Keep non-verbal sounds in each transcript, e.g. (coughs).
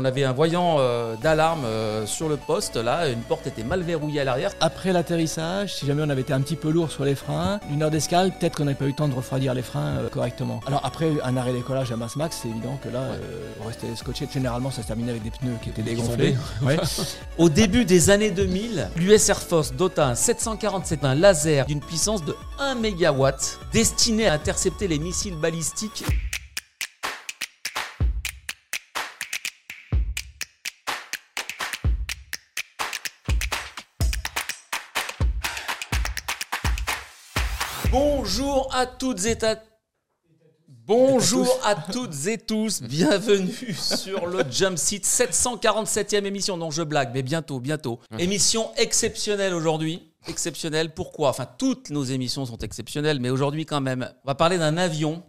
on avait un voyant euh, d'alarme euh, sur le poste. Là, une porte était mal verrouillée à l'arrière. Après l'atterrissage, si jamais on avait été un petit peu lourd sur les freins, une heure d'escale, peut-être qu'on n'avait pas eu le temps de refroidir les freins euh, correctement. Alors après un arrêt décollage à masse max, c'est évident que là, on restait scotché. Généralement, ça se terminait avec des pneus qui étaient dégonflés. Ouais. (laughs) Au début des années 2000, l'US Air Force dota un 747, un laser d'une puissance de 1 MW, destiné à intercepter les missiles balistiques. Bonjour à toutes et à Bonjour à toutes et tous, bienvenue (laughs) sur le Jump Seat 747e émission. Non, je blague, mais bientôt, bientôt. Émission exceptionnelle aujourd'hui. Exceptionnelle, pourquoi? Enfin, toutes nos émissions sont exceptionnelles, mais aujourd'hui quand même, on va parler d'un avion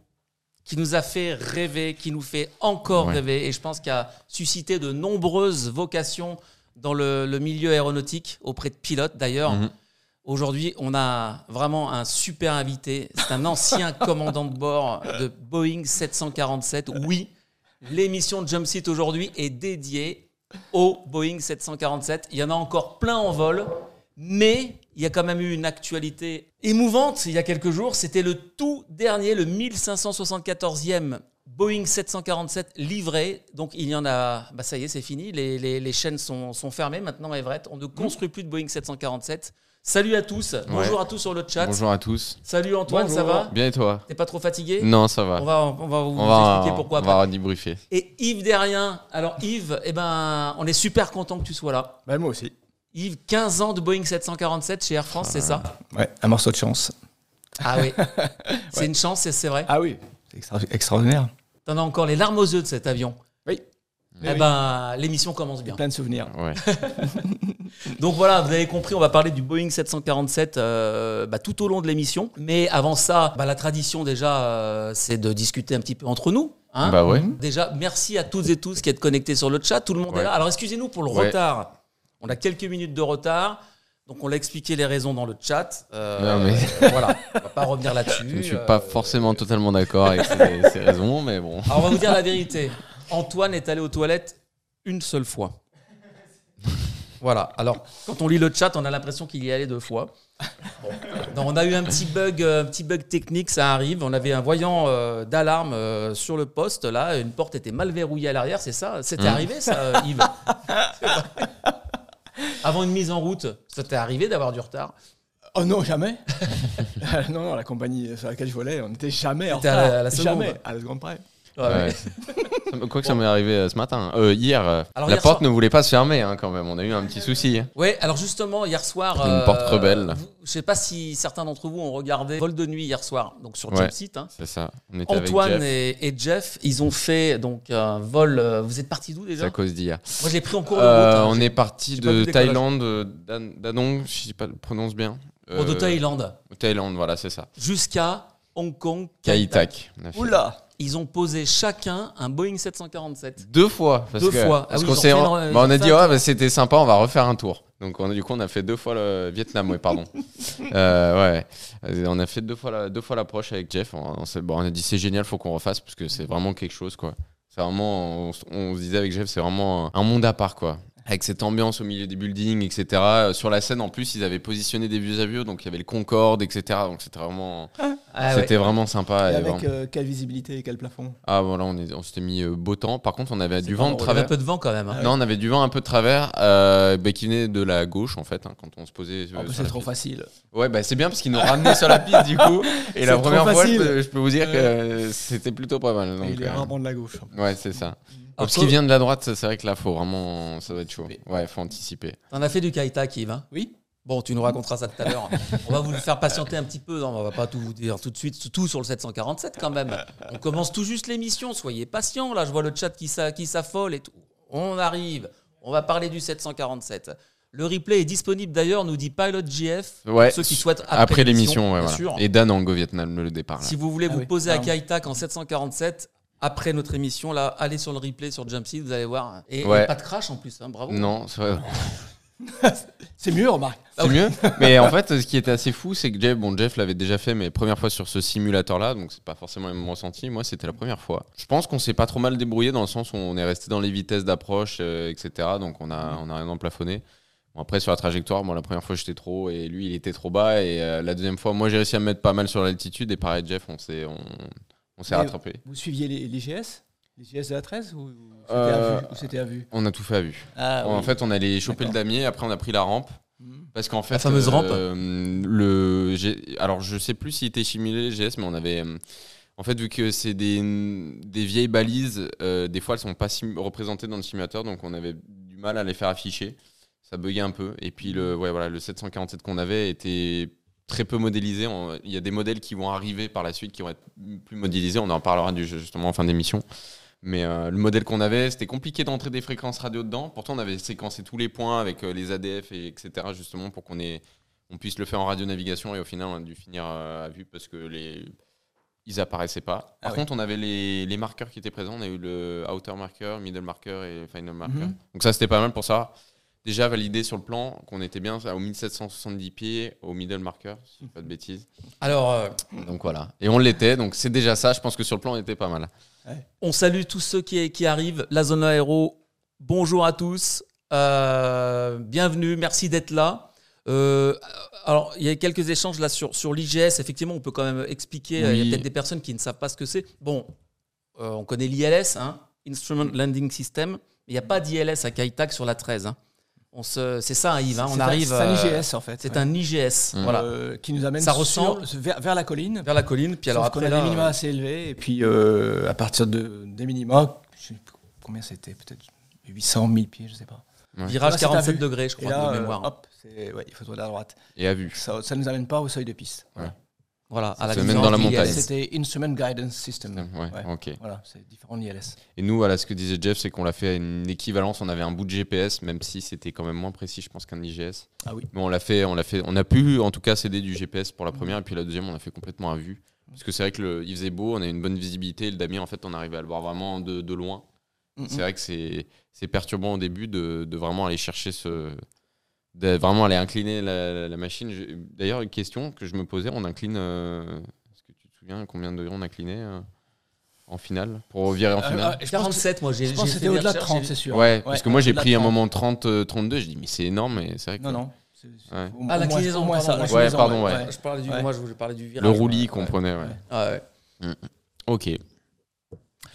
qui nous a fait rêver, qui nous fait encore Ouais. rêver, et je pense qu'il a suscité de nombreuses vocations dans le, le milieu aéronautique, auprès de pilotes d'ailleurs. Mhm. Aujourd'hui, on a vraiment un super invité. C'est un ancien (laughs) commandant de bord de Boeing 747. Oui, l'émission de Jump Seat aujourd'hui est dédiée au Boeing 747. Il y en a encore plein en vol, mais il y a quand même eu une actualité émouvante il y a quelques jours. C'était le tout dernier, le 1574e Boeing 747 livré. Donc il y en a, bah ça y est, c'est fini. Les, les- les chaînes sont, sont fermées maintenant, Everett. On ne construit plus de Boeing 747. Salut à tous. Bonjour à tous sur le chat. Bonjour à tous. Salut Antoine, ça va Bien et toi T'es pas trop fatigué Non, ça va. on va, on va vous On va, expliquer pourquoi on après. va débriefer. Et Yves derrière. Alors Yves, eh ben, on est super content que tu sois là. Bah, moi aussi. Yves, 15 ans de Boeing 747 chez Air France, c'est ça Ouais, un morceau de chance. Ah oui. (laughs) C'est une chance, c'est- c'est vrai. Ah oui, c'est extra- extraordinaire. T'en as encore les larmes aux yeux de cet avion. Oui. Eh ben, l'émission commence bien. Plein de souvenirs. Ouais. (laughs) Donc voilà, vous avez compris, on va parler du Boeing 747 euh, bah, tout au long de l'émission. Mais avant ça, bah, la tradition déjà, euh, c'est de discuter un petit peu entre nous. hein. bah ouais. Déjà, merci à toutes et tous qui êtes connectés sur le chat. Tout le monde est là. Alors excusez-nous pour le Ouais. retard. On a quelques minutes de retard. Donc on l'a expliqué les raisons dans le chat. Euh, Non, mais- voilà, on va pas revenir (laughs) là-dessus. Je ne suis Euh, pas forcément totalement d'accord avec ces, ces raisons, mais bon. Alors on va vous dire la vérité. Antoine est allé aux toilettes une seule fois. (laughs) Voilà. Alors, quand on lit le chat, on a l'impression qu'il y est allé deux fois. Non, on a eu un petit bug, euh, un petit bug technique, ça arrive. On avait un voyant euh, d'alarme euh, sur le poste. Là, une porte était mal verrouillée à l'arrière. C'est ça? C'était Mm. arrivé, ça, euh, Yves? (laughs) Avant une mise en route, ça t'est arrivé d'avoir du retard? Oh non, jamais (laughs) Non, non, la compagnie sur laquelle je volais, on n'était jamais en à retard. la- à la seconde. Jamais, à la seconde près. Ouais, ouais. (laughs) Ça Quoi que ça m'est arrivé euh, ce matin. Euh, hier, euh, Alors, la hier porte soir- ne voulait pas se fermer hein, quand même. On a eu un petit souci. hein. Ouais, alors justement, hier soir. Une porte rebelle. vous- Je sais pas si certains d'entre vous ont regardé Vol de nuit hier soir, donc sur Ouais. Jump Seat, hein. C'est ça. On était Antoine avec Jeff. et, et Jeff, ils ont fait donc un vol. euh, Vous êtes partis d'où C'est déjà à cause d'hier. Moi, je l'ai pris en cours de Euh, route. hein. on J'ai- est parti j'ai pas de décollage. Thaïlande, euh, Dan- Danong, je sais pas le prononce bien. Oh, de Euh, Thaïlande Thaïlande, voilà, c'est ça. jusqu'à Hong Kong. On a fait. Oula Ils ont posé chacun un Boeing 747. Deux fois. Parce Deux que, fois. Ah oui, qu'on fait bah, on a dit, tour. bah, c'était sympa, on va refaire un tour. Donc on, a- du coup, on a fait deux fois le Vietnam, oui, pardon. (laughs) Euh, ouais, Euh, on a fait deux fois la- deux fois l'approche avec Jeff. On, on s'est- bon, on a dit, c'est génial, faut qu'on refasse parce que c'est vraiment quelque chose, quoi. C'est vraiment, on, on se disait avec Jeff, c'est vraiment un, un monde à part, quoi. Avec cette ambiance au milieu des buildings, etc. Euh, Sur la scène, en plus, ils avaient positionné des vieux avions, donc il y avait le Concorde, etc. Donc c'était vraiment, Ah ouais. c'était vraiment sympa. Et et avec vraiment- euh, quelle visibilité et quel plafond? Ah voilà, on, est- on s'était mis euh, beau temps. Par contre, on avait du vent de travers. un peu de vent quand même. hein. Non, on avait du vent un peu de travers euh, bah, qui venait de la gauche en fait, hein, quand on se posait. euh, En plus, sur c'est trop piste. facile. Ouais, bah c'est bien parce qu'ils nous ramenaient sur la piste du coup. (laughs) Et la première fois, je peux, je peux vous dire que c'était plutôt pas mal. donc, Et il est euh, rarement de la gauche. ouais, c'est ça. Parce qu'il vient de la droite, c'est vrai que là, faut vraiment, ça doit être chaud. Ouais, faut anticiper. T'en as fait du Kaita, Yves hein? Oui Bon, tu nous raconteras ça tout à l'heure. On va vous le faire patienter un petit peu. Non, on va pas tout vous dire tout de suite, tout sur le 747 quand même. On commence tout juste l'émission. Soyez patients. Là, je vois le chat qui s'a- qui s'affole et tout. On arrive. On va parler du 747. Le replay est disponible d'ailleurs, nous dit Pilot GF. Ouais. pour ceux qui souhaitent après, Après, l'émission, ouais, bien voilà. sûr. Et Dan au Vietnam, le départ. Là. Si vous voulez Ah vous oui. poser à. Kaitac en 747, après notre émission, là, allez sur le replay sur Jumpseat, vous allez voir. Et, pas de crash en plus, hein, bravo. Non, c'est vrai. (laughs) C'est mieux, remarque. C'est mieux. Mais en fait, ce qui était assez fou, c'est que Jeff, bon, Jeff l'avait déjà fait, mais première fois sur ce simulateur-là, donc c'est pas forcément le même ressenti. Moi, c'était la première fois. Je pense qu'on s'est pas trop mal débrouillé dans le sens où on est resté dans les vitesses d'approche, euh, etc. Donc on a, on a rien plafonné. Bon, après, sur la trajectoire, moi, la première fois, j'étais trop et lui, il était trop bas. Et euh, la deuxième fois, moi, j'ai réussi à me mettre pas mal sur l'altitude. Et pareil, Jeff, on s'est on, on s'est rattrapé. Vous suiviez les, les GS Les GS de la 13 ou ou c'était Euh, à vue- ou c'était à vue? On a tout fait à vue. Ah, En oui. fait, on allait choper le damier. Après, on a pris la rampe. Mhm. Parce qu'en fait, fameuse rampe. euh, le, alors je sais plus s'il était simulé GS, mais on avait, euh, en fait, vu que c'est des, des vieilles balises, euh, des fois elles sont pas sim- représentées dans le simulateur, donc on avait du mal à les faire afficher. Ça buguait un peu. Et puis le, ouais, voilà, le 747 qu'on avait était très peu modélisé. On- Il y a des modèles qui vont arriver par la suite qui vont être plus modélisés. On en parlera du, justement en fin d'émission. Mais euh, le modèle qu'on avait, c'était compliqué d'entrer des fréquences radio dedans. Pourtant, on avait séquencé tous les points avec euh, les ADF et etc. justement pour qu'on ait, on puisse le faire en radio-navigation. Et au final, on a dû finir euh, à vue parce que les ils apparaissaient pas. Par Ah oui. contre, on avait les, les marqueurs qui étaient présents. On a eu le outer marker, middle marker et final marker. Mhm. Donc ça, c'était pas mal pour ça. Déjà validé sur le plan qu'on était bien au 1770 pieds au middle marker, si je dis pas de bêtises. Alors, euh, Donc voilà. Et on l'était. Donc c'est déjà ça. Je pense que sur le plan, on était pas mal. on salue tous ceux qui, qui arrivent. La zone aéro, bonjour à tous. Euh, bienvenue, merci d'être là. Euh, alors, il y a quelques échanges là sur, sur l'IGS. Effectivement, on peut quand même expliquer. Il y a peut-être des personnes qui ne savent pas ce que c'est. Bon, euh, on connaît l'ILS, hein, Instrument Landing System. mais Il n'y a pas d'ILS à Kaitac sur la 13. hein. On se, c'est ça, Yves. hein, C'est on un- arrive. C'est un euh, IGS en fait. C'est ouais. un IGS. Mm. Voilà. Euh, qui nous amène Ça sur- ressemble- vers, vers la colline. Vers la colline. Puis alors après, a là, des minima euh, assez élevés. Et puis euh, à partir de, des minima, je sais plus combien c'était, peut-être 800, 1000 pieds, je sais pas. virage Là, c'est à 47 vue. degrés, je crois, là, de mémoire. hop, c'est- ouais, il faut tourner à droite. Et à vue. Ça, ça nous amène pas au seuil de piste. Voilà, à la se mène différence dans la montagne. C'était Instrument Guidance System. Ouais, Ouais. ok. Voilà, c'est différent de l'ILS. Et nous, voilà, ce que disait Jeff, c'est qu'on l'a fait à une équivalence. On avait un bout de GPS, même si c'était quand même moins précis, je pense, qu'un IGS. Ah oui. Mais on l'a fait, on l'a fait, on a pu, en tout cas, céder du GPS pour la première, et puis la deuxième, on a fait complètement à vue. Parce que c'est vrai que le, il faisait beau, on a une bonne visibilité. et Le damier, en fait, on arrivait à le voir vraiment de, de loin. C'est vrai que c'est, c'est perturbant au début de, de vraiment aller chercher ce, de vraiment aller incliner la, la machine. D'ailleurs, une question que je me posais, on incline. euh, Est-ce que tu te souviens combien de degrés on inclinait euh, en finale pour virer en Ah, finale? que- 47, moi j'ai. Je pense que c'était au-delà de recherches, 30, j'ai- c'est sûr. Ouais, parce que moi j'ai pris un 30. moment 30, euh, 32, je dis mais c'est énorme, mais c'est vrai que Non, non. c'est- c'est- Ouais. Ah, la au moins- clinaison, au moins pardon, ça, la moi, Ouais, pardon, ouais. Je parlais du, Ouais. Moi, je je parlais du virage. le roulis Ouais. comprenait. Ouais. Ah ouais. Ok.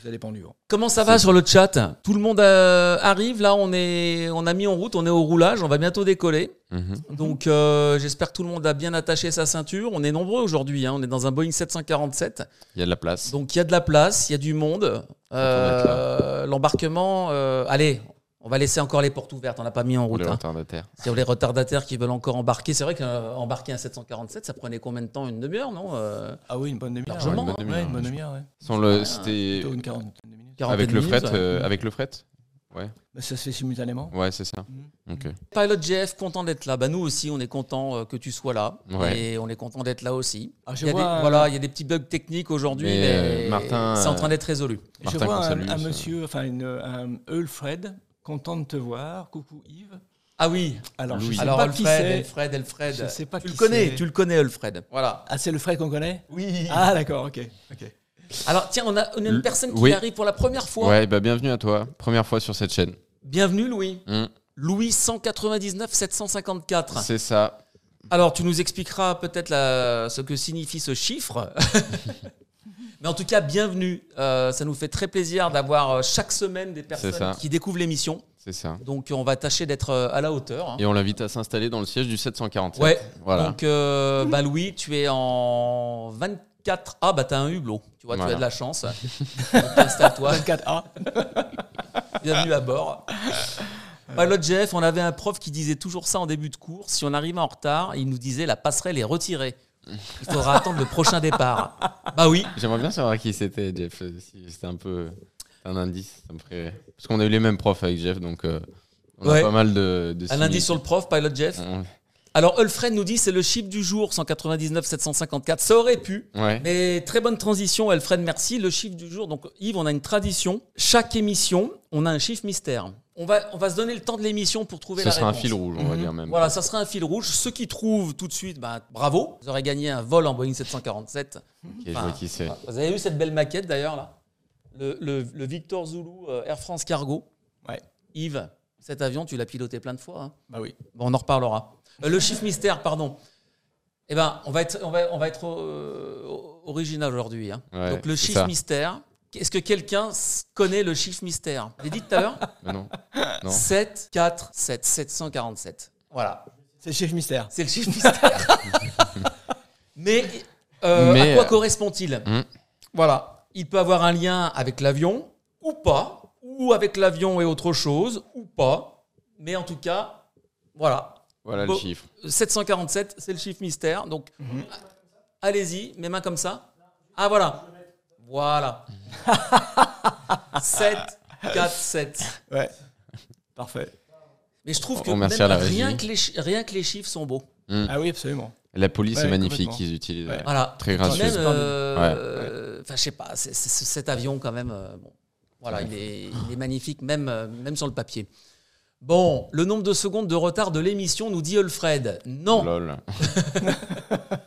Ça dépend du vent. Comment ça va sur le chat? Tout le monde euh, arrive. Là, on, est, on a mis en route, on est au roulage, on va bientôt décoller. Mhm. Donc, euh, j'espère que tout le monde a bien attaché sa ceinture. On est nombreux aujourd'hui. hein, On est dans un Boeing 747. Il y a de la place. Donc, il y a de la place, il y a du monde. Euh, L'embarquement, allez, on va laisser encore les portes ouvertes. On n'a pas mis en route. les hein. retardataires. Sur les retardataires qui veulent encore embarquer. C'est vrai qu'embarquer un 747, ça prenait combien de temps Une demi-heure, non Euh, Ah oui, une bonne demi-heure. Largement, ouais. hein. Ouais, une bonne demi-heure, ouais. Sans le, Ouais, c'était une quarantaine de minutes. avec le fret, ouais. euh, avec le fret? Bah, ça se fait simultanément. Ouais, c'est ça. Ok. Pilot GF, content d'être là. Bah, nous aussi, on est content euh, que tu sois là. Ouais. Et on est content d'être là aussi. Ah, je Il y, a vois des, un- voilà, il y a des petits bugs techniques aujourd'hui, Mais, mais, euh, Martin, c'est en euh, train d'être résolu. Je vois un, un euh. monsieur, enfin une, un Eulfred, content de te voir. Coucou Yves. Ah oui, Alors, Louis. je sais alors pas qui Alfred. Alfred, Alfred. Je sais pas tu qui le connais, tu le connais, Alfred. Voilà. Ah, c'est le Fred qu'on connaît? Oui. Ah, d'accord, ok. ok. Alors, tiens, on a, on a une L- personne qui oui. arrive pour la première fois. Ouais, bah bienvenue à toi. Première fois sur cette chaîne. Bienvenue, Louis. Mhm. Louis 199 754. C'est ça. Alors, tu nous expliqueras peut-être ce que signifie ce chiffre. (laughs) Mais en tout cas, bienvenue. Euh, ça nous fait très plaisir d'avoir euh, chaque semaine des personnes qui découvrent l'émission. C'est ça. Donc, on va tâcher d'être euh, à la hauteur. hein. Et on l'invite à s'installer dans le siège du 747. Ouais. Voilà. Donc, euh, bah, Louis, tu es en 24. Ah, bah, t'as un hublot. Tu vois, tu as de la chance. (laughs) Donc, Installe-toi. 24A. Bienvenue à bord. Pilot Jeff, on avait un prof qui disait toujours ça en début de cours. Si on arrivait en retard, il nous disait la passerelle est retirée. Il faudra attendre le prochain départ. Bah oui. J'aimerais bien savoir qui c'était, Jeff. euh, Si c'était un peu un indice, ça me ferait. Parce qu'on a eu les mêmes profs avec Jeff, donc euh, on Ouais. a pas mal de. de Un indice sur le prof, Pilot Jeff. Alors, Ulfred nous dit c'est le chiffre du jour, 199 754. Ça aurait pu. Ouais. Mais très bonne transition, Alfred, merci. Le chiffre du jour. Donc, Yves, on a une tradition. Chaque émission, on a un chiffre mystère. On va, on va se donner le temps de l'émission pour trouver Ce la sera un fil rouge, on va Mhm. dire même. Voilà, ça sera un fil rouge. Ceux qui trouvent tout de suite, bah, bravo. Vous aurez gagné un vol en Boeing 747. Ok, je Enfin, vois qui c'est. Vous avez vu cette belle maquette d'ailleurs là? Le, le- le Victor Zulu euh, Air France Cargo. Ouais. Yves, cet avion, tu l'as piloté plein de fois. hein. Bah oui. Bon, on en reparlera. Euh, le chiffre mystère, pardon. Eh ben, on va être, on va, on va être euh, original aujourd'hui. hein. Ouais, Donc le chiffre ça. mystère. Est-ce que quelqu'un connaît le chiffre mystère? J'ai dit tout à l'heure non. Non. 7, 4, 7, 747. Voilà. C'est le chiffre mystère. C'est le chiffre mystère. (laughs) Mais, euh, Mais, à quoi euh, correspond-il? hmm. Voilà. Il peut avoir un lien avec l'avion ou pas, ou avec l'avion et autre chose ou pas. Mais en tout cas, voilà. Voilà Bon. le chiffre. 747, c'est le chiffre mystère. Donc, Mhm. allez-y, mes mains comme ça. Ah, voilà. Voilà. 7, 4, 7. Ouais. Parfait. Mais je trouve On que remercie même à la rien, régie. que les chi- rien que les chiffres sont beaux. Ah oui, absolument. La police Ouais, est magnifique complètement. qu'ils utilisent. Ouais. Voilà. Très puis gracieux. Même, Splendide. euh, enfin, je sais pas, c'est- c'est- cet avion quand même, euh, bon, voilà, il est, il est magnifique même, euh, même sur le papier. Bon, le nombre de secondes de retard de l'émission, nous dit Alfred. Non, Lol. (laughs)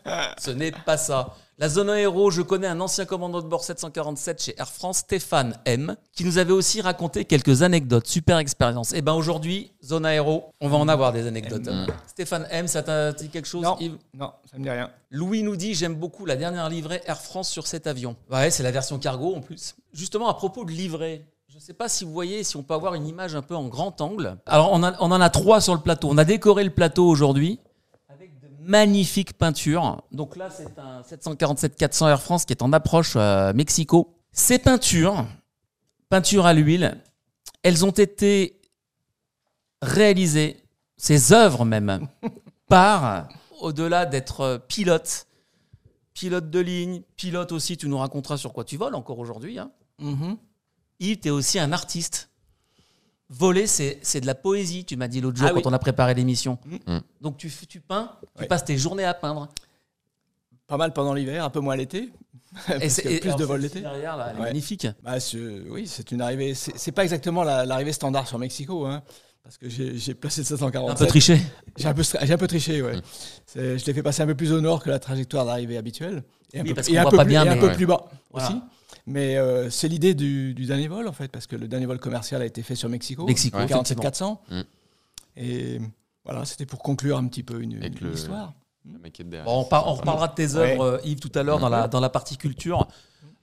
(laughs) ce n'est pas ça. La zone aéro, je connais un ancien commandant de bord 747 chez Air France, Stéphane M, qui nous avait aussi raconté quelques anecdotes. Super expérience. Et ben aujourd'hui, zone aéro, on va en avoir des anecdotes. M. Stéphane M, ça t'a dit quelque chose Non. Yves? Non, ça me dit rien. Louis nous dit J'aime beaucoup la dernière livrée Air France sur cet avion. Ouais, c'est la version cargo en plus. Justement, à propos de livrée, ne sais pas si vous voyez, si on peut avoir une image un peu en grand angle. Alors, on, en a trois sur le plateau. On a décoré le plateau aujourd'hui avec de magnifiques peintures. Donc là, c'est un 747-400 Air France qui est en approche euh, Mexico. Ces peintures, peintures à l'huile, elles ont été réalisées, ces œuvres même, (laughs) par, au-delà d'être euh, pilote, pilote de ligne, pilote aussi, tu nous raconteras sur quoi tu voles encore aujourd'hui. hein. Mhm. Yves, tu es aussi un artiste. Voler, c'est c'est de la poésie, tu m'as dit l'autre jour Ah quand oui. on a préparé l'émission. Mm. Donc tu, tu peins, tu passes tes journées à peindre. Pas mal pendant l'hiver, un peu moins l'été. (laughs) Parce c'est- plus de fille l'été. Derrière, là, elle est Ouais. magnifique. Bah, oui, c'est une arrivée. C'est pas exactement la- l'arrivée standard sur Mexico, hein, parce que j'ai j'ai placé le Un peu 747. triché. J'ai un peu, stra- j'ai un peu triché, ouais. Mm. C'est- Je l'ai fait passer un peu plus au nord que la trajectoire d'arrivée habituelle. Et un Oui, peu, parce et qu'on un voit peu pas plus, bien, et un mais- peu Ouais. plus bas Voilà. aussi. Mais euh, c'est l'idée du, du dernier vol, en fait, parce que le dernier vol commercial a été fait sur Mexico. Mexico, Ouais. 47 47 400. Mm. Et voilà, c'était pour conclure un petit peu une, le- histoire. La maquette derrière. Bon, on, par- on reparlera de tes œuvres, euh, Yves, tout à l'heure dans, la, dans la partie culture.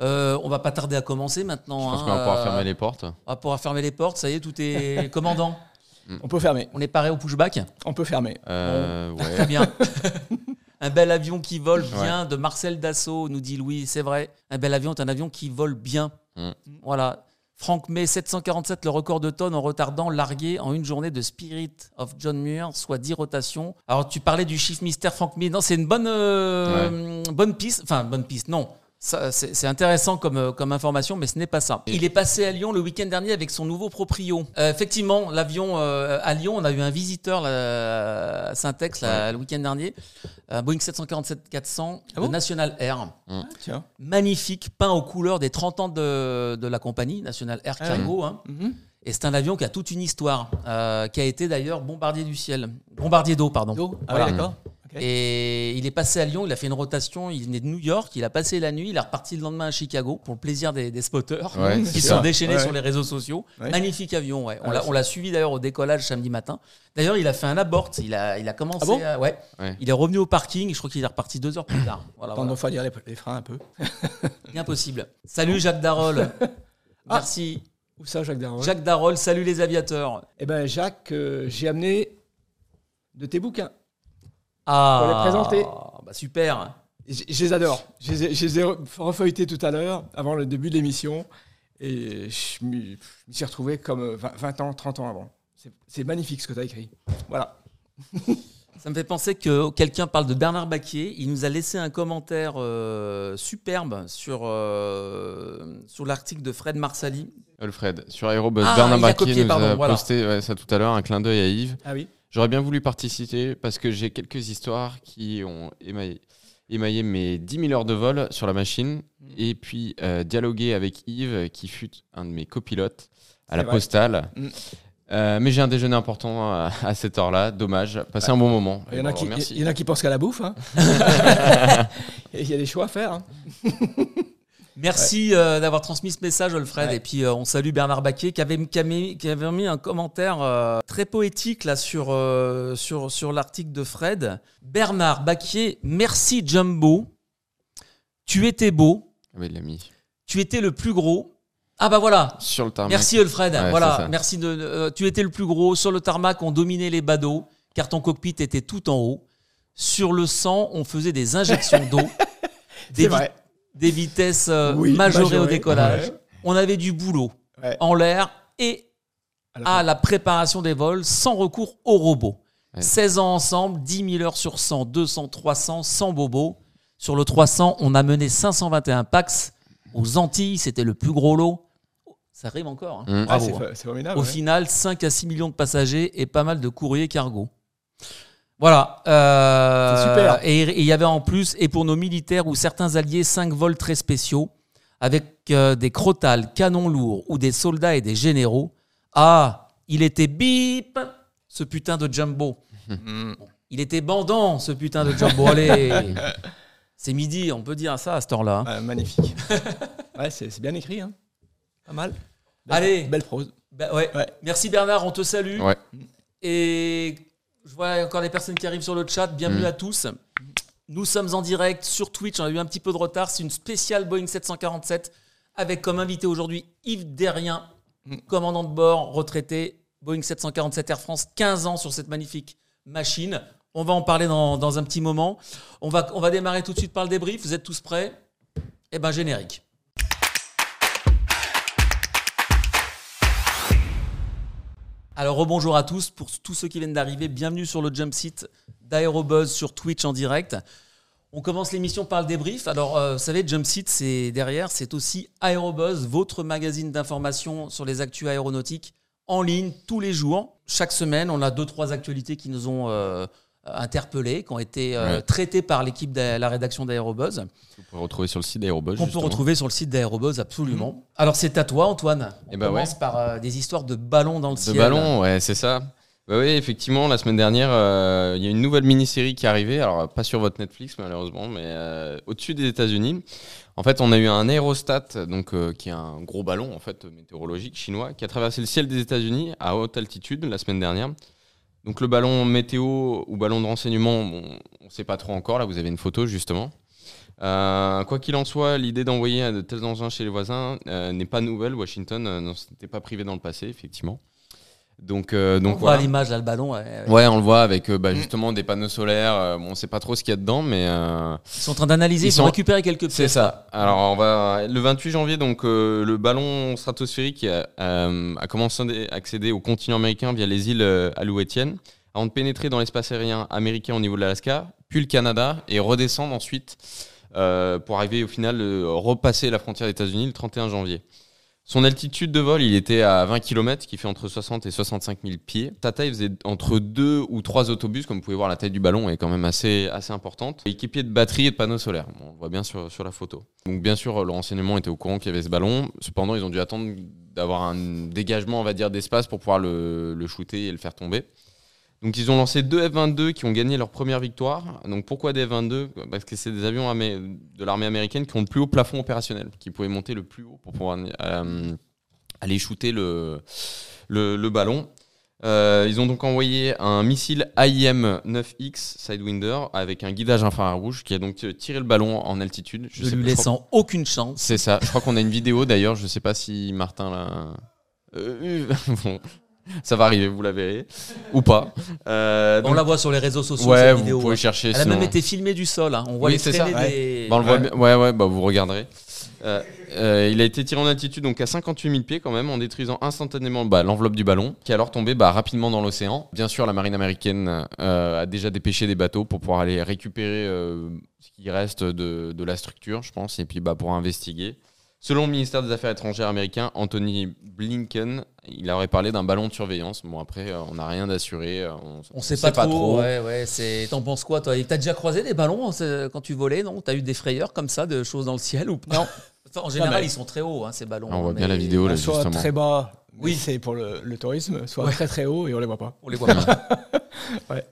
Euh, on va pas tarder à commencer maintenant. Je pense hein, qu'on va pouvoir euh, fermer les portes. On va pouvoir fermer les portes. Ça y est, tout est (laughs) commandant. On peut fermer. On est paré au pushback. On peut fermer. Euh, Très bien. (laughs) un bel avion qui vole bien de Marcel Dassault, nous dit Louis. C'est vrai. Un bel avion est un avion qui vole bien. Mm. Voilà. Franck May, 747, le record de tonnes en retardant largué en une journée de Spirit of John Muir, soit 10 rotations. Alors, tu parlais du chiffre mystère Franck May. Non, c'est une bonne, euh, bonne piste. Enfin, bonne piste, non. C'est intéressant comme, euh, comme information, mais ce n'est pas ça. Il est passé à Lyon le week-end dernier avec son nouveau proprio. Euh, effectivement, l'avion euh, à Lyon, on a eu un visiteur là, à Saint-Ex le week-end dernier, un Boeing 747-400 Ah bon National Air. Ah, tiens. Magnifique, peint aux couleurs des 30 ans de, de la compagnie, National Air Ah Cargo. hein. Mhm. Et c'est un avion qui a toute une histoire, euh, qui a été d'ailleurs bombardier du ciel. Bombardier d'eau, pardon. D'eau Ah Voilà. oui, d'accord. Et il est passé à Lyon, il a fait une rotation, il venait de New York, il a passé la nuit, il est reparti le lendemain à Chicago pour le plaisir des, des spotters Ouais, (laughs) qui sont déchaînés Ouais. sur les réseaux sociaux. Ouais. Magnifique avion, ouais. On Ah, l'a- on l'a suivi d'ailleurs au décollage samedi matin. D'ailleurs, il a fait un abort, il a, il a commencé Ah bon? à- ouais. Ouais. Il est revenu au parking, je crois qu'il est reparti deux heures plus tard. (coughs) Voilà, Attends, voilà. dire les, les freins un peu. (laughs) Bien possible. Salut Jacques Darol. (laughs) Merci. Où ça, Jacques Darrois Jacques Darol, salut les aviateurs. Eh ben, Jacques, euh, j'ai amené de tes bouquins. Ah, Pour les présenter. Bah super. Je, je les adore. Je les ai, je les ai re- refeuilletés tout à l'heure, avant le début de l'émission. Et je m'y suis retrouvé comme euh, 20, 20 ans, 30 ans avant. C'est- magnifique ce que tu as écrit. Voilà. (laughs) Ça me fait penser que quelqu'un parle de Bernard Baquier. Il nous a laissé un commentaire euh, superbe sur, euh, sur l'article de Fred Marsali. Alfred, sur Aérobus, Ah, Bernard Baquier copié, nous pardon, a voilà. posté ouais, ça tout à l'heure, un clin d'œil à Yves. Ah oui J'aurais bien voulu participer parce que j'ai quelques histoires qui ont émaillé, émaillé mes 10 000 heures de vol sur la machine Mm. et puis euh, dialoguer avec Yves qui fut un de mes copilotes à la vrai. postale. Mm. Euh, mais j'ai un déjeuner important à, à cette heure-là. Dommage. Passez un bon moment. Il y, en a Bon, qui, merci. il y en a qui pensent qu'à la bouffe. hein. (laughs) (laughs) il y a des choix à faire. hein. (laughs) Merci euh, d'avoir transmis ce message, Alfred. Ouais. Et puis, euh, on salue Bernard Baquet qui avait, qui avait- qui avait mis un commentaire euh, très poétique là sur, euh, sur, sur l'article de Fred. Bernard Baquet, merci Jumbo. Tu étais beau. Ah oui, il l'a mis. Tu étais le plus gros. Ah bah voilà. Sur le tarmac. Merci Alfred. Ouais, voilà. Merci de. euh, tu étais le plus gros sur le tarmac. On dominait les badauds car ton cockpit était tout en haut. Sur le sang, on faisait des injections d'eau. (laughs) C'est Des, vrai. Des vitesses euh, Oui, majorées au décollage. Ouais. On avait du boulot Ouais. en l'air et À la à fin. la préparation des vols sans recours au robot. Ouais. 16 ans ensemble, 10 000 heures sur 100, 200, 300, sans bobo. Sur le 300, on a mené 521 pax. Aux Antilles, c'était le plus gros lot. Ça arrive encore. hein. Mmh. Ah, Bravo. c'est hein. fa- c'est formidable. Au ouais. final, 5 à 6 millions de passagers et pas mal de courriers cargo. Voilà. euh, C'est super. Et il y avait en plus, et pour nos militaires ou certains alliés, 5 vols très spéciaux avec euh, des crotales, canons lourds ou des soldats et des généraux. Ah, il était bip, ce putain de jumbo. Mm. Il était bandant, ce putain de jumbo. (laughs) Allez, c'est midi, on peut dire ça à cette heure-là. hein. Magnifique. (laughs) ouais, c'est c'est bien écrit. hein. Pas mal. Belle- Allez. Belle prose. Bah ouais. Ouais. Merci Bernard, on te salue. Ouais. Et je vois encore des personnes qui arrivent sur le chat. Bienvenue Mm. à tous. Nous sommes en direct sur Twitch. On a eu un petit peu de retard. C'est une spéciale Boeing 747 avec comme invité aujourd'hui Yves Derrien, Mm. commandant de bord, retraité, Boeing 747 Air France, 15 ans sur cette magnifique machine. On va en parler dans, dans un petit moment. On va, on va démarrer tout de suite par le débrief. Vous êtes tous prêts? Eh ben générique. Alors rebonjour à tous, pour tous ceux qui viennent d'arriver, bienvenue sur le jump site d'Aérobuzz sur Twitch en direct. On commence l'émission par le débrief. Alors, euh, vous savez, Jump Seat, c'est derrière, c'est aussi Aérobuzz, votre magazine d'information sur les actus aéronautiques en ligne tous les jours. Chaque semaine, on a deux trois actualités qui nous ont euh, interpellés, qui ont été euh, Ouais. traitées par l'équipe de la rédaction d'Aérobuzz, Vous pouvez retrouver sur le site d'Aérobuzz. qu'on peut retrouver sur le site d'Aérobuzz absolument. Alors, c'est à toi, Antoine. On Eh ben commence par euh, des histoires de ballons dans le De ciel. ballon, ouais, c'est ça. Bah oui, effectivement, la semaine dernière, euh, il y a une nouvelle mini-série qui est arrivée. Alors, pas sur votre Netflix, malheureusement, mais euh, au-dessus des États-Unis. En fait, on a eu un aérostat, donc, euh, qui est un gros ballon en fait, météorologique chinois, qui a traversé le ciel des États-Unis à haute altitude la semaine dernière. Donc, le ballon météo ou ballon de renseignement, on ne sait pas trop encore. Là, vous avez une photo, justement. Euh, quoi qu'il en soit, l'idée d'envoyer de tels engins chez les voisins euh, n'est pas nouvelle. Washington euh, n'en s'était pas privé dans le passé, effectivement. Donc, euh, On donc voit à voilà. l'image, là, le ballon. ouais, ouais. Ouais, on le voit avec euh, bah, justement des panneaux solaires. euh, bon, on sait pas trop ce qu'il y a dedans, mais euh, Ils sont en train d'analyser, Ils ils, ont sont- récupéré quelques pièces. c'est ça. Alors, on va le 28 janvier, donc euh, le ballon stratosphérique a, euh, a commencé à accéder au continent américain via les îles euh, Alouetiennes, avant de pénétrer dans l'espace aérien américain au niveau de l'Alaska, puis le Canada, et redescendre ensuite euh, pour arriver au final euh, repasser la frontière des États-Unis le 31 janvier. Son altitude de vol, il était à 20 km, qui fait entre 60 et 65 000 pieds. Sa taille faisait entre deux ou trois autobus, comme vous pouvez voir, la taille du ballon est quand même assez, assez importante. Équipé de batteries et de panneaux solaires, on le voit bien sur, sur la photo. Donc bien sûr, le renseignement était au courant qu'il y avait ce ballon. Cependant, ils ont dû attendre d'avoir un dégagement, on va dire, d'espace pour pouvoir le, le shooter et le faire tomber. Donc ils ont lancé deux F-22 qui ont gagné leur première victoire. Donc pourquoi des F-22 Parce que c'est des avions de l'armée américaine qui ont le plus haut plafond opérationnel, qui pouvaient monter le plus haut pour pouvoir euh, aller shooter le, le, le ballon. Euh, ils ont donc envoyé un missile AIM-9X Sidewinder avec un guidage infrarouge qui a donc tiré le ballon en altitude. Je ne sais lui pas- je crois- laissant aucune chance. c'est ça. Je crois qu'on a une vidéo d'ailleurs. Je sais pas si Martin l'a. Euh, (laughs) bon, ça va arriver, vous la verrez ou pas. Euh, On donc- la voit sur les réseaux sociaux, ouais, cette vous pouvez ouais. chercher. Elle a sinon- même été filmée du sol. hein. On voit Oui, les c'est ça, traînées ouais. des... Bah, on le voit Ouais. Ouais, ouais, bah, vous regarderez. Euh, euh, il a été tiré en altitude donc à 58 000 pieds quand même, en détruisant instantanément bah, l'enveloppe du ballon, qui est alors tombé bah, rapidement dans l'océan. Bien sûr, la marine américaine euh, a déjà dépêché des bateaux pour pouvoir aller récupérer ce qui reste de, de la structure, je pense, et puis bah, pour investiguer. Selon le ministère des Affaires étrangères américain, Anthony Blinken, il aurait parlé d'un ballon de surveillance. Bon, après, euh, on n'a rien d'assuré. euh, On, On sait pas, trop. Ouais, ouais, c'est. T'en penses quoi, toi? T'as déjà croisé des ballons euh, quand tu volais, non? T'as eu des frayeurs comme ça, de choses dans le ciel ou pas? Non. (laughs) Enfin, en général, mais- ils sont très hauts, hein, ces ballons. On voit mais bien la vidéo, là, soit justement. très bas, Oui. oui, c'est pour le, le tourisme, soit Ouais. très très haut et on les voit pas. On les voit pas. (laughs) Ouais.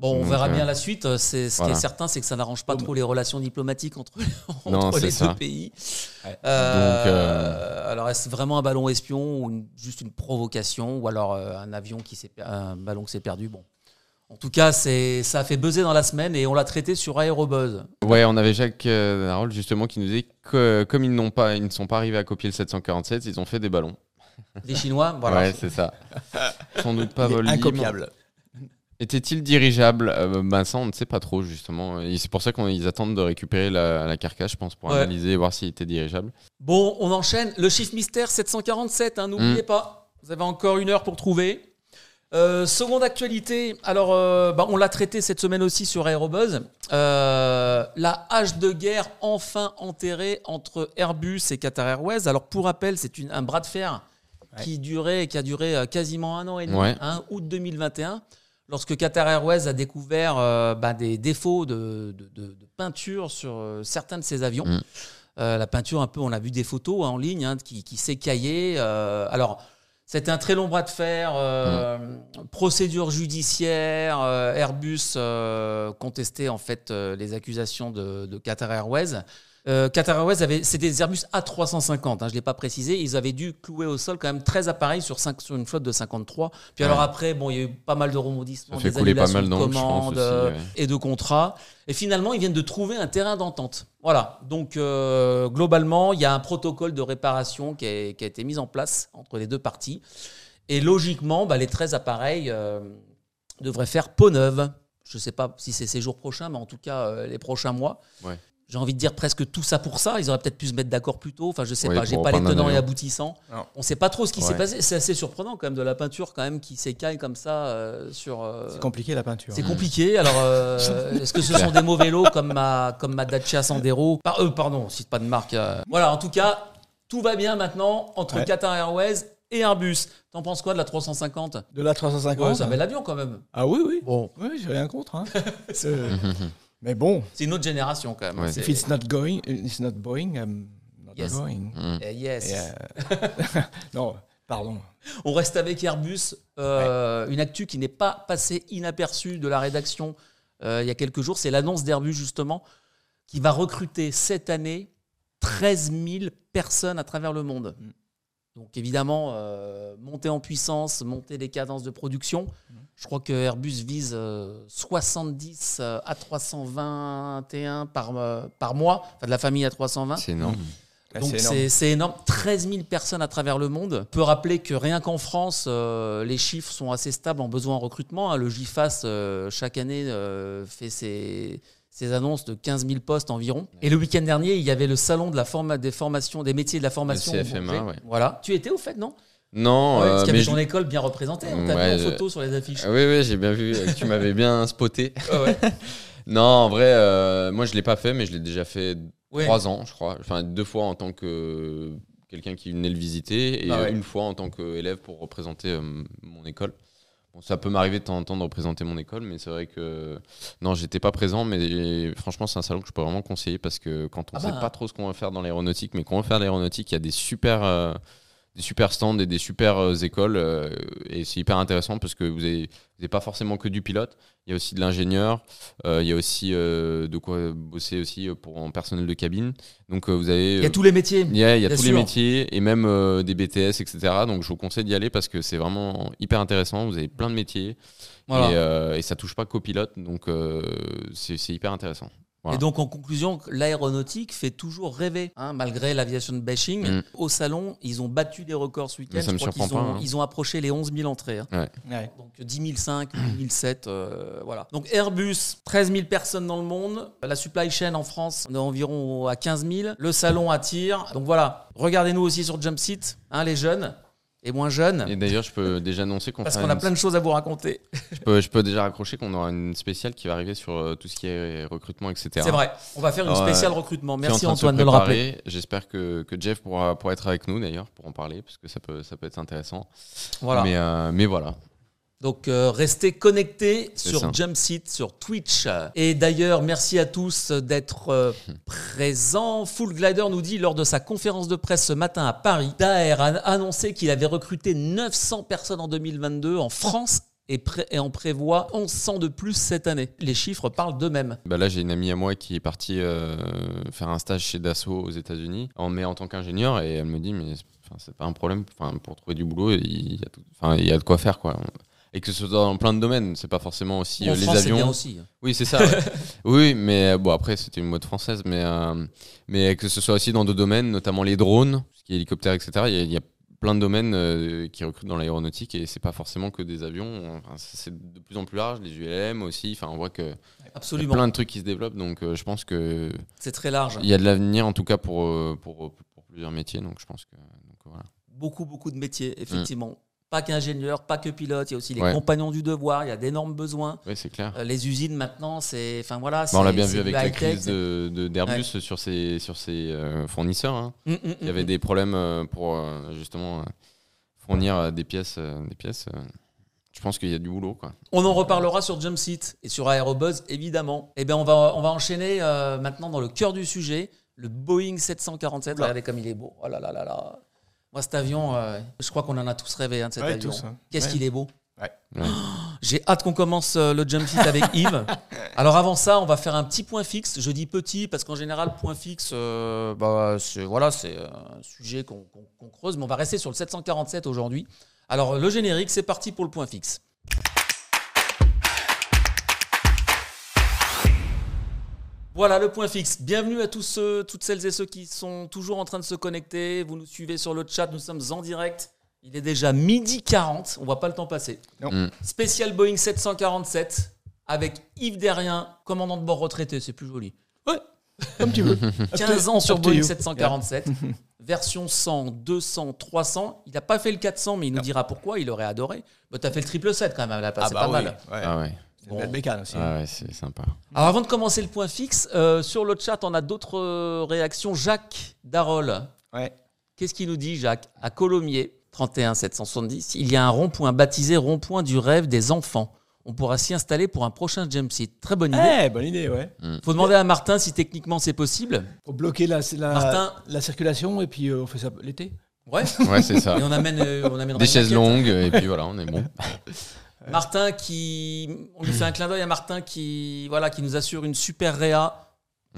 Bon, on Donc, verra euh, bien la suite. C'est, ce qui est certain, c'est que ça n'arrange pas trop les relations diplomatiques entre, (laughs) entre Non, c'est les ça. deux pays. Ouais. Euh, Donc, euh, Alors, est-ce vraiment un ballon espion ou une- juste une provocation ou alors euh, un avion qui s'est un ballon qui s'est perdu? Bon. En tout cas, c'est, ça a fait buzzer dans la semaine et on l'a traité sur Aérobuzz. Ouais, on avait Jacques euh, Darrol justement qui nous disait que comme ils n'ont pas, ils ne sont pas arrivés à copier le 747, ils ont fait des ballons. Les Chinois, (laughs) voilà. Ouais, c'est ça. Sans doute pas vol libre. incopiable. Était-il dirigeable Euh, Ben ça, on ne sait pas trop justement. Et c'est pour ça qu'ils attendent de récupérer la, la carcasse, je pense, pour Ouais. analyser et voir s'il était dirigeable. Bon, on enchaîne. Le chiffre mystère 747, hein, n'oubliez Mm. pas. Vous avez encore une heure pour trouver. Euh, seconde actualité, alors euh, bah, on l'a traité cette semaine aussi sur Aérobuzz. Euh, la hache de guerre enfin enterrée entre Airbus et Qatar Airways. Alors pour rappel, c'est un bras de fer Ouais. qui, durait, qui a duré euh, quasiment un an et demi, Ouais. hein, août 2021, lorsque Qatar Airways a découvert euh, bah, des défauts de, de- de- de peinture sur euh, certains de ses avions. Mm. Euh, la peinture, un peu, on a vu des photos hein, en ligne hein, qui, qui s'écaillaient. Euh, alors, c'était un très long bras de fer, euh, procédure judiciaire. Airbus contestait en fait les accusations de, de Qatar Airways. Euh, Qatar Airways avait, c'était des Airbus A350, hein, je ne l'ai pas précisé. Ils avaient dû clouer au sol quand même 13 appareils sur, une flotte de 53. Puis alors après, bon, il y a eu pas mal de fait des couler pas annulations mal de commandes aussi, euh, ouais. et de contrats. Et finalement, ils viennent de trouver un terrain d'entente. Voilà. Donc, euh, globalement, il y a un protocole de réparation qui a, qui a été mis en place entre les deux parties. Et logiquement, bah, les 13 appareils euh, devraient faire peau neuve. Je ne sais pas si c'est ces jours prochains, mais en tout cas, les prochains mois. Ouais. J'ai envie de dire presque tout ça pour ça. Ils auraient peut-être pu se mettre d'accord plus tôt. Enfin, je sais Oui, pas. J'ai pas les tenants et aboutissants. Non. On sait pas trop ce qui s'est Ouais. passé. C'est assez surprenant quand même de la peinture quand même qui s'écaille comme ça euh, sur. euh, C'est compliqué la peinture. c'est compliqué. Alors, euh, (laughs) est-ce que ce sont des mauvais lots comme ma, comme ma Dacia Sandero? Par eux, pardon, cite pas de marque. euh. Voilà, en tout cas, tout va bien maintenant entre Ouais. Qatar Airways et Airbus. T'en penses quoi de la 350 De la 350 Ouais, c'est un bel avion quand même. Ah oui, oui. Bon, Oui, j'ai rien contre. hein. (laughs) Mais bon, c'est une autre génération quand même. Ouais. C'est- if it's not going, it's not Boeing, I'm not Yes. going. Mm. Eh, yes. Euh, (laughs) non, pardon. On reste avec Airbus. Euh, Une actu qui n'est pas passée inaperçue de la rédaction euh, il y a quelques jours. C'est l'annonce d'Airbus, justement, qui va recruter cette année 13 000 personnes à travers le monde. Mm. Donc, évidemment, euh, monter en puissance, monter les cadences de production. Je crois que Airbus vise euh, 70 euh, A321 par, euh, par mois, enfin de la famille A320. C'est énorme. Ah, Donc c'est énorme. c'est c'est énorme. 13 000 personnes à travers le monde. On peut rappeler que rien qu'en France, euh, les chiffres sont assez stables en besoin en recrutement. hein. Le GIFAS, euh, chaque année, euh, fait ses, ses annonces de 15 000 postes environ. Et le week-end dernier, il y avait le salon de la forma- des formations, des métiers de la formation. Le CFMA, ouais. Voilà. Tu étais au fait, non? Non, Ouais, euh, Parce qu'il y mais avait ton école bien représentée. On t'a Ouais, vu en photo sur les affiches. Ah oui, oui, j'ai bien vu euh, tu m'avais bien (laughs) spoté. Ouais. (laughs) Non, en vrai, euh, moi je l'ai pas fait, mais je l'ai déjà fait trois ans, je crois. Enfin, deux fois en tant que quelqu'un qui venait le visiter et Ah euh, une fois en tant qu'élève pour représenter euh, mon école. Bon, ça peut m'arriver de temps en temps de représenter mon école, mais c'est vrai que non, j'étais pas présent. Mais franchement, c'est un salon que je peux vraiment conseiller parce que quand on Ah sait bah. pas trop ce qu'on va faire dans l'aéronautique, mais qu'on va faire de l'aéronautique, il y a des super, euh, des super stands et des super euh, écoles euh, et c'est hyper intéressant parce que vous avez, vous n'avez pas forcément que du pilote. Il y a aussi de l'ingénieur, euh, il y a aussi de quoi bosser aussi pour en personnel de cabine. Donc vous avez Il y a tous les métiers. il y a, il y a Bien tous sûr. les métiers et même des BTS, etc. Donc je vous conseille d'y aller parce que c'est vraiment hyper intéressant. Vous avez plein de métiers Voilà. et, et ça touche pas qu'aux pilotes. Donc c'est hyper intéressant. Voilà. Et donc, en conclusion, l'aéronautique fait toujours rêver, hein, malgré l'aviation bashing. Mm. Au salon, ils ont battu des records ce week-end. Hein. ils ont approché les 11 000 entrées. hein. Ouais. Donc 10 005, 10 007, euh, voilà. Donc Airbus, 13 000 personnes dans le monde. La supply chain en France, on est environ à 15 000. Le salon attire. Donc voilà, regardez-nous aussi sur Jumpseat, hein, les jeunes. Et moins jeune. Et d'ailleurs, je peux déjà annoncer qu'on parce qu'on a une- plein de choses à vous raconter. (laughs) je, peux, je peux déjà raccrocher qu'on aura une spéciale qui va arriver sur euh, tout ce qui est recrutement, etc. C'est vrai. On va faire une Ouais. spéciale recrutement. Merci de Antoine de le rappeler. J'espère que, que Jeff pourra, pourra être avec nous d'ailleurs pour en parler parce que ça peut, ça peut être intéressant. Voilà. Mais, euh, mais voilà. Donc euh, restez connectés sur ça. Jumpseat, sur Twitch. Et d'ailleurs, merci à tous d'être euh, (laughs) présents. Full Glider nous dit lors de sa conférence de presse ce matin à Paris, Daer a annoncé qu'il avait recruté 900 personnes en 2022 en France et, pré- et en prévoit 1100 de plus cette année. Les chiffres parlent d'eux-mêmes. Bah là, j'ai une amie à moi qui est partie euh, faire un stage chez Dassault aux États-Unis, en, mais en tant qu'ingénieur, et elle me dit, mais c'est pas un problème, enfin, pour trouver du boulot, il y, a tout- il y a de quoi faire, quoi. Et que ce soit dans plein de domaines, c'est pas forcément aussi en euh, les bien avions. aussi. Oui, c'est ça. ouais. (laughs) oui, mais euh, bon, après, c'était une mode française, mais, euh, mais que ce soit aussi dans d'autres domaines, notamment les drones, ce qui est hélicoptère, etc. Il y a, il y a plein de domaines euh, qui recrutent dans l'aéronautique et c'est pas forcément que des avions. Enfin, c'est de plus en plus large, les ULM aussi. Enfin, on voit que y a Absolument. plein de trucs qui se développent, donc euh, je pense que C'est très large. il y a de l'avenir en tout cas pour, pour, pour plusieurs métiers, donc je pense que donc, voilà. Beaucoup, beaucoup de métiers, effectivement. Pas qu'ingénieur, pas que pilote, il y a aussi les Ouais. compagnons du devoir, il y a d'énormes besoins. Oui, c'est clair. Euh, les usines maintenant, c'est. Enfin voilà. Bah, on l'a bien vu avec la crise de- de- d'Airbus sur ses, sur ses euh, fournisseurs. hein. Mm, mm, Il y avait mm. des problèmes euh, pour justement fournir des pièces. des pièces. Je pense qu'il y a du boulot. Quoi. On en reparlera sur Jumpseat et sur Aerobuzz, évidemment. Eh bien, on va, on va enchaîner euh, maintenant dans le cœur du sujet, le Boeing 747. Oula. Regardez comme il est beau. Oh là là là là. Moi, cet avion, euh, je crois qu'on en a tous rêvé hein, de cet Ouais, avion. tous, hein. Qu'est-ce Ouais. qu'il est beau. Ouais. Ouais. J'ai hâte qu'on commence euh, le Jumpseat avec Yves. (laughs) Alors avant ça, on va faire un petit point fixe. Je dis petit parce qu'en général, point fixe, euh, bah, c'est voilà, c'est un sujet qu'on qu'on- qu'on creuse, mais on va rester sur le 747 aujourd'hui. Alors le générique, c'est parti pour le point fixe. Voilà le point fixe. Bienvenue à tous ceux, toutes celles et ceux qui sont toujours en train de se connecter. Vous nous suivez sur le chat, nous sommes en direct. Il est déjà midi 40, on voit pas le temps passer. Non. Mm. Spécial Boeing 747 avec Yves Derrien, commandant de bord retraité, c'est plus joli. Comme tu veux. (laughs) 15 ans sur Boeing you. 747, (laughs) version 100, 200, 300. Il n'a pas fait le 400, mais il nous dira pourquoi, il aurait adoré. Bah, tu as fait le triple 7 quand même, là, c'est pas mal. Ouais. Ah ouais, C'est une belle bécane aussi. ah ouais c'est sympa. Alors avant de commencer le point fixe, euh, sur le chat, on a d'autres euh, réactions. Jacques Darol, Ouais. qu'est-ce qu'il nous dit, Jacques? À Colomiers, 31 770, il y a un rond-point baptisé rond-point du rêve des enfants. On pourra s'y installer pour un prochain jump seat. Très bonne idée. Eh, bonne idée, ouais. Faut demander à Martin si techniquement c'est possible. Pour bloquer la, la, Martin. la circulation et puis euh, on fait ça l'été. Ouais. Ouais, c'est ça. Et on amène, euh, on amènera Des chaises longues, et puis voilà, on est bon. (laughs) Martin qui, on lui fait un clin d'œil à Martin qui, voilà, qui nous assure une super réa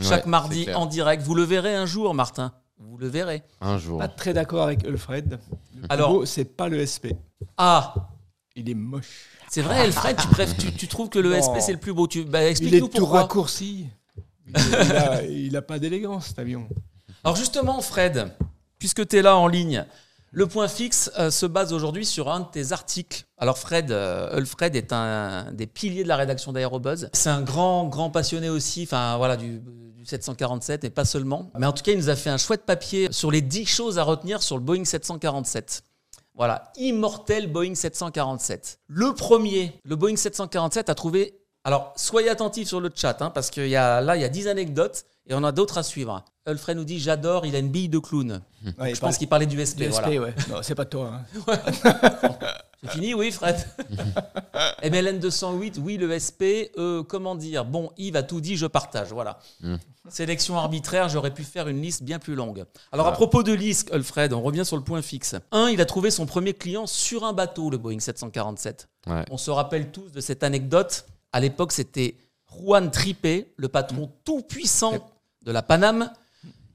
chaque Ouais, mardi en direct. Vous le verrez un jour, Martin. Vous le verrez. Un jour. Pas très d'accord avec Alfred. Le plus Alors- beau, c'est pas le SP. Ah, Il est moche. c'est vrai, Alfred, tu, préf- tu, tu trouves que le. SP c'est le plus beau. Tu, bah, Il est explique-nous tout pourquoi. raccourci. Il, il a, il a pas d'élégance, cet avion. Alors justement, Fred, puisque tu es là en ligne, le point fixe euh, se base aujourd'hui sur un de tes articles. Alors Fred, euh, Ulfred est un des piliers de la rédaction d'Aérobuzz. C'est un grand, grand passionné aussi, enfin voilà, du, du 747 et pas seulement. Mais en tout cas, il nous a fait un chouette papier sur les 10 choses à retenir sur le Boeing 747. Voilà, immortel Boeing 747. Le premier, le Boeing 747 a trouvé... Alors, soyez attentifs sur le chat, hein, parce que y a, là, il y a 10 anecdotes et on a d'autres à suivre. Ulfred nous dit, j'adore, il a une bille de clown. Ouais, Je pense qu'il parlait du SP. du SP, ouais. Non, c'est pas toi. hein. (laughs) C'est fini, oui, Fred (laughs) MLN 208, oui, le SP. euh, comment dire? Bon, Yves a tout dit, je partage. Voilà. Mm. Sélection arbitraire, j'aurais pu faire une liste bien plus longue. Alors, à propos de liste, Alfred, on revient sur le point fixe. Un, il a trouvé son premier client sur un bateau, le Boeing 747. Ouais. On se rappelle tous de cette anecdote. À l'époque, c'était Juan Tripé, le patron tout puissant de la Paname,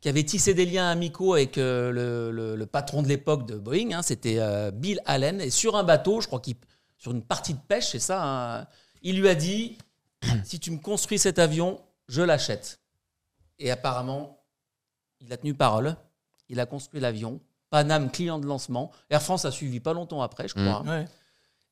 qui avait tissé des liens amicaux avec euh, le, le- le patron de l'époque de Boeing. hein, c'était euh, Bill Allen. Et sur un bateau, je crois qu'il sur une partie de pêche, c'est ça. hein, il lui a dit (clears throat) si tu me construis cet avion, je l'achète. Et apparemment, il a tenu parole. Il a construit l'avion. Paname client de lancement. Air France a suivi pas longtemps après, je crois. hein. Ouais.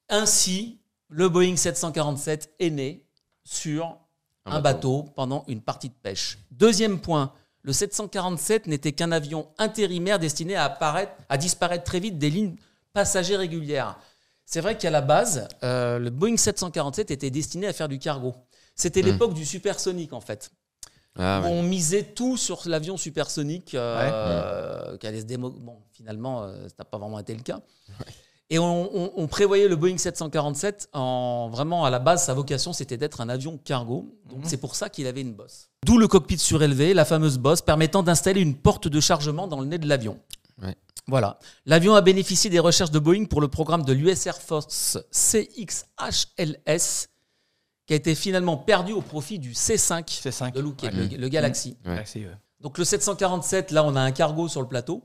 Ainsi, le Boeing 747 est né sur un, bateau. pendant une partie de pêche. Deuxième point, le 747 n'était qu'un avion intérimaire destiné à, apparaître, à disparaître très vite des lignes passagers régulières. C'est vrai qu'à la base, euh, le Boeing 747 était destiné à faire du cargo. C'était Hmm. l'époque du supersonique en fait. Ah, ouais. On misait tout sur l'avion supersonique euh, qui allait se démo. Bon, finalement, euh, ça n'a pas vraiment été le cas. Et on, on- on prévoyait le Boeing 747 en vraiment à la base, sa vocation c'était d'être un avion cargo. Donc c'est pour ça qu'il avait une bosse. D'où le cockpit surélevé, la fameuse bosse permettant d'installer une porte de chargement dans le nez de l'avion. Ouais. Voilà. L'avion a bénéficié des recherches de Boeing pour le programme de l'US Air Force CXHLS, qui a été finalement perdu au profit du C5 C5. de Lockheed, Ouais. le, le. Galaxy, ouais. Donc le 747, là, on a un cargo sur le plateau.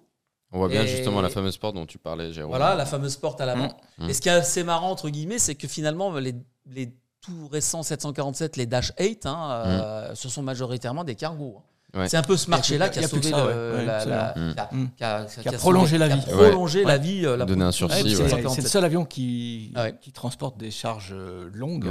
On voit bien Et- justement la fameuse porte dont tu parlais, Jérôme. Voilà, la fameuse porte à l'avant. Mm. Et ce qui est assez marrant, entre guillemets, c'est que finalement, les, les tout récents 747, les Dash 8, hein, euh, ce sont majoritairement des cargos. hein. Ouais. C'est un peu ce marché-là qui a sauvé qui prolongé la vie. Qui a prolongé la vie. euh, la Donné un sursis, Ouais, c'est- 747. C'est le seul avion qui, Ah ouais. qui transporte des charges euh, longues.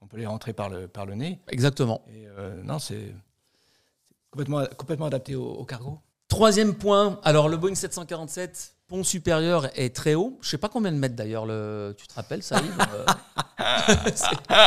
On peut les rentrer par le, par le nez. Exactement. Et euh, non, c'est c'est complètement, complètement adapté au, au cargo. Troisième point, alors le Boeing 747, pont supérieur est très haut. Je sais pas combien de mètres d'ailleurs, le... tu te rappelles ça Euh, (laughs)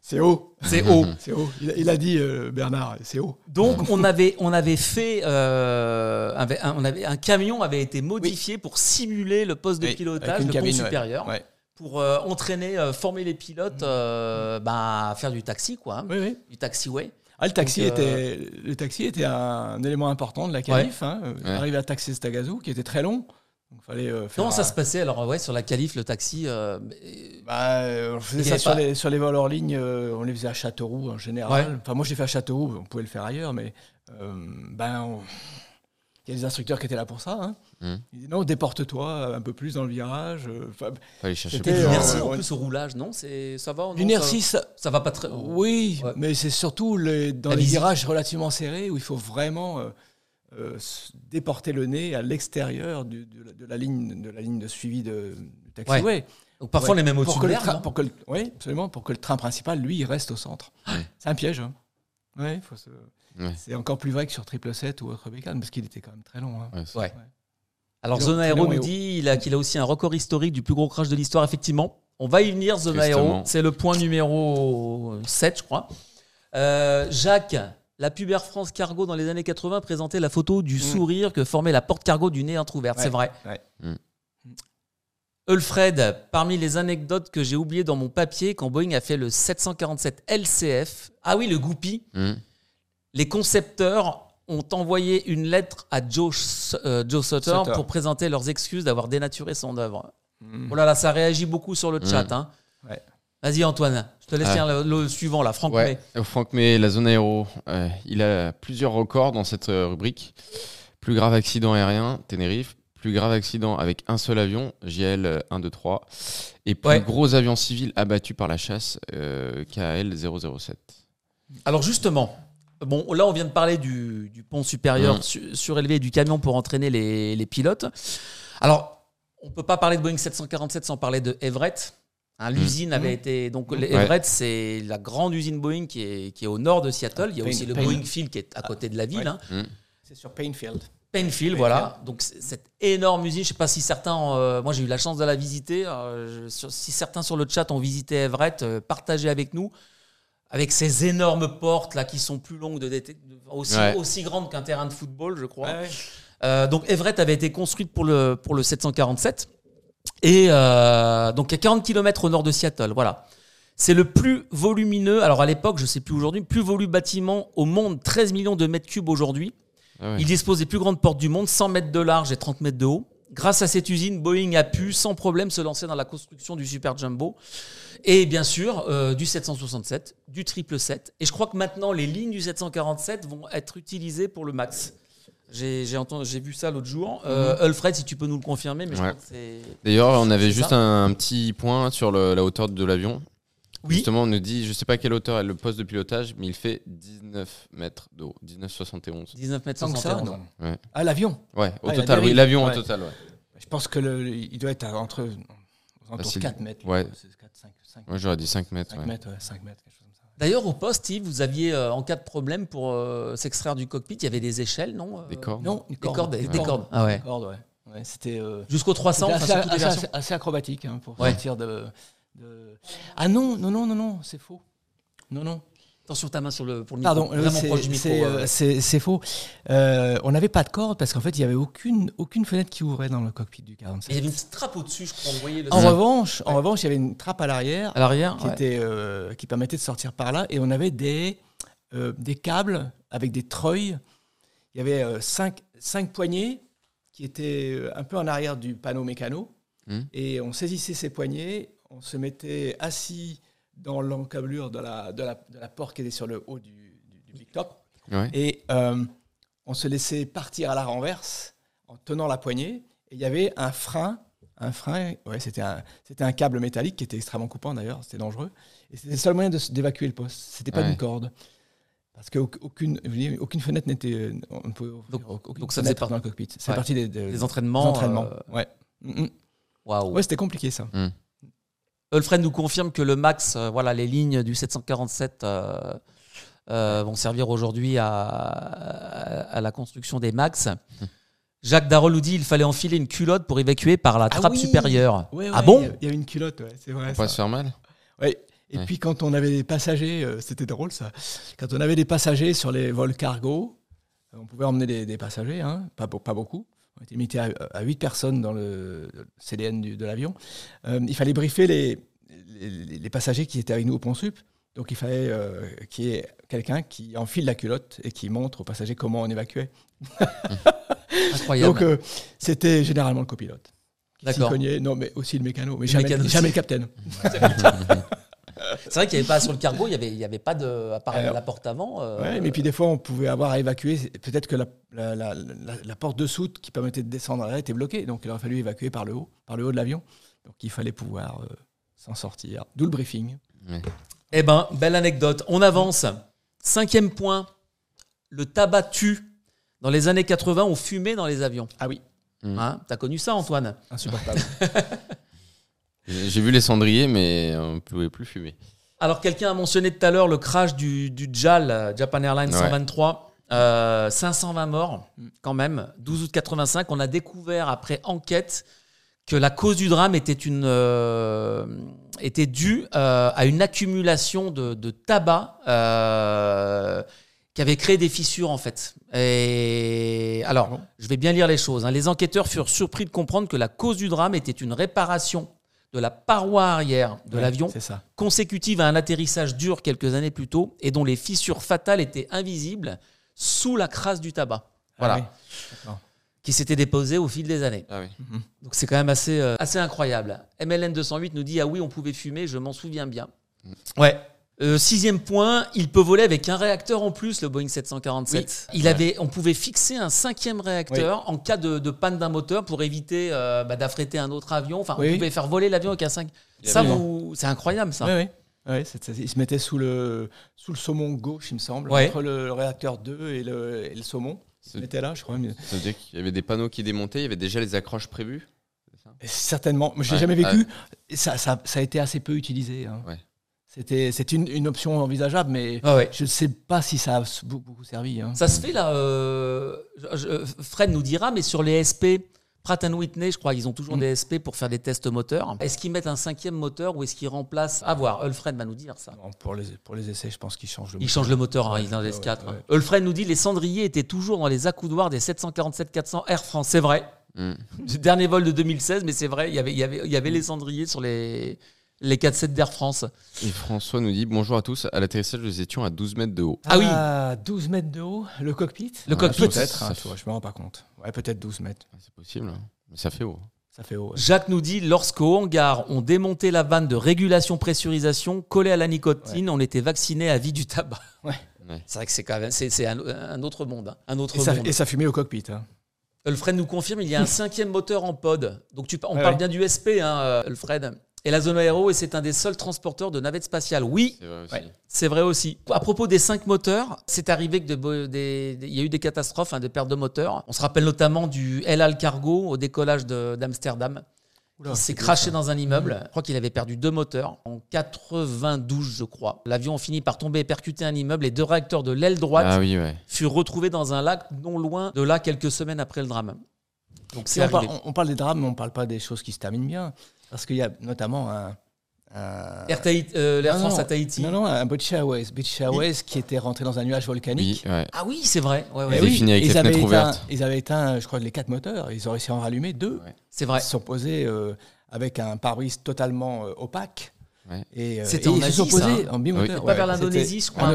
C'est haut. C'est haut. (laughs) C'est haut. Il, a- il a dit, euh, Bernard, c'est haut. Donc on avait, on avait fait, euh, avait- un, on avait, un camion avait été modifié pour simuler le poste de Oui, pilotage, le cabine, pont ouais. supérieur, Ouais. pour euh, entraîner, euh, former les pilotes euh, bah, à faire du taxi, quoi, hein, Oui, oui. du taxiway. Ah, le, taxi Donc, euh, était, le taxi était un élément important de la qualif. Hein. Ouais. Arriver à taxer cet agazou qui était très long. Donc, fallait, euh, Comment ça un- se passait alors ouais, sur la qualif, le taxi euh, Bah, euh, on faisait ça sur les, sur les vols hors ligne, euh, on les faisait à Châteauroux en général. Ouais. Enfin, moi j'ai fait à Châteauroux, on pouvait le faire ailleurs, mais euh, ben, on- il y a des instructeurs qui étaient là pour ça. Hein. Mhm. Ils disaient non, déporte-toi un peu plus dans le virage. euh, enfin, C'était, euh, l'inertie en plus au roulage, non C'est ça va L'inertie, ça, ça- ça va pas très. oui, Ouais. mais c'est surtout les- dans La les visite. virages relativement serrés où il faut vraiment euh, euh, déporter le nez à l'extérieur de, la- de la ligne, de la ligne de suivi de, du taxiway. Donc parfois on est même pour au-dessus que le train, pour que le, oui, absolument, pour que le train principal, lui, reste au centre. C'est un piège. Hein. Ouais, faut se- Ouais. C'est encore plus vrai que sur 777 ou autre bécane, parce qu'il était quand même très long. hein. Ouais. Alors Zone Aero nous dit a- qu'il a aussi un record historique du plus gros crash de l'histoire, effectivement. On va y venir, Zone. Aero. C'est le point numéro 7, je crois. Euh, Jacques, la pub Air France Cargo dans les années 80 présentait la photo du sourire que formait la porte cargo du nez entrouverte. Ouais. C'est vrai. Ouais. Ulfred, parmi les anecdotes que j'ai oubliées dans mon papier, quand Boeing a fait le 747 LCF, ah oui, le Goupy, Hum. les concepteurs ont envoyé une lettre à Joe, euh, Joe Sutter, Sutter. pour présenter leurs excuses d'avoir dénaturé son œuvre. Mm. Oh là là, ça réagit beaucoup sur le chat. Mm. hein. Ouais. Vas-y Antoine, je te laisse Ah. lire le, le suivant là, Franck Ouais, May. euh, Franck May, la zone aéro, euh, il a plusieurs records dans cette rubrique. Plus grave accident aérien, Tenerife. Plus grave accident avec un seul avion, JL euh, 1, 2, 3. Et plus Ouais. gros avion civil abattu par la chasse, euh, KL 007. Alors justement, bon, là on vient de parler du, du pont supérieur Mm. su- surélevé et du camion pour entraîner les, les pilotes. Alors, on peut pas parler de Boeing 747 sans parler de Everett. Hein, L'usine avait été donc Mm. Ouais. Everett, c'est la grande usine Boeing qui est, qui est au nord de Seattle. Il y a aussi le Boeing Field qui est à côté de la ville. Ouais. hein. C'est sur Painfield. Painfield, voilà. Donc cette énorme usine, je sais pas si certains, euh, moi j'ai eu la chance de la visiter. euh, je- sur- si certains sur le chat ont visité Everett, euh, partagez avec nous. Avec ces énormes portes là qui sont plus longues, de, déte- de- aussi, Ouais. aussi grandes qu'un terrain de football, je crois. Euh, donc Everett avait été construite pour le, pour le 747. Et euh, donc à 40 km au nord de Seattle, voilà. C'est le plus volumineux, alors à l'époque, je sais plus aujourd'hui, plus volumineux bâtiment au monde, 13 millions de mètres cubes aujourd'hui. Ah ouais. Il dispose des plus grandes portes du monde, 100 mètres de large et 30 mètres de haut. Grâce à cette usine, Boeing a pu sans problème se lancer dans la construction du Super Jumbo et bien sûr euh, du 767, du 777. Et je crois que maintenant les lignes du 747 vont être utilisées pour le Max. J'ai j'ai entendu- j'ai vu ça l'autre jour. Euh, Alfred, si tu peux nous le confirmer, mais Ouais. D'ailleurs, on avait juste un, un petit point sur le- la hauteur de l'avion. Oui. Justement, on nous dit, je sais pas quelle hauteur est le poste de pilotage, mais il fait 19 mètres de haut, 19,71. 19 mètres Tant que ça, 71. non. Ouais. Ah, l'avion. Ouais, au Ah, total, oui, l'avion Ouais. au total, ouais. Je pense que le, il doit être à- entre, entre Facile. 4 mètres. Ouais. C'est 4, 5, 5, Moi, j'aurais dit 5 mètres. ouais. mètres, ouais, 5 mètres, quelque chose comme ça. D'ailleurs, au poste, Yves, vous aviez, euh, en cas de problème pour euh, s'extraire du cockpit, il y avait des échelles, non euh, Des cordes. Non, Des cordes, des cordes. cordes. Ah ouais. Des cordes, ouais. Ouais, c'était euh, Jusqu'au 300, c'était enfin, assez, assez- versions. assez- assez acrobatique hein, pour Ouais. sortir de, de- Ah non, non, non, non, non, c'est faux. Non, non. Attention ta main sur le, pour le micro. Pardon, euh, Vraiment c'est- proche du micro. c'est, ouais, euh, c'est faux. Euh, on n'avait pas de corde parce qu'en fait, il n'y avait aucune, aucune fenêtre qui ouvrait dans le cockpit du Et il y 47. avait une petite trappe au-dessus, je crois. Vous voyez le En Ouais. revanche, en revanche, il y avait une trappe à l'arrière à l'arrière. qui, ouais. était, euh, qui permettait de sortir par là et on avait des, euh, des câbles avec des treuils. Il y avait euh, cinq, cinq poignées qui étaient euh, un peu en arrière du panneau mécano Mhm. et on saisissait ces poignées, on se mettait assis dans l'encablure de la, de, la, de la porte qui était sur le haut du, du- du big top Ouais. et euh, on se laissait partir à la renverse en tenant la poignée. Et il y avait un frein, un frein, ouais, c'était un, c'était un câble métallique qui était extrêmement coupant d'ailleurs, c'était dangereux. Et c'était le seul moyen de d'évacuer le poste. C'était pas Ouais. une corde. Parce qu'aucune aucune fenêtre n'était. euh, On ne pouvait ouvrir Donc- ça faisait fenêtre par- dans le cockpit. C'est Ouais. partie des, des- Les des entraînements. entraînements. euh, Ouais. Mm, mm. Ouais, c'était compliqué ça. Alfred nous confirme que le max, euh, voilà, les lignes du 747 euh, euh, vont servir aujourd'hui à, à- à la construction des max. Jacques Darol nous dit il fallait enfiler une culotte pour évacuer par la Ah trappe oui. supérieure. Ouais, ah bon il y a- une culotte, ouais, c'est vrai. Ça. pas se faire mal. Ouais. Et Ouais. puis quand on avait des passagers, euh, c'était drôle ça. Quand on avait des passagers sur les vols cargo, on pouvait emmener des, des passagers, hein, pas beaucoup. On était limité à, à 8 personnes dans le CDN du- de l'avion. Euh, il fallait briefer les, les, les passagers qui étaient avec nous au pont sup. Donc il fallait euh, qu'il y ait quelqu'un qui enfile la culotte et qui montre aux passagers comment on évacuait. (laughs) Incroyable. Donc euh, c'était généralement le copilote. D'accord. Non, mais aussi le mécano, mais Le jamais, mécano jamais le capitaine. (laughs) (laughs) C'est vrai qu'il n'y avait pas sur le cargo, il n'y avait, il y avait pas de. À part la porte avant. euh, Ouais, mais puis des fois, on pouvait avoir à évacuer. Peut-être que la, la- la- la- la porte de soute qui permettait de descendre là était bloquée. Donc, il aurait fallu évacuer par le haut, par le haut de l'avion. Donc, il fallait pouvoir euh, s'en sortir. D'où le briefing. Eh ben, belle anecdote. On avance. Cinquième point. Le tabac tue. Dans les années 80, on fumait dans les avions. Ah oui, Mm. Hein T'as connu ça, Antoine? Insupportable. (laughs) J'ai vu les cendriers, mais on ne pouvait plus fumer. Alors, quelqu'un a mentionné tout à l'heure le crash du, du JAL, euh, Japan Airlines Ouais. 123. Euh, 520 morts, Mm. quand même. 12 août 85. On a découvert, après enquête, que la cause du drame était, une, euh, était due euh, à une accumulation de, de tabac euh, qui avait créé des fissures, en fait. Et alors, Ah je vais bien lire les choses. hein. Les enquêteurs furent surpris de comprendre que la cause du drame était une réparation de la paroi arrière de Ouais, l'avion consécutive à un atterrissage dur quelques années plus tôt et dont les fissures fatales étaient invisibles sous la crasse du tabac. Voilà. Ah oui. D'accord. Qui s'était déposé au fil des années. Ah oui. Donc c'est quand même assez, euh, assez incroyable. MLN 208 nous dit Ah oui, on pouvait fumer, je m'en souviens bien. Ouais. Euh, sixième point, il peut voler avec un réacteur en plus, le Boeing 747. Il avait, on pouvait fixer un cinquième réacteur en cas de, de panne d'un moteur pour éviter euh, bah, d'affréter un autre avion. Enfin, Oui. on pouvait faire voler l'avion avec un 5. Il y Ça, vous, c'est incroyable ça. Oui, oui. Il se mettait sous le, sous le saumon gauche, il me semble, Ouais. entre le, le réacteur 2 et le, et le saumon. Il se mettait là, je crois. mais- Ça veut dire qu'il y avait des panneaux qui démontaient, il y avait déjà les accroches prévues. Certainement. Moi, Je l'ai Ouais, jamais vécu. Et Ça, ça, ça a été assez peu utilisé. hein. Ouais. C'était c'est une, une option envisageable, mais Ah ouais. je ne sais pas si ça a beaucoup, beaucoup servi. hein. Ça se fait là. euh, je- Fred nous dira, mais sur les SP, Pratt Whitney, je crois, ils ont toujours Mm. des SP pour faire des tests moteurs. Est-ce qu'ils mettent un cinquième moteur ou est-ce qu'ils remplacent? À voir. Alfred va nous dire ça. Non, pour, les, pour les essais, je pense qu'ils changent le moteur. change le moteur, hein, il est dans les Ouais, S4. ouais, hein. Alfred nous dit les cendriers étaient toujours dans les accoudoirs des 747-400 Air France. C'est vrai. Mm. Du dernier vol de 2016, mais c'est vrai, il y avait, il y avait, il y avait les cendriers sur les, les 4-7 d'Air France. Et François nous dit Bonjour à tous. À l'atterrissage, nous étions à 12 mètres de haut. Ah oui. 12 mètres de haut, le cockpit? Le Ouais, cockpit. Peut-être, hein, je me rends pas compte. Ouais, peut-être 12 mètres. Ah, C'est possible, hein. mais ça fait haut. Ça fait haut. ouais. Jacques nous dit lorsqu'au hangar, on démontait la vanne de régulation pressurisation collée à la nicotine, on était vacciné à vie du tabac. (laughs) Ouais. C'est vrai que c'est quand même c'est, c'est un, un autre monde, hein. un autre Et ça, monde. et ça fumait au cockpit. hein. Alfred nous confirme il y a un (laughs) cinquième moteur en pod. Donc tu, on Ouais, parle ouais. bien du SP, hein, euh, Alfred. Et la zone aéro, et c'est un des seuls transporteurs de navettes spatiales. Oui, C'est vrai aussi. Ouais. c'est vrai aussi. À propos des cinq moteurs, c'est arrivé que de bo- des- des- il y a eu des catastrophes, hein, des pertes de moteurs. On se rappelle notamment du El Al Cargo au décollage de- d'Amsterdam. Il s'est craché dans un immeuble. Je crois qu'il avait perdu deux moteurs en 92, je crois. L'avion finit par tomber et percuter un immeuble. Les deux réacteurs de l'aile droite Ah oui, ouais. furent retrouvés dans un lac non loin de là quelques semaines après le drame. Donc Si parle, on parle des drames, mais on ne parle pas des choses qui se terminent bien. Parce qu'il y a notamment un. un- Air, Tahiti- euh, l'Air Non, France non, à Tahiti. Non, non, un British Airways. British Airways qui était rentré dans un nuage Oui, volcanique. ouais. Ah oui, c'est vrai. Ouais, ouais, Ils oui. fini avec les avaient éteint-. Ils avaient éteint, je crois, les quatre moteurs. Ils ont réussi à en rallumer deux. Ouais. C'est vrai. Ils se sont posés euh, avec un pare-brise totalement euh, opaque. Ouais. Et, euh, C'était et en ils se sont ça, posés hein. en bimoteur. Oui. Pas vers l'Indonésie, je crois.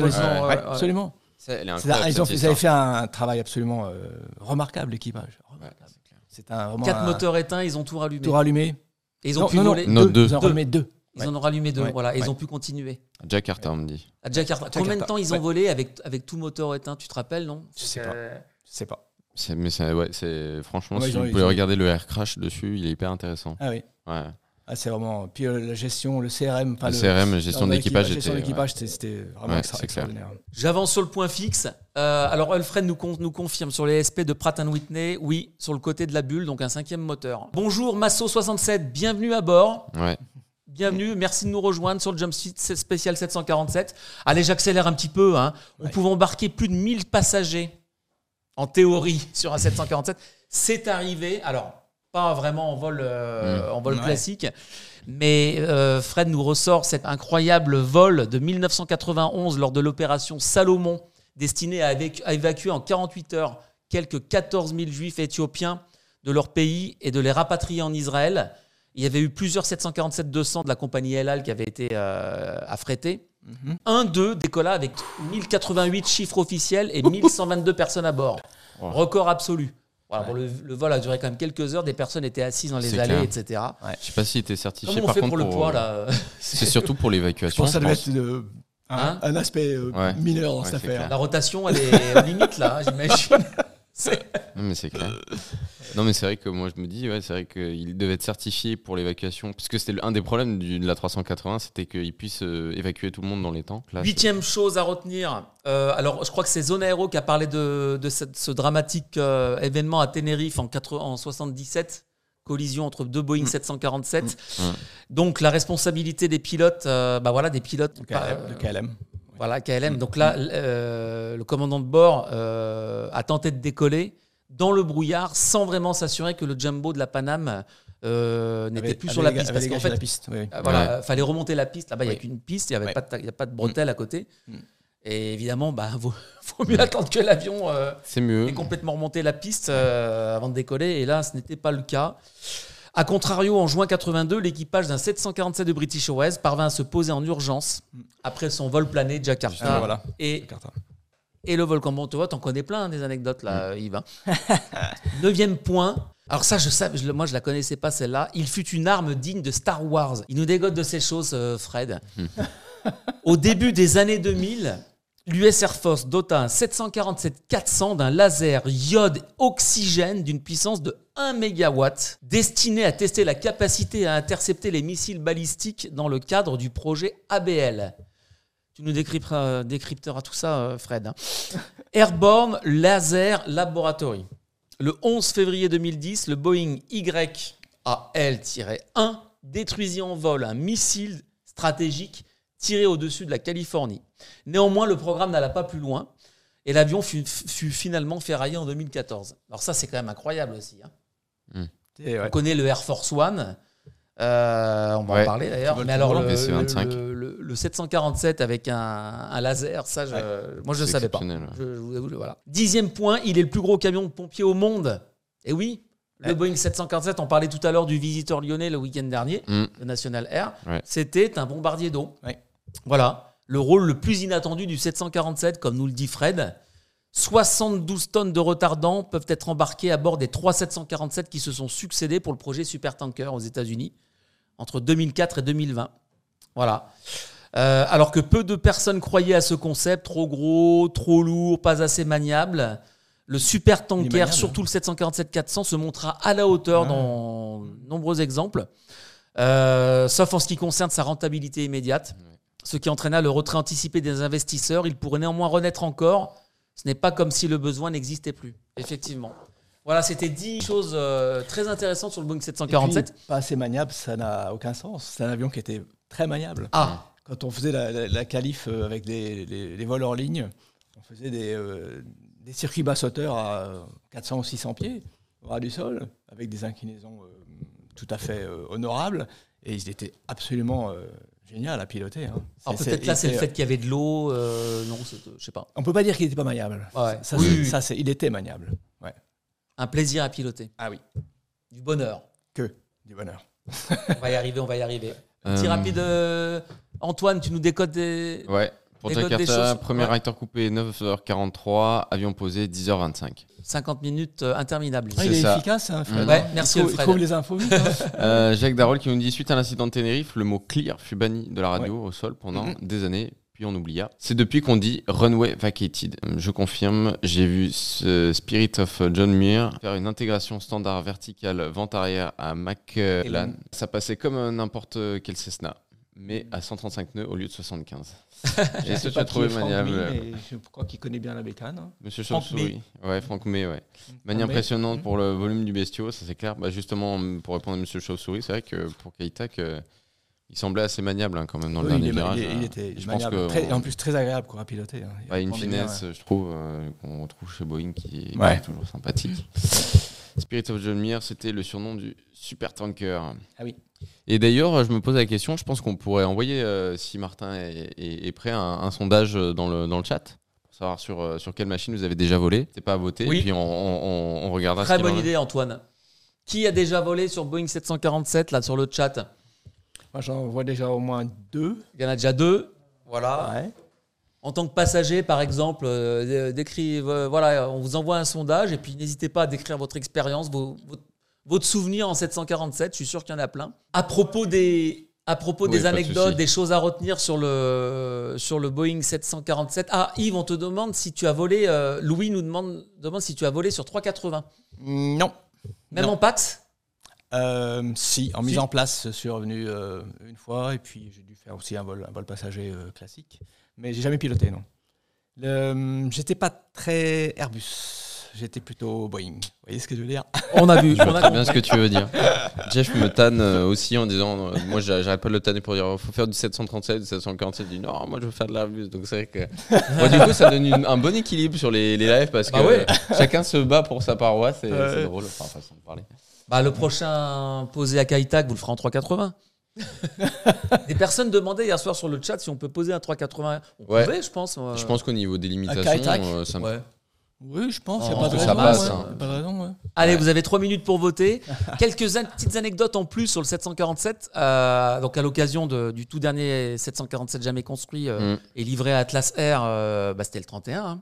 absolument. Ça, elle est C'est-à-dire, incroyable, Ils, ont, ils avaient fait un travail absolument euh, remarquable, l'équipage. Remarquable. c'est. C'est un Quatre un- moteurs éteints, ils ont tout rallumé. tout rallumé. Et ils ont non, pu non, voler. Non, deux. deux. Ils en Deux. rallumé deux. Ils en ont rallumé deux, Ouais. voilà. et Ils Ouais. ont pu continuer. Jakarta, on me dit. À Jakarta. Jakarta. Combien de temps ils ont Ouais. volé avec, avec tout moteur éteint Tu te rappelles, non? Je sais pas. Je sais pas. Mais c'est, ouais, c'est, franchement, Ouais, si ils ont- vous ils pouvez ont- regarder le air crash dessus, il est hyper intéressant. Ah oui. Ouais. Ah, c'est vraiment. Puis euh, la gestion, le CRM. enfin, le CRM, la gestion d'équipage gestion était. d'équipage, c'était- c'était vraiment Ouais, extra- extraordinaire. J'avance sur le point fixe. Euh, alors, Alfred nous, con- nous confirme sur les SP de Pratt Whitney, oui, sur le côté de la bulle, donc un cinquième moteur. Bonjour Masso67, bienvenue à bord. ouais. Bienvenue, merci de nous rejoindre sur le Jump Street spécial 747. Allez, j'accélère un petit peu. Hein. On Ouais. pouvait embarquer plus de 1000 passagers, en théorie, sur un 747. C'est arrivé, alors, pas vraiment en vol, euh, en vol Ouais. classique, mais euh, Fred nous ressort cet incroyable vol de 1991 lors de l'opération Salomon, destinée à, évacu- à évacuer en 48 heures quelques 14 000 juifs éthiopiens de leur pays et de les rapatrier en Israël. Il y avait eu plusieurs 747-200 de la compagnie El Al qui avaient été euh, affrétés. Mhm. Un d'eux décolla avec 1088 chiffres officiels et 1122 personnes à bord. Wow. Record absolu. Voilà, bon, le, le vol a duré quand même quelques heures, des personnes étaient assises dans les C'est allées, clair. etc. Je sais pas s'il était certifié Comment on par fait contre. pour le poids là (laughs) C'est surtout pour Je l'évacuation. pense que ça je devait être euh, un, Hein un aspect euh, Ouais. mineur dans Ouais, cette affaire. clair. La rotation, elle est aux limites là, j'imagine. (laughs) C'est- Non, mais c'est clair. Non, mais c'est vrai que moi je me dis, ouais, c'est vrai qu'il devait être certifié pour l'évacuation. Parce que c'était un des problèmes du- de la 380, c'était qu'il puisse euh, évacuer tout le monde dans les temps. Là, Huitième chose à retenir. euh, alors, je crois que c'est Zone Aero qui a parlé de, de cette- ce dramatique euh, événement à Tenerife en, 80 en 77, collision entre deux Boeing 747. Mm. Donc, la responsabilité des pilotes, euh, bah voilà, des pilotes. De KLM. de KLM. Voilà, KLM. Donc là, euh, le commandant de bord euh, a tenté de décoller dans le brouillard sans vraiment s'assurer que le jumbo de la Paname euh, n'était plus sur la piste. Parce qu'en fait, la piste. oui, Voilà, Ouais. fallait remonter la piste. Là-bas, il n'y a qu'une piste, il n'y avait Ouais. pas de, y a pas de bretelle à côté. Mm. Et évidemment, bah, (laughs) vaut, vaut mieux attendre que l'avion ait complètement remonté la piste avant de décoller. Et là, ce n'était pas le cas. A contrario, en juin 82, l'équipage d'un 747 de British Airways parvint à se poser en urgence après son vol plané de Jakarta. Ah, voilà. Et Jakarta. et le volcan Bon, tu vois, t'en connais plein hein, des anecdotes là, Mm. Yves. hein. (laughs) Neuvième point. Alors ça, je savais, je- moi je la connaissais pas celle-là. Il fut une arme digne de Star Wars. Il nous dégote de ces choses, euh, Fred. Mm. Au début des années 2000, l'US Air Force dota un 747-400 d'un laser iode oxygène d'une puissance de 1 MW, destiné à tester la capacité à intercepter les missiles balistiques dans le cadre du projet ABL. Tu nous décrypteras, décrypteras tout ça, euh, Fred. hein. (laughs) Airborne Laser Laboratory. Le 11 février 2010, le Boeing YAL-1 détruisit en vol un missile stratégique tiré au-dessus de la Californie. Néanmoins, le programme n'alla pas plus loin et l'avion fut, fut finalement ferraillé en 2014. Alors ça, c'est quand même incroyable aussi. hein. Ouais. On connaît le Air Force One. Euh, on va en Ouais. parler d'ailleurs. Mais alors, le, VC-25. le- le- le 747 avec un, un laser, ça, je, moi, je ne savais pas. exceptionnel, ouais. Je- je vous avoue, voilà. Dixième point, il est le plus gros camion de pompiers au monde. Et oui, le Ouais. Boeing 747, on parlait tout à l'heure du visiteur lyonnais le week-end dernier, Mm. le National Air. Ouais. C'était un bombardier d'eau. Voilà, le rôle le plus inattendu du 747, comme nous le dit Fred. 72 tonnes de retardants peuvent être embarqués à bord des trois 747 qui se sont succédés pour le projet Supertanker aux États-Unis entre 2004 et 2020. Voilà. Euh, alors que peu de personnes croyaient à ce concept, trop gros, trop lourd, pas assez maniable, le super tanker, maniable. surtout le 747-400, se montra à la hauteur Ouais. dans nombreux exemples, Euh, sauf en ce qui concerne sa rentabilité immédiate, ce qui entraîna le retrait anticipé des investisseurs. Il pourrait néanmoins renaître encore. Ce n'est pas comme si le besoin n'existait plus. Effectivement. Voilà, c'était 10 choses euh, très intéressantes sur le Boeing Et 747. puis, pas assez maniable, ça n'a aucun sens. C'est un avion qui était très maniable. Ah, Quand on faisait la, la, la qualif euh, avec les, les- les vols hors ligne, on faisait des, euh, des circuits bas sauteurs à 400 ou 600 pieds. au ras du sol, avec des inclinaisons euh, tout à fait honorables. Et ils étaient absolument génial à piloter. hein. Alors peut-être là, c'est le fait qu'il y avait de l'eau. euh, non, je sais pas. On peut pas dire qu'il n'était pas maniable. Ouais. Ça, Oui. ça, c'est- il était maniable. Ouais. Un plaisir à piloter. Ah oui. Du bonheur. Que du bonheur. On va y arriver, on va y arriver. (laughs) Petit Euh, rapide, euh, Antoine, tu nous décodes des. Ouais. Pour Jakarta, choses, premier ouais. réacteur coupé 9h43, avion posé 10h25. 50 minutes euh, interminables. Ah, il C'est est efficace, hein, Fred. Ouais, merci, il trouve, Fred. il trouve les infos vite. hein. (laughs) Euh, Jacques Darrol qui nous dit suite à l'incident de Tenerife, le mot clear fut banni de la radio au sol pendant Mhm. des années, puis on oublia. C'est depuis qu'on dit runway vacated. Je confirme, j'ai vu ce Spirit of John Muir faire une intégration standard verticale vente arrière à McLaren. Ça passait comme euh, n'importe quel Cessna, mais à 135 nœuds au lieu de 75. (laughs) Je Et sais ce tu pas as trouvé maniable. Mais je crois qu'il connaît bien la bécane. hein. Monsieur Chauve-souris. Ouais, Franck May, ouais. Manie impressionnante Mhm. pour le volume du bestiau, ça c'est clair. Bah, justement, pour répondre à Monsieur Chauve-souris, c'est vrai que pour euh, il semblait assez maniable hein, quand même dans le Oui, il, dernier est- virage. il il euh, était je pense maniable. que Très- on- en plus très agréable quoi, à piloter. hein. Il bah, une bien, finesse, ouais. je trouve, euh, qu'on retrouve chez Boeing qui est toujours sympathique. (laughs) Spirit of John Muir, c'était le surnom du super tanker. Ah oui. Et d'ailleurs, je me pose la question, je pense qu'on pourrait envoyer, euh, si Martin est, est- est prêt, un, un sondage dans le, dans le chat pour savoir sur, euh, sur quelle machine vous avez déjà volé. C'est pas à voter, Oui. et puis on, on- on- on regardera ce Très bonne idée, Antoine. Qui a déjà volé sur Boeing 747 là sur le chat? Moi j'en vois déjà au moins deux. Il y en a déjà deux. Voilà. Ouais. En tant que passager, par exemple, euh, décrive, euh, voilà, on vous envoie un sondage et puis n'hésitez pas à décrire votre expérience, vos, votre, votre souvenir en 747. Je suis sûr qu'il y en a plein. À propos des, à propos Oui, des pas de anecdotes, des choses à retenir sur le, sur le Boeing 747. Ah, Yves, on te demande si tu as volé. euh, Louis nous demande, demande si tu as volé sur 380. Non. Même Non. en PAX? Euh, si, en mise Si. en place, je suis revenu euh, une fois et puis j'ai dû faire aussi un vol, un vol passager euh, classique. Mais j'ai jamais piloté, non. Le- J'étais pas très Airbus, j'étais plutôt Boeing. Vous voyez ce que je veux dire? On a vu. Je on vois a très bien ce que tu veux dire. Jeff me tanne euh, aussi en disant, euh, moi j'a- j'arrête pas de le tanner pour dire, faut faire du 737, du 747. Il dit non, moi je veux faire de l'Airbus. Donc c'est vrai que, (laughs) Bon, du coup, ça donne une- un bon équilibre sur les, les lives parce que Bah ouais. euh, chacun se bat pour sa paroisse c'est drôle, enfin façon de parler. Bah, le prochain posé à Kaitak, vous le ferez en 380. Des personnes demandaient hier soir sur le chat si on peut poser un 380. On Ouais. pouvait, je pense. euh, Je pense qu'au niveau des limitations, Kaitac euh, ça me- Ouais. Oui, je pense. Oh, Il n'y a pas de que raison. ça passe, ouais. hein. A Pas de raison, ouais. Allez, Ouais. vous avez trois minutes pour voter. (laughs) Quelques an- petites anecdotes en plus sur le 747. Euh, donc, à l'occasion du tout dernier 747 jamais construit euh, Mm. et livré à Atlas Air, euh, bah, c'était le 31, hein,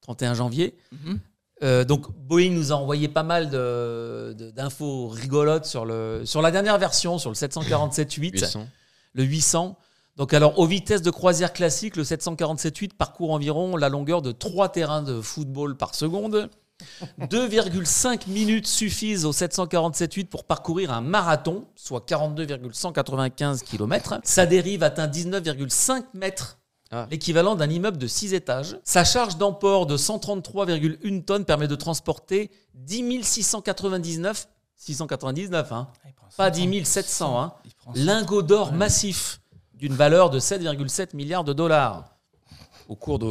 31 janvier. Mhm. Euh, donc Boeing nous a envoyé pas mal de- de- d'infos rigolotes sur, le, sur la dernière version, sur le 747-8. 800. le 800. Donc alors, aux vitesses de croisière classique, le 747-8 parcourt environ la longueur de 3 terrains de football par seconde. (laughs) 2,5 minutes suffisent au 747-8 pour parcourir un marathon, soit 42,195 km. Sa dérive atteint 19,5 mètres, Ah. l'équivalent d'un immeuble de 6 étages. Sa charge d'emport de 133,1 tonnes permet de transporter 10 699, 699, hein, Ah, il prend pas 100. 10 700, hein, lingots d'or massifs d'une valeur de 7,7 milliards de dollars. Au cours, de,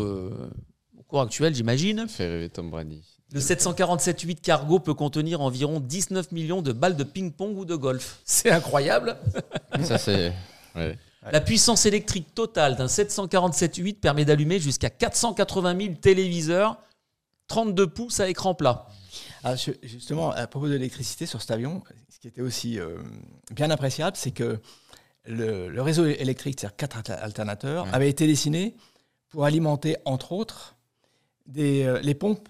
au cours actuel, j'imagine. Fait rêver Tom Brady. Le 747-8 cargo peut contenir environ 19 millions de balles de ping-pong ou de golf. C'est incroyable. Ça c'est. ouais. La puissance électrique totale d'un 747-8 permet d'allumer jusqu'à 480 000 téléviseurs 32 pouces à écran plat. Ah, justement, à propos de l'électricité sur cet avion, ce qui était aussi euh, bien appréciable, c'est que le, le réseau électrique, c'est-à-dire quatre alter- alternateurs, avait été dessiné pour alimenter, entre autres, des, euh, les pompes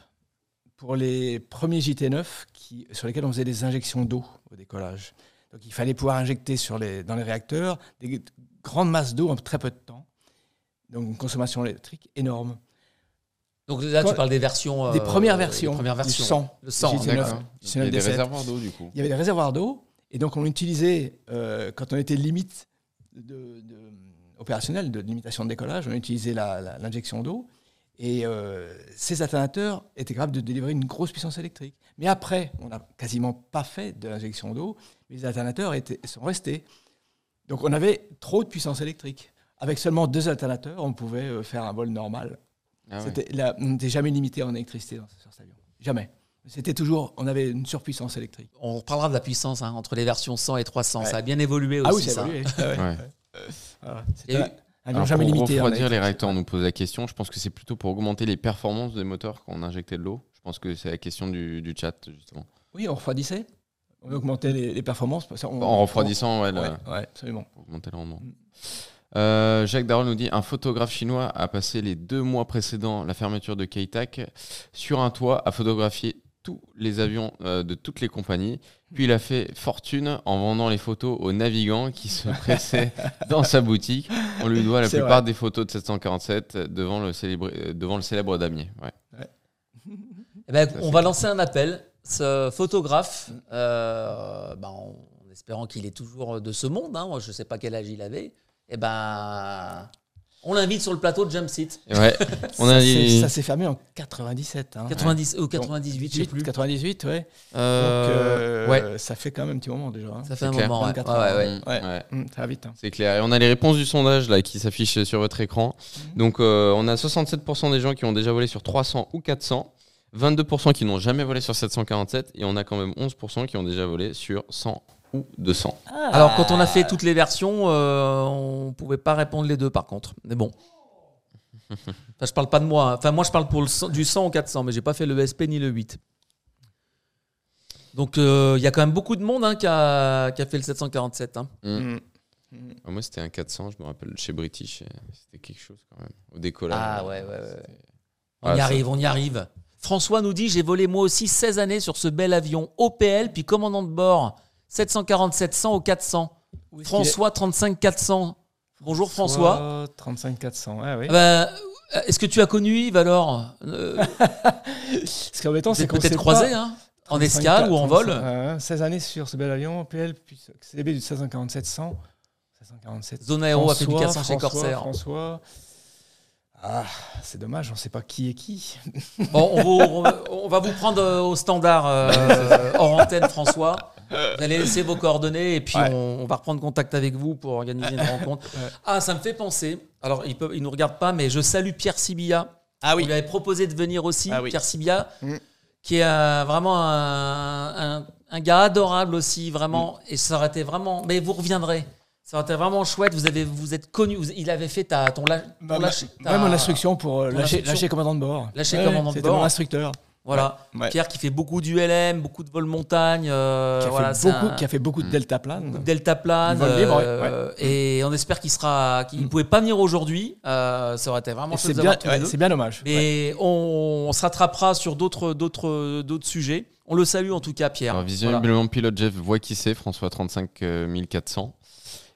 pour les premiers JT9 qui, sur lesquels on faisait des injections d'eau au décollage. Donc il fallait pouvoir injecter sur les, dans les réacteurs des grandes masses d'eau en très peu de temps. Donc une consommation électrique énorme. Donc là, tu parles des versions. des euh, premières des versions, premières du versions. 100. Le 100. JT9. D'accord. Il y a des 17. réservoirs d'eau du coup. Il y avait des réservoirs d'eau, et donc on utilisait, euh, quand on était limite de, de- opérationnelle, de limitation de décollage, on utilisait l'injection d'eau, et euh, ces alternateurs étaient capables de délivrer une grosse puissance électrique. Mais après, on n'a quasiment pas fait de l'injection d'eau, mais les alternateurs étaient, sont restés. Donc on avait trop de puissance électrique. Avec seulement deux alternateurs, on pouvait euh, faire un vol normal. Ah on n'était jamais limité en électricité dans, sur cet avion. Jamais. C'était toujours, on avait une surpuissance électrique. On reparlera de la puissance hein, entre les versions 100 et 300. Ouais. Ça a bien évolué aussi. Ah oui, c'est ça. évolué. Ah ouais. Voilà. A C'était un avion Alors, jamais pour limité. refroidir les réacteurs, on nous pose la question. Je pense que c'est plutôt pour augmenter les performances des moteurs quand on injectait de l'eau. Je pense que c'est la question du, du chat, justement. Oui, on refroidissait. On augmentait les, les performances. En refroidissant, ouais, on- le- Ouais, ouais, absolument. pour augmenter le rendement. Euh, Jacques Darol nous dit un photographe chinois a passé les deux mois précédents la fermeture de Keitak sur un toit à photographier tous les avions euh, de toutes les compagnies. Puis il a fait fortune en vendant les photos aux navigants qui se (laughs) pressaient dans sa boutique. On lui doit la plupart vrai. des photos de 747 devant le célèbre, devant le célèbre damier. Ouais. Eh ben, on va lancer un appel. Ce photographe, euh, ben, en, en espérant qu'il est toujours de ce monde, hein, moi je ne sais pas quel âge il avait, eh ben, on l'invite sur le plateau de Jump Seat. Et ouais, (laughs) on a Ça dit- s'est- Ça s'est fermé en 97. hein. 90 ou 98, je sais plus. 98, ouais. Euh, Donc, euh, ouais, ça fait quand même un petit moment déjà. hein. ça fait un clair. moment. ouais. 24 Ouais, ouais, ouais. Mm, Ouais. ouais. Hum, ça va vite. hein. C'est clair. Et on a les réponses du sondage là qui s'affichent sur votre écran. Donc euh, on a 67% des gens qui ont déjà volé sur 300 ou 400, 22% qui n'ont jamais volé sur 747 et on a quand même 11% qui ont déjà volé sur 100 ou 200. Alors quand on a fait toutes les versions, euh, on pouvait pas répondre les deux par contre. Mais bon. (laughs) Enfin, je parle pas de moi. hein. Enfin, moi, je parle pour le 100 du 100 au 400, mais j'ai pas fait le SP ni le 8. Donc, euh, il y a quand même beaucoup de monde hein, qui, a, qui a fait le 747. hein. Hum. Ah, moi c'était un 400, je me rappelle chez British, c'était quelque chose quand même. Au décollage. Ah, ouais, ouais, ouais. On y ça- arrive, on y arrive. François nous dit J'ai volé moi aussi 16 années sur ce bel avion OPL, puis commandant de bord 747 100 au 400. Où est-ce qu'il est François 35 400. Bonjour François. 35 400. Ah oui. Ah bah, euh, Est-ce que tu as connu Yves alors? Euh, (laughs) Ce qui est embêtant, c'est qu'on peut-être croisé pas- hein, en 35, escale ou en vol 35, euh, 16 années sur ce bel avion, PL, puis CDB du 1647 100. 1647. Zone aéro a fait du François, 400 chez Corsair. François. Ah, c'est dommage, on ne sait pas qui est qui. Bon, on, vous- on va- on va vous prendre euh, au standard euh, hors antenne, François. Vous allez laisser vos coordonnées et puis Ouais. on, on va reprendre contact avec vous pour organiser une rencontre. Ouais. Ah, ça me fait penser. Alors, il ne nous regarde pas, mais je salue Pierre Sibilla. Ah On lui avait proposé de venir aussi, Ah oui. Pierre Sibilla, Mm. qui est euh, vraiment un, un- un gars adorable aussi, vraiment. Et ça aurait été vraiment. Mais vous reviendrez. Ça aurait été vraiment chouette. Vous, avez, vous êtes connu. vous- il avait fait ta, ton, la- ton Bah, lâche- ma- ta- ouais, mon instruction pour euh, ton lâcher, instruction. lâcher commandant de bord. Lâcher Ouais, commandant de C'était bord. mon instructeur. Voilà. Ouais. Pierre qui fait beaucoup du LM, beaucoup de vol montagne. euh, Qui a, voilà, fait c'est beaucoup, un- qui a fait beaucoup de delta plane. Delta plane. Vol libre, ouais, euh, Et on espère qu'il sera. qu'il ne pouvait pas venir aujourd'hui. Euh, ça aurait été vraiment Et chouette C'est de bien, voir tous les ouais, deux. c'est bien dommage. Ouais. Mais on, on se rattrapera sur d'autres, d'autres, d'autres sujets. On le salue en tout cas, Pierre. Alors, Voilà. visiblement, pilote Jeff voit qui c'est, François 35 400.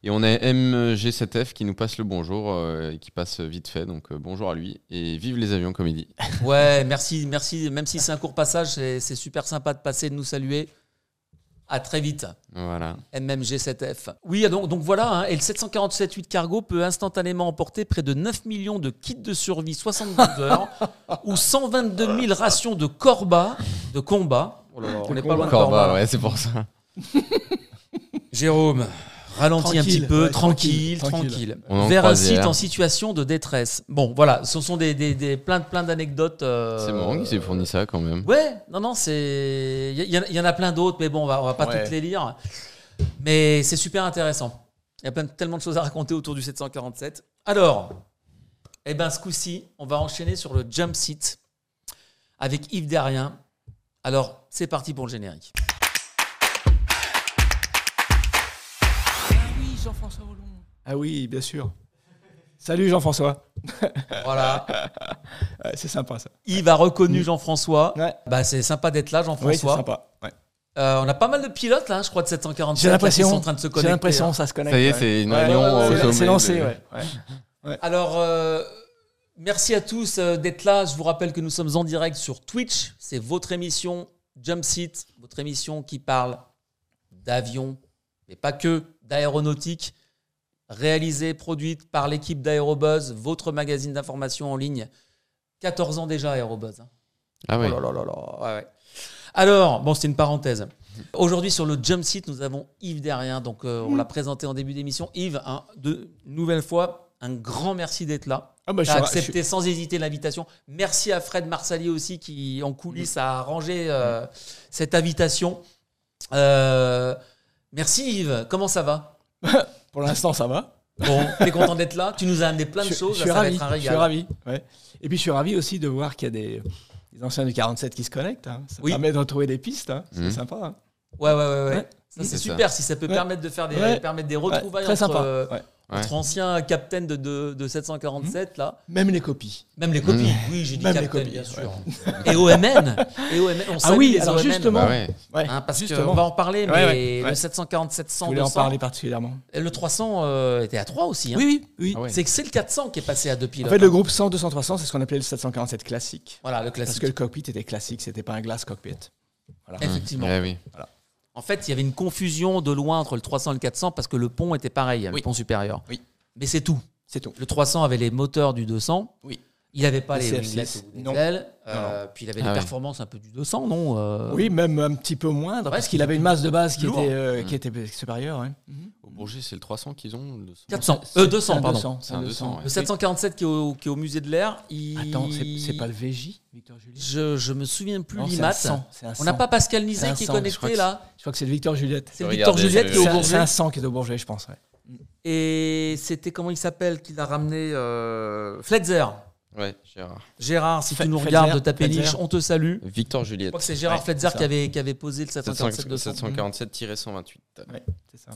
Et on a MG7F qui nous passe le bonjour euh, et qui passe vite fait. Donc euh, bonjour à lui et vive les avions comme il dit. Ouais, merci, merci. Même si c'est un court passage, c'est, super sympa de passer, de nous saluer. À très vite. Voilà. MMG7F. Oui, donc, donc voilà, hein, et le 747-8 cargo peut instantanément emporter près de 9 millions de kits de survie 72 heures (laughs) ou 122 000 rations de corba, de combat. Oh là là, on n'est pas loin de Corba, ouais, c'est pour ça. Jérôme, ralentis un petit peu, ouais, tranquille, tranquille, Vers un site en situation de détresse. Bon, voilà, ce sont des, des, des- plein, plein d'anecdotes. euh, C'est marrant qu'il s'est fourni ça quand même. Ouais, non, non, c'est. Il y, y en- il y en a plein d'autres, mais bon, on va, on va pas Ouais. toutes les lire. Mais c'est super intéressant. Il y a plein, tellement de choses à raconter autour du 747. Alors, eh ben, ce coup-ci, on va enchaîner sur le jump seat avec Yves Derrien. Alors, c'est parti pour le générique. Jean-François Hollon. Ah oui, bien sûr. Salut Jean-François. Voilà. (laughs) Ouais, c'est sympa ça. Yves a reconnu Jean-François. Ouais. Bah, c'est sympa d'être là, Oui, c'est Jean-François. sympa. Ouais. Euh, on a pas mal de pilotes, là, je crois, de 747 J'ai là, qui l'impression. sont en train de se J'ai connecter. l'impression là. ça se connecte. Ça y est, ouais. c'est une réunion ouais, sommet. C'est lancé, de- ouais. ouais. Alors, euh, merci à tous euh, d'être là. Je vous rappelle que nous sommes en direct sur Twitch. C'est votre émission Jump Seat, votre émission qui parle d'avions, mais pas que, d'aéronautique, réalisée, produite par l'équipe d'Aérobuzz, votre magazine d'information en ligne. 14 ans déjà, Aérobuzz. hein. Ah oui. Oh là là là là, ouais, ouais. Alors, bon, c'était une parenthèse. Aujourd'hui, sur le Jump Seat, nous avons Yves Derrien. Donc, euh, on l'a présenté en début d'émission. Yves, hein, de, nouvelle fois, un grand merci d'être là. Ah bah, je Tu as suis accepté sans hésiter l'invitation. Merci à Fred Marsali aussi qui, en coulisses, a arrangé euh, cette invitation. Euh, merci Yves, comment ça va (laughs) Pour l'instant, ça va. Bon, t'es content d'être là Tu nous as amené plein de je, choses, je suis là, ça va ravi. être un Je suis ravi. ouais. Et puis je suis ravi aussi de voir qu'il y a des, des anciens du 47 qui se connectent. hein. Ça Oui. permet de retrouver des pistes. hein. C'est Mhm. sympa. hein. Ouais, ouais, ouais. ouais. C'est ça. super si ça peut Ouais. permettre de faire des, Ouais. permettre des Ouais, retrouvailles très entre, sympa. euh, ouais. Entre anciens captains de, de, de 747, là. Même les copies. Même les copies. Oui, j'ai dit Même les captain, copies, bien ouais. sûr. Et OMN. Et OMN. On Ah oui, les alors OMN. justement. Bah ouais. Hein, parce justement. qu'on va en parler, mais Ouais, ouais, ouais. le 747 Je 100 voulais en 200, parler particulièrement. et le 300 euh, était à 3 aussi. hein. Oui, oui, oui. Ah ouais. C'est que c'est le 400 qui est passé à deux En pilotes. fait, le hein. groupe 100, 200, 300, c'est ce qu'on appelait le 747 classique. Voilà, le Parce classique. que le cockpit était classique, c'était pas un glass cockpit. Voilà. Effectivement. Ouais, oui. En fait, il y avait une confusion de loin entre le 300 et le 400 parce que le pont était pareil, le pont supérieur. Oui. Mais c'est tout. C'est tout. Le 300 avait les moteurs du 200. Oui. Il n'avait pas Le les CF6, winglets des ailes. Euh, Puis il avait Ah ouais. performances un peu du 200, non Euh, Oui, même un petit peu moindre, parce parce qu'il qu'il avait une masse de base qui était, euh, Mm. qui était supérieure. ouais. Au Bourget, c'est le 300 qu'ils ont. le 200. 400. C'est- Euh, c'est 200, un pardon. 200, C'est un 200, ouais. Le 747 qui est au, qui est au musée de l'air, il... Attends, c'est pas le VJ, Victor Juliette Je, je me souviens plus l'IMAT. un 100, c'est un On n'a 100. pas Pascal Nizet qui est 100, je crois connecté là. Je crois que c'est le Victor Juliette. C'est le Victor Juliette qui est au Bourget. c'est un 100 qui est au Bourget, je pense. Et c'était comment il s'appelle qui l'a ramené euh, Fletzer. Ouais, Gérard. Gérard, si tu nous regardes de ta péniche, on te salue. Victor Je Juliette. crois que c'est Gérard Ouais, Fletzer qui avait, qui avait posé le 747 200. 747-128. Ouais, c'est ça.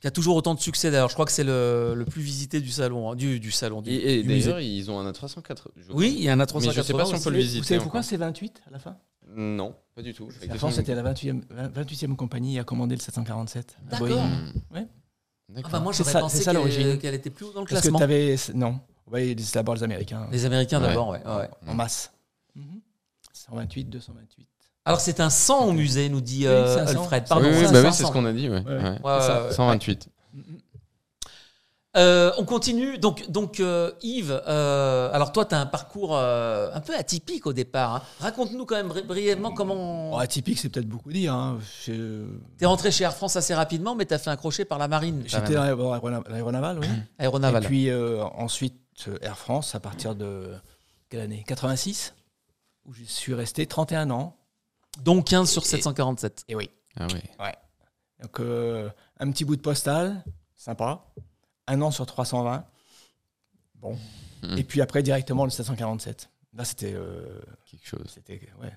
Qui a toujours autant de succès d'ailleurs. Je crois que c'est le, le plus visité du salon, hein, du, du salon. Du, Et, et d'ailleurs, ils ont un A380. je crois. Oui, il y a un Mais A380. je sais pas si on aussi. peut le Vous visiter. savez pourquoi c'est 28 à la fin? Non, pas du tout. La France, c'était la 28e, 28e compagnie à commander le 747. à D'accord. Ouais. Ah bah moi C'est j'aurais ça- pensé qu'elle qu'elle était plus haut dans le Parce que classement. avais. Non. Oui, d'abord les Américains. Les Américains d'abord, ouais. ouais. En masse. 128, 228. Alors c'est un 100 au musée, nous dit Oui, euh, c'est un 100. Alfred. Oui, Pardon, oui, c'est un bah oui, 500. c'est ce qu'on a dit. Ouais. Ouais, Ouais. Ouais, ouais, ça. ouais. 128. Euh, on continue. Donc, donc euh, Yves, euh, alors toi, tu as un parcours euh, un peu atypique au départ. hein. Raconte-nous quand même bri- brièvement comment. Atypique, c'est peut-être beaucoup dire. Hein. Tu es rentré chez Air France assez rapidement, mais tu as fait un crochet par la marine. J'étais dans l'aérona- l'aéronaval, oui. aéronaval. Et puis euh, ensuite Air France à partir de quelle année? 86 où je suis resté 31 ans. Donc 15 sur Et- 747. Et oui. Ah ouais. Donc euh, un petit bout de postal, sympa. Un an sur 320. Bon. Mhm. Et puis après directement le 747. Là c'était euh, Quelque chose. c'était ouais,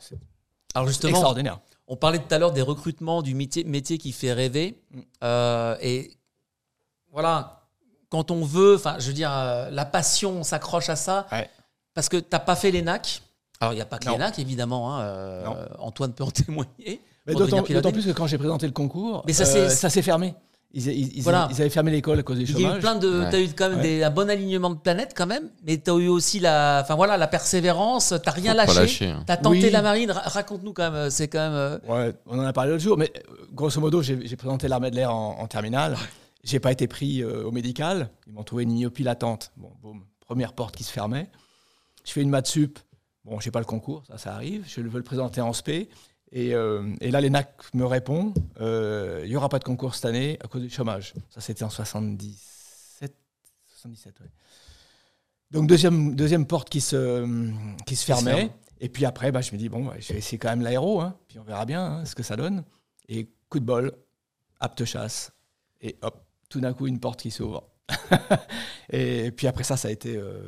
Alors justement, extraordinaire. on parlait tout à l'heure des recrutements, du métier, métier qui fait rêver. Mm. Euh, et voilà, quand on veut, enfin, je veux dire, euh, la passion, on s'accroche à ça. Ouais. Parce que t'as pas fait l'ENAC. Alors, il n'y a pas que l'ENAC, évidemment. hein, euh. Antoine peut en (laughs) témoigner. D'autant plus que quand j'ai présenté le concours, Mais ça, euh, c'est- ça s'est fermé. Ils, ils- ils- Voilà. ils avaient fermé l'école à cause du Il y a eu chômage. plein de. Ouais. T'as eu quand même Ouais. des- un bon alignement de planètes, quand même. Mais t'as eu aussi la. Enfin, voilà, la persévérance. T'as rien Faut lâché. lâcher, hein. T'as tenté Oui. la marine. Ra- Raconte-nous quand même. C'est quand même. Ouais, on en a parlé l'autre jour, mais grosso modo, j'ai j'ai présenté l'armée de l'air en, en terminale. J'ai pas été pris euh, au médical. Ils m'ont trouvé une myopie latente. Bon, boum, première porte qui se fermait. Je fais une maths sup. Bon, j'ai pas le concours, ça, ça arrive. Je veux le présenter en SP. Et, euh, et là, l'ENAC me répond euh, il y aura pas de concours cette année à cause du chômage. Ça, c'était en 77. 77, ouais. Donc, deuxième, deuxième porte qui se, qui se fermait. Et puis après, bah, je me dis, bon, bah, je vais essayer quand même l'aéro, hein, puis on verra bien hein, ce que ça donne. Et coup de bol, apte chasse. Et hop, tout d'un coup, une porte qui s'ouvre. (laughs) et puis après ça, ça a été euh,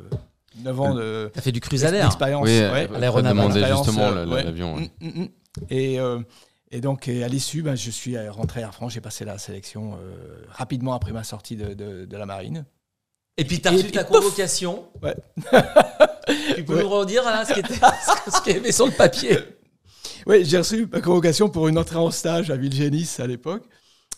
9 ans de T'as fait du crusader. d'expérience. Oui, ouais. demandait Expérience, justement euh, l'avion. ouais. Mm, mm, mm. Et, euh, et donc, et à l'issue, bah, je suis euh, rentré à Air France. J'ai passé la sélection euh, rapidement après ma sortie de, de- de la marine. Et puis t'as Et- reçu ta pouf convocation. Ouais. (laughs) tu peux Ouais. nous redire là ce qui était (laughs) ce qui avait sur le papier. Oui, j'ai reçu ma convocation pour une entrée en stage à Villegénis à l'époque.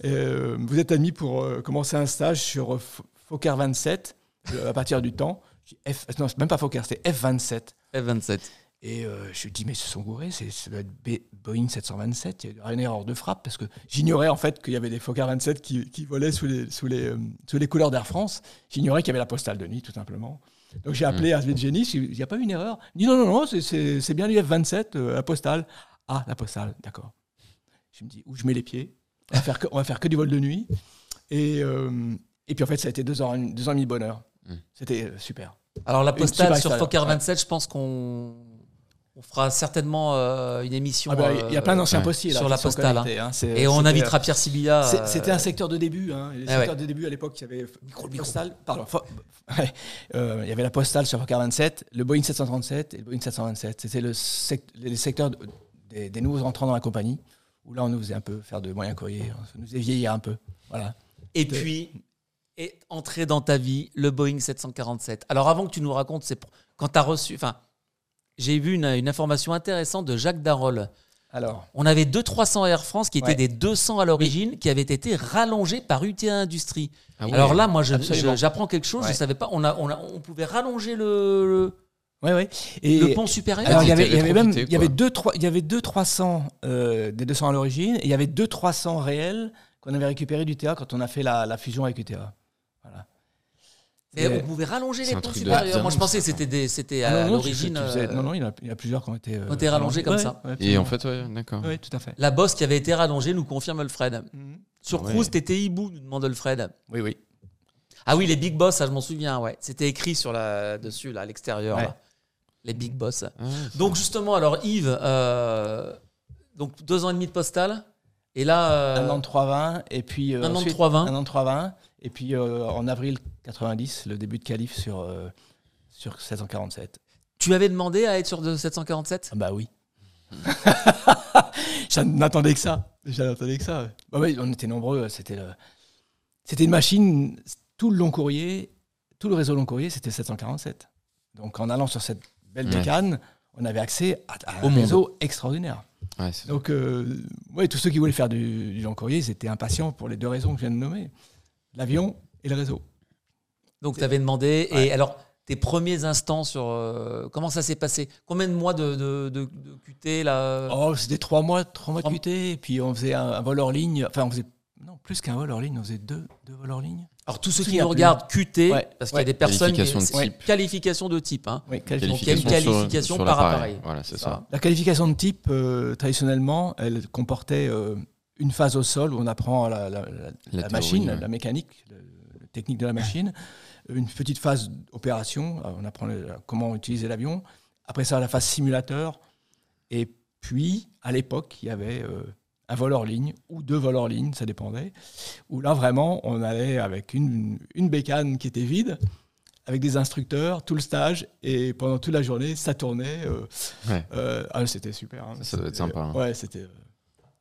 Euh, vous êtes admis pour euh, commencer un stage sur euh, Fokker 27 euh, à partir du temps. F, non, c'est même pas Fokker, c'était F27. F27. Et euh, je me dis, mais se sont gourés, c'est, ça doit être B- Boeing 727, il y a une erreur de frappe, parce que j'ignorais en fait qu'il y avait des Fokker 27 qui, qui volaient sous les, sous, les, sous les couleurs d'Air France. J'ignorais qu'il y avait la postale de nuit, tout simplement. Donc j'ai appelé à Villegénis, il n'y a pas eu une erreur. Il dit, non, non, non, c'est, c'est, c'est bien du F27, euh, la postale. Ah, la postale, d'accord. Je me dis, où je mets les pieds? On va, faire que, on va faire que du vol de nuit. Et, euh, et puis en fait, ça a été deux ans, deux ans et demi de bonheur. Mm. C'était euh, super. Alors la postale sur Fokker ouais. 27, je pense qu'on on fera certainement euh, une émission. Ah bah, Il y a plein d'anciens ouais. postiers Sur qui la postale, hein. C'est- Et on invitera Pierre Sibilla. C'était un secteur de début. Hein. Les Ah secteurs ouais. de début à l'époque, il y avait Postal, pardon, fo- (laughs) ouais, euh, il y avait la Postale sur Fokker 27, le Boeing 737 et le Boeing 727. C'était le sec- les secteurs de- des, des nouveaux entrants dans la compagnie, où là on nous faisait un peu faire de moyens courriers, on nous faisait vieillir un peu. Voilà. Et puis est entré dans ta vie le Boeing 747. Alors avant que tu nous racontes, c'est pour- quand tu as reçu. Enfin, j'ai vu une, une information intéressante de Jacques Darol. Alors, On avait deux 300 Air France qui étaient Ouais. des 200 à l'origine, qui avaient été rallongés par UTA Industries. Ah oui. Alors là, moi, je- je- j'apprends quelque chose. Je Ouais. savais pas. On, a, on, a- on pouvait rallonger le, ouais, ouais. le, Et le pont supérieur. alors, il y avait, il y avaient avait même, il y avait deux, trois, il y avait deux 300 euh, des 200 à l'origine, et il y avait deux 300 réels qu'on avait récupérés du TA quand on a fait la, la fusion avec UTA. Voilà. Et Mais- on pouvait rallonger les ponts supérieurs. Moi, je pensais que c'était des- c'était à l'origine. euh, non, non, il y, en a, il y en a plusieurs qui ont été, euh, Ont été rallongés comme Ouais, ça. ouais, Et en fait, ouais, d'accord. Oui, tout à fait. La bosse qui avait été rallongée nous confirme le Fred. Mhm. Sur Ouais. Cruise, t'étais hibou, nous demande le Fred. Oui, oui. Ah oui, les Big Boss, ça je m'en souviens, ouais. C'était écrit sur la dessus, là, à l'extérieur. Les Big Boss. Ah, Donc justement, alors Yves, euh, donc deux ans et demi de postal. Et là, euh, un an de 320 et puis euh, un an de ensuite, 320. un an de 320 et puis en avril 90 le début de qualif sur sur 747 tu avais demandé à être sur de 747 ah bah oui (laughs) je n'attendais que ça je n'attendais que ça bah oui on était nombreux c'était le- c'était une machine tout le long courrier tout le réseau long courrier c'était 747 donc en allant sur cette belle Ouais. bécane on avait accès à, à Au un monde. réseau extraordinaire Ouais, Donc, euh, ouais, tous ceux qui voulaient faire du, du long courrier, ils étaient impatients pour les deux raisons que je viens de nommer l'avion et le réseau. Donc tu avais demandé. Et alors, tes premiers instants sur. euh, comment ça s'est passé? Combien de mois de, de, de- de QT là? Oh, c'était trois mois, trois mois de QT, et puis on faisait un, un vol hors ligne. Enfin, on faisait non plus qu'un vol hors ligne, on faisait deux, deux vols hors ligne. Alors, tous ceux qui nous regardent QT, Ouais, parce qu'il y a des personnes. Qualification de qui, c'est type. Qualification de type. Hein. Oui, qualification. Donc, Qualification sur- qualification sur par l'appareil. appareil. Voilà, c'est ça. La qualification de type, euh, traditionnellement, elle comportait euh, une phase au sol où on apprend la, la- la- la théorie, machine, ouais. la mécanique, le- la technique de la machine. Une petite phase opération, euh, on apprend le- comment utiliser l'avion. Après ça, la phase simulateur. Et puis, à l'époque, il y avait euh, un vol hors ligne ou deux vols hors ligne, ça dépendait. Où là, vraiment, on allait avec une, une bécane qui était vide, avec des instructeurs, tout le stage, et pendant toute la journée, ça tournait. euh, Ouais. euh, ah, c'était super. hein. Ça, ça doit être sympa, hein. Ouais, c'était.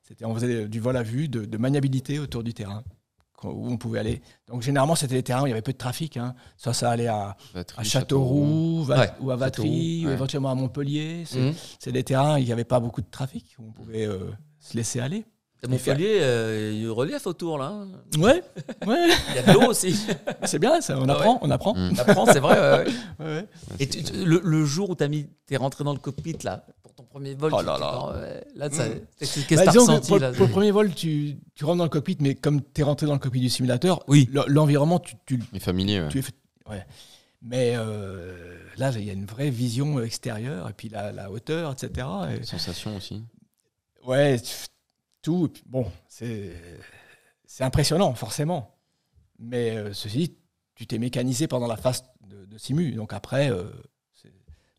c'était- on faisait du vol à vue, de, de maniabilité autour du terrain, où on pouvait aller. Donc généralement, c'était des terrains où il y avait peu de trafic. hein. Soit ça allait à, Vatry, à Châteauroux, Ouais, ou à Vatry, Châteauroux, ou éventuellement à Montpellier. C'est Mhm. c'est des terrains où il n'y avait pas beaucoup de trafic, où on pouvait euh, se laisser aller. Et Montpellier, euh, il y a eu relief autour là. hein. Ouais, ouais, (laughs) Il y a de l'eau aussi. c'est bien, ça, on Ah apprend, on apprend. On apprend, c'est vrai. ouais, ouais. Ouais, (laughs) ouais. Ouais, Et c'est- tu- tu- le, le jour où tu es rentré dans le cockpit là, pour ton premier vol, Oh tu- là tu- là. là, ça- Mm. qu'est-ce que Bah, tu as disons que ressenti pour, là pour le premier vol, tu, tu rentres dans le cockpit, mais comme tu es rentré dans le cockpit du simulateur, Oui. le- l'environnement, tu, est familier, ouais. tu es fait- ouais. Mais euh, là, il y a une vraie vision extérieure, et puis la, la hauteur, etc. Et- Sensation aussi. Ouais, tout. et puis bon, c'est impressionnant, forcément. Mais euh, ceci dit, tu t'es mécanisé pendant la phase de, de simu. Donc après, euh, c'est-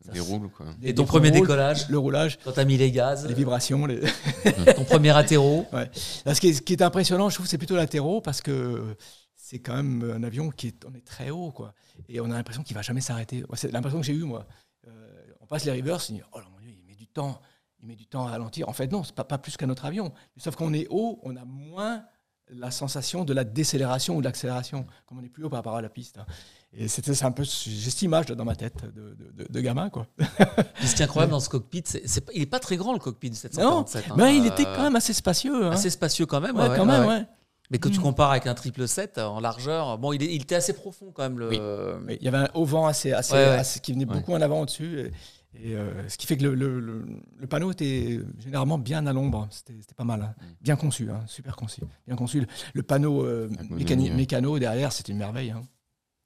ça Déroule, quoi. Et ton premier décollage, Le roulage, quand tu as mis les gaz, les vibrations. Les... (laughs) ton premier atterro. Là, ce, qui est, ce qui est impressionnant, je trouve, c'est plutôt latéraux parce que c'est quand même un avion qui est, on est très haut, quoi. Et on a l'impression qu'il va jamais s'arrêter. C'est l'impression que j'ai eue, moi. Euh, on passe les rivers, on dit, oh là, mon Dieu, il met du temps, il met du temps à ralentir. En fait, non, c'est pas, pas plus qu'un autre avion. Sauf qu'on est haut, on a moins la sensation de la décélération ou de l'accélération, comme on est plus haut par rapport à la piste. hein. Et c'était un peu, j'ai cette image dans ma tête de, de- de- de gamin, quoi. (laughs) Ce qui est incroyable dans ce cockpit, c'est pas- il est pas très grand le cockpit du 747. hein. Mais il Euh, était quand même assez spacieux. Hein. assez spacieux quand même. Ouais, ouais, quand ouais, même, ouais. Mais quand tu Mm. compares avec un triple 7 en largeur, bon, il, est- il était assez profond quand même. Le... Oui. Il y avait un haut vent assez, qui venait beaucoup en avant au-dessus. Et, euh, ce qui fait que le, le- le- le panneau était généralement bien à l'ombre. C'était pas mal. hein. Mm. Bien conçu, hein, super conçu. Bien conçu. Le, panneau euh, mécano derrière, c'était une merveille. hein.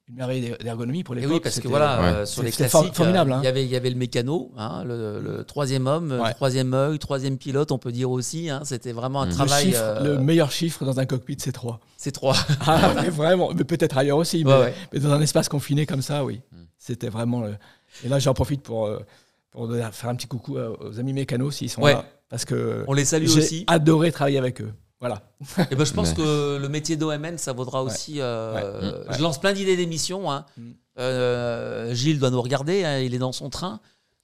une merveille d'ergonomie pour l'époque. oui, parce que voilà, Ouais. euh, sur les classiques, for- formidable, il y avait il y avait le mécano, le, troisième homme, Ouais. troisième œil, troisième pilote, on peut dire aussi. C'était vraiment un travail. chiffre- le meilleur chiffre dans un cockpit, c'est 3. C'est trois. (laughs) Ah, mais vraiment, mais peut-être ailleurs aussi, mais, Ouais, mais dans un espace confiné comme ça, oui. Mm. C'était vraiment. Et là, j'en profite pour, euh, pour faire un petit coucou à- aux amis mécanos s'ils sont Ouais. là, parce que On les salue j'ai aussi. adoré travailler avec eux. Voilà. Et ben, je pense que le métier d'OMN, ça vaudra Ouais. aussi. euh, Ouais. Je lance plein d'idées d'émissions. hein. Mm. Euh, Gilles doit nous regarder, hein, il est dans son train.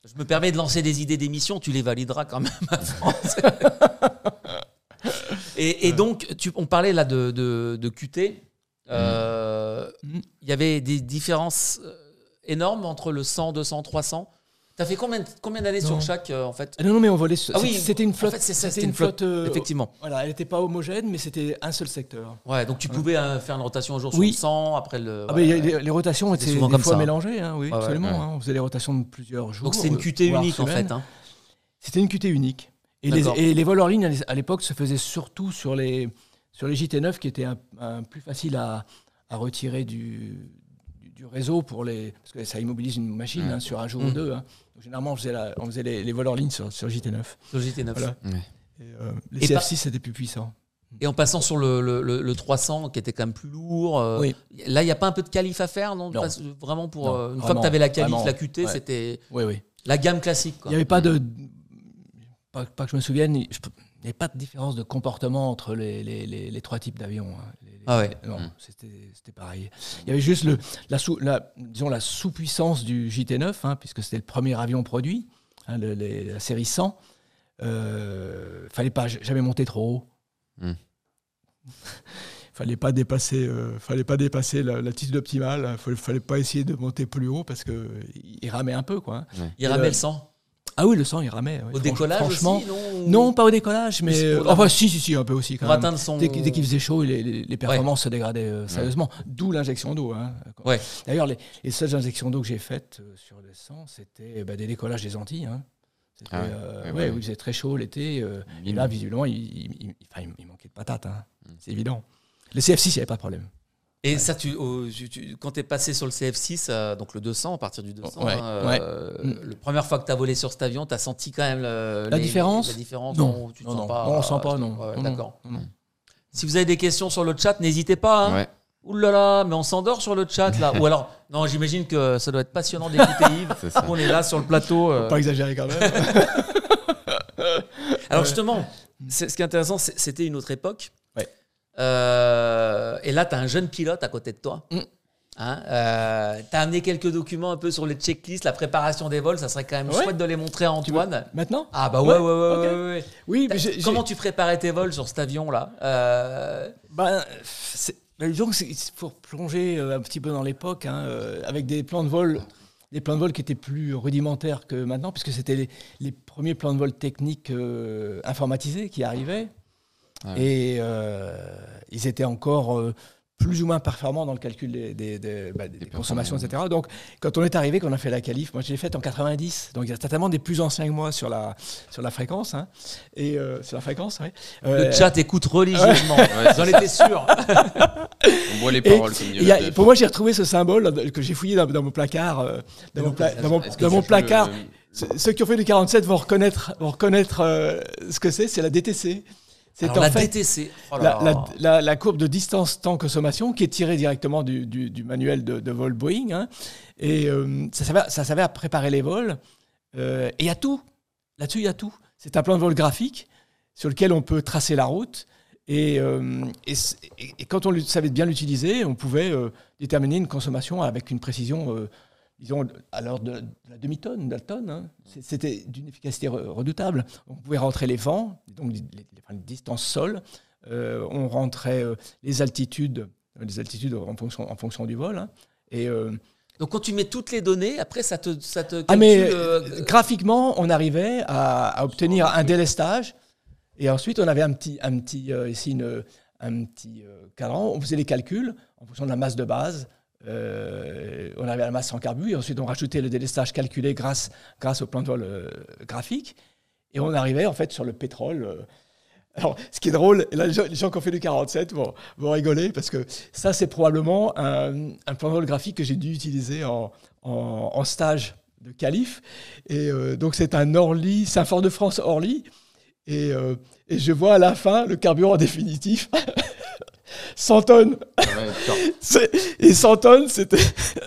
Je me permets de lancer des idées d'émissions, tu les valideras quand même à France. (laughs) et, et donc, tu, on parlait là de, de, de QT. Euh, Mm. Il y avait des différences énormes entre le 100, 200, 300. Tu as fait combien, combien d'années sur chaque, euh, en fait Ah non, non, mais on volait. Ah oui, c'était une en flotte. fait, c'est ça, c'était une flotte. euh, Effectivement. Voilà, elle n'était pas homogène, mais c'était un seul secteur. Ouais, donc tu pouvais euh, faire une rotation un jour sur Oui. le 100, après le. Ah, ouais. les, les rotations étaient souvent des comme fois ça. mélangées, hein, oui, ouais. absolument. Ouais. hein. on faisait les rotations de plusieurs jours. Donc c'était une QT unique en fait. hein. C'était une QT unique. Et les, et les vols hors ligne, à l'é- à l'époque, se faisaient surtout sur les, sur les JT9 qui étaient un, un plus faciles à, à retirer du, du, réseau pour les, parce que ça immobilise une machine Ouais. hein, sur un jour Mm. ou deux. hein. Donc, généralement, on faisait, la- on faisait les, les vols hors ligne sur, sur JT9. Sur le GT9. Voilà. Ouais. Et, euh, les Et CF6, c'était plus puissant. Et en passant sur le, le, le- le 300 qui était quand même plus lourd, euh, Oui. là il n'y a pas un peu de qualif à faire non, Vraiment pour Non, euh, une fois que tu avais la qualif, vraiment. la QT, Ouais. c'était Oui, oui. la gamme classique. Il n'y avait pas de. Pas, pas que je me souvienne, il n'y avait pas de différence de comportement entre les, les, les, les trois types d'avions. hein. Ah ouais. Non, Mm. c'était c'était pareil. Il y avait juste le, la, sous, la, disons, la sous-puissance du JT9, hein, puisque c'était le premier avion produit, hein, le- les- la série 100. Euh, fallait pas jamais monter trop haut. Mm. (laughs) fallait pas dépasser, euh, fallait pas dépasser la- l'altitude optimale. Il fallait, fallait pas essayer de monter plus haut parce que il ramait un peu, quoi. Il ramait le- le 100. Ah oui, le sang, il ramait. ouais. Au décollage franchement, aussi, non non, pas au décollage, mais. euh, enfin, si, si, si, un peu aussi quand Pour même. atteindre son. Dès, qu'il- dès qu'il faisait chaud, les, les- performances se dégradaient euh, sérieusement. D'où l'injection d'eau. hein. D'ailleurs, les, les seules injections d'eau que j'ai faites euh, sur le sang, c'était bah, des décollages des Antilles. hein. C'était, Ah ouais. euh, oui, il faisait très chaud l'été. euh, et là, visiblement, il, il- il- enfin, il- il manquait de patates. hein. Mm. C'est évident. Le CF6, il n'y avait pas de problème. Et ça, tu, au- tu- tu- quand tu es passé sur le CF6, euh, donc le 200, à partir du 200, Ouais, hein, ouais. euh, la première fois que tu as volé sur cet avion, tu as senti quand même le- La les- différence La différence Non, tu non, sens non. pas. Non, on sent pas, non. Ouais, Non. D'accord. Si vous avez des questions sur le chat, n'hésitez pas. hein. Ouais. Ouh là là, mais on s'endort sur le chat là. Ou alors, non, j'imagine que ça doit être passionnant d'écouter Yves. (laughs) On est là sur le plateau. euh. Pas exagérer quand même. (laughs) Alors justement, ce qui est intéressant, c'était une autre époque. Euh, et là, tu as un jeune pilote à côté de toi. Mm. Hein, euh, t'as amené quelques documents un peu sur les checklists, la préparation des vols. Ça serait quand même Ouais. chouette de les montrer à Antoine. Maintenant? Ah bah ouais, ouais, Ouais. Oui, mais Comment tu préparais tes vols sur cet avion-là Euh, Ben, c'est- ben, disons que c'est faut plonger euh, un petit peu dans l'époque, hein, avec des plans de vol, des plans de vol qui étaient plus rudimentaires que maintenant, puisque c'était les, les premiers plans de vol techniques euh, informatisés qui arrivaient, Ah et euh, ils étaient encore euh, plus ou moins performants dans le calcul des, des- des- bah, des Des consommations, etc. Donc, quand on est arrivé, qu'on a fait la qualif, moi je l'ai faite en 90, donc il y a certainement des plus anciens que moi sur la, sur la fréquence, hein, et euh, sur la fréquence, ouais. Le chat écoute religieusement. (laughs) Ouais, J'en étais sûr. (laughs) On voit les Et paroles a- pour moi, j'ai retrouvé ce symbole que j'ai fouillé dans, dans mon placard. dans, mon, pla- dans mon- Est-ce que dans tu mon peux placard. le- Ceux qui ont fait du 47 vont reconnaître, vont reconnaître euh, ce que c'est. C'est la DTC. C'est en la fait DTC. oh là la, là. la- la- la courbe de distance temps consommation qui est tirée directement du, du- du manuel de, de vol Boeing. hein. Et euh, ça, servait, ça à préparer les vols. Euh, et il y a tout. Là-dessus, il y a tout. C'est un plan de vol graphique sur lequel on peut tracer la route. Et, euh, et quand on savait bien l'utiliser, on pouvait déterminer une consommation avec une précision, disons, à l'ordre de, de la demi-tonne, de la tonne. hein. C'était d'une efficacité re- redoutable. On pouvait rentrer les vents, donc les, les- les distances sol. Euh, on rentrait euh, les altitudes, euh, les altitudes en fonction, en fonction du vol. hein. Et euh, Donc quand tu mets toutes les données, après ça te, ça te ah mais graphiquement, on arrivait à, à obtenir un délestage. Et ensuite, on avait un petit, un petit ici une- un petit cadran. On faisait les calculs en fonction de la masse de base. Euh, on arrivait à la masse sans carbu. Et ensuite, on rajoutait le délestage calculé grâce, grâce au plan de vol euh, graphique. Et on arrivait en fait sur le pétrole. euh, Alors, ce qui est drôle, les gens, qui ont fait du 47 vont, vont rigoler parce que ça, c'est probablement un, plan graphique que j'ai dû utiliser en, en- en stage de calife. Et donc, c'est un Orly, c'est un Fort de France Orly. Et, et je vois à la fin le carburant définitif. (laughs) 100 tonnes. (laughs) Et 100 tonnes, c'était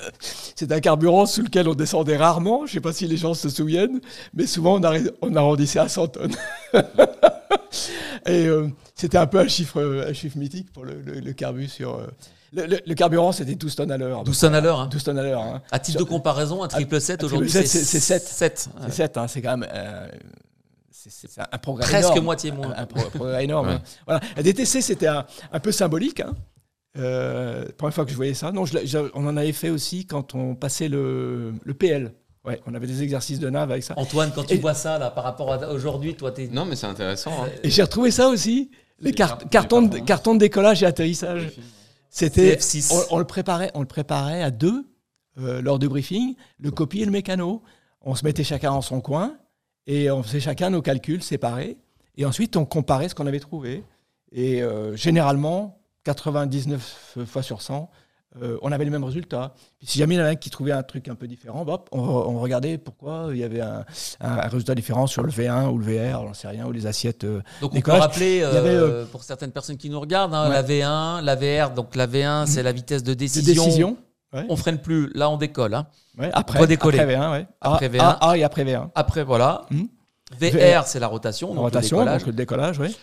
(laughs) c'est un carburant sous lequel on descendait rarement. Je ne sais pas si les gens se souviennent, mais souvent on, arrondissait à 100 tonnes. (laughs) Et euh, c'était un peu un chiffre, un chiffre mythique pour le, le, le carbu sur. euh, le, le- le carburant, c'était 12 tonnes à l'heure. 12 tonnes à l'heure. hein. 12 tonnes à l'heure. hein. À titre de comparaison, un triple 7 un aujourd'hui, c'est sept, c'est- c'est 7. C'est 7, hein, c'est quand même. euh, c'est- un progrès Presque énorme. moitié moins. Un, un pro- progrès énorme. Ouais. hein. Voilà. La DTC, c'était un, un peu symbolique. Hein. Euh, première fois que je voyais ça. Non, je l'ai- je- on en avait fait aussi quand on passait le, le PL. Ouais, on avait des exercices de nav avec ça. Antoine, quand tu Et- vois ça là, par rapport à aujourd'hui, toi, t'es. Non, mais c'est intéressant. hein. Et j'ai retrouvé ça aussi, les, car- cartons, de, cartons. de décollage et atterrissage. C'était, CF6. on, on le préparait, on le préparait à deux euh, lors du briefing, le copie et le mécano. On se mettait chacun en son coin et on faisait chacun nos calculs séparés. Et ensuite, on comparait ce qu'on avait trouvé. Et euh, généralement, 99 fois sur 100, euh, on avait les mêmes résultats. Puis si jamais il y en a un qui trouvait un truc un peu différent, hop, on, on regardait pourquoi il y avait un, un- un résultat différent sur le V1 ou le VR, j'en sais rien, ou les assiettes. euh, Donc on peut rappeler, avait, euh, pour certaines personnes qui nous regardent, hein, Ouais. la V1, la VR. Donc la V1, c'est la vitesse de de décision. Ouais. On freine plus, là on décolle. hein. Ouais, après, Redécoller. après V1, ouais. Après A, V1. A, A et après V1. Après voilà. Mhm. VR, c'est la rotation. La donc rotation, le décollage. donc le décollage, oui.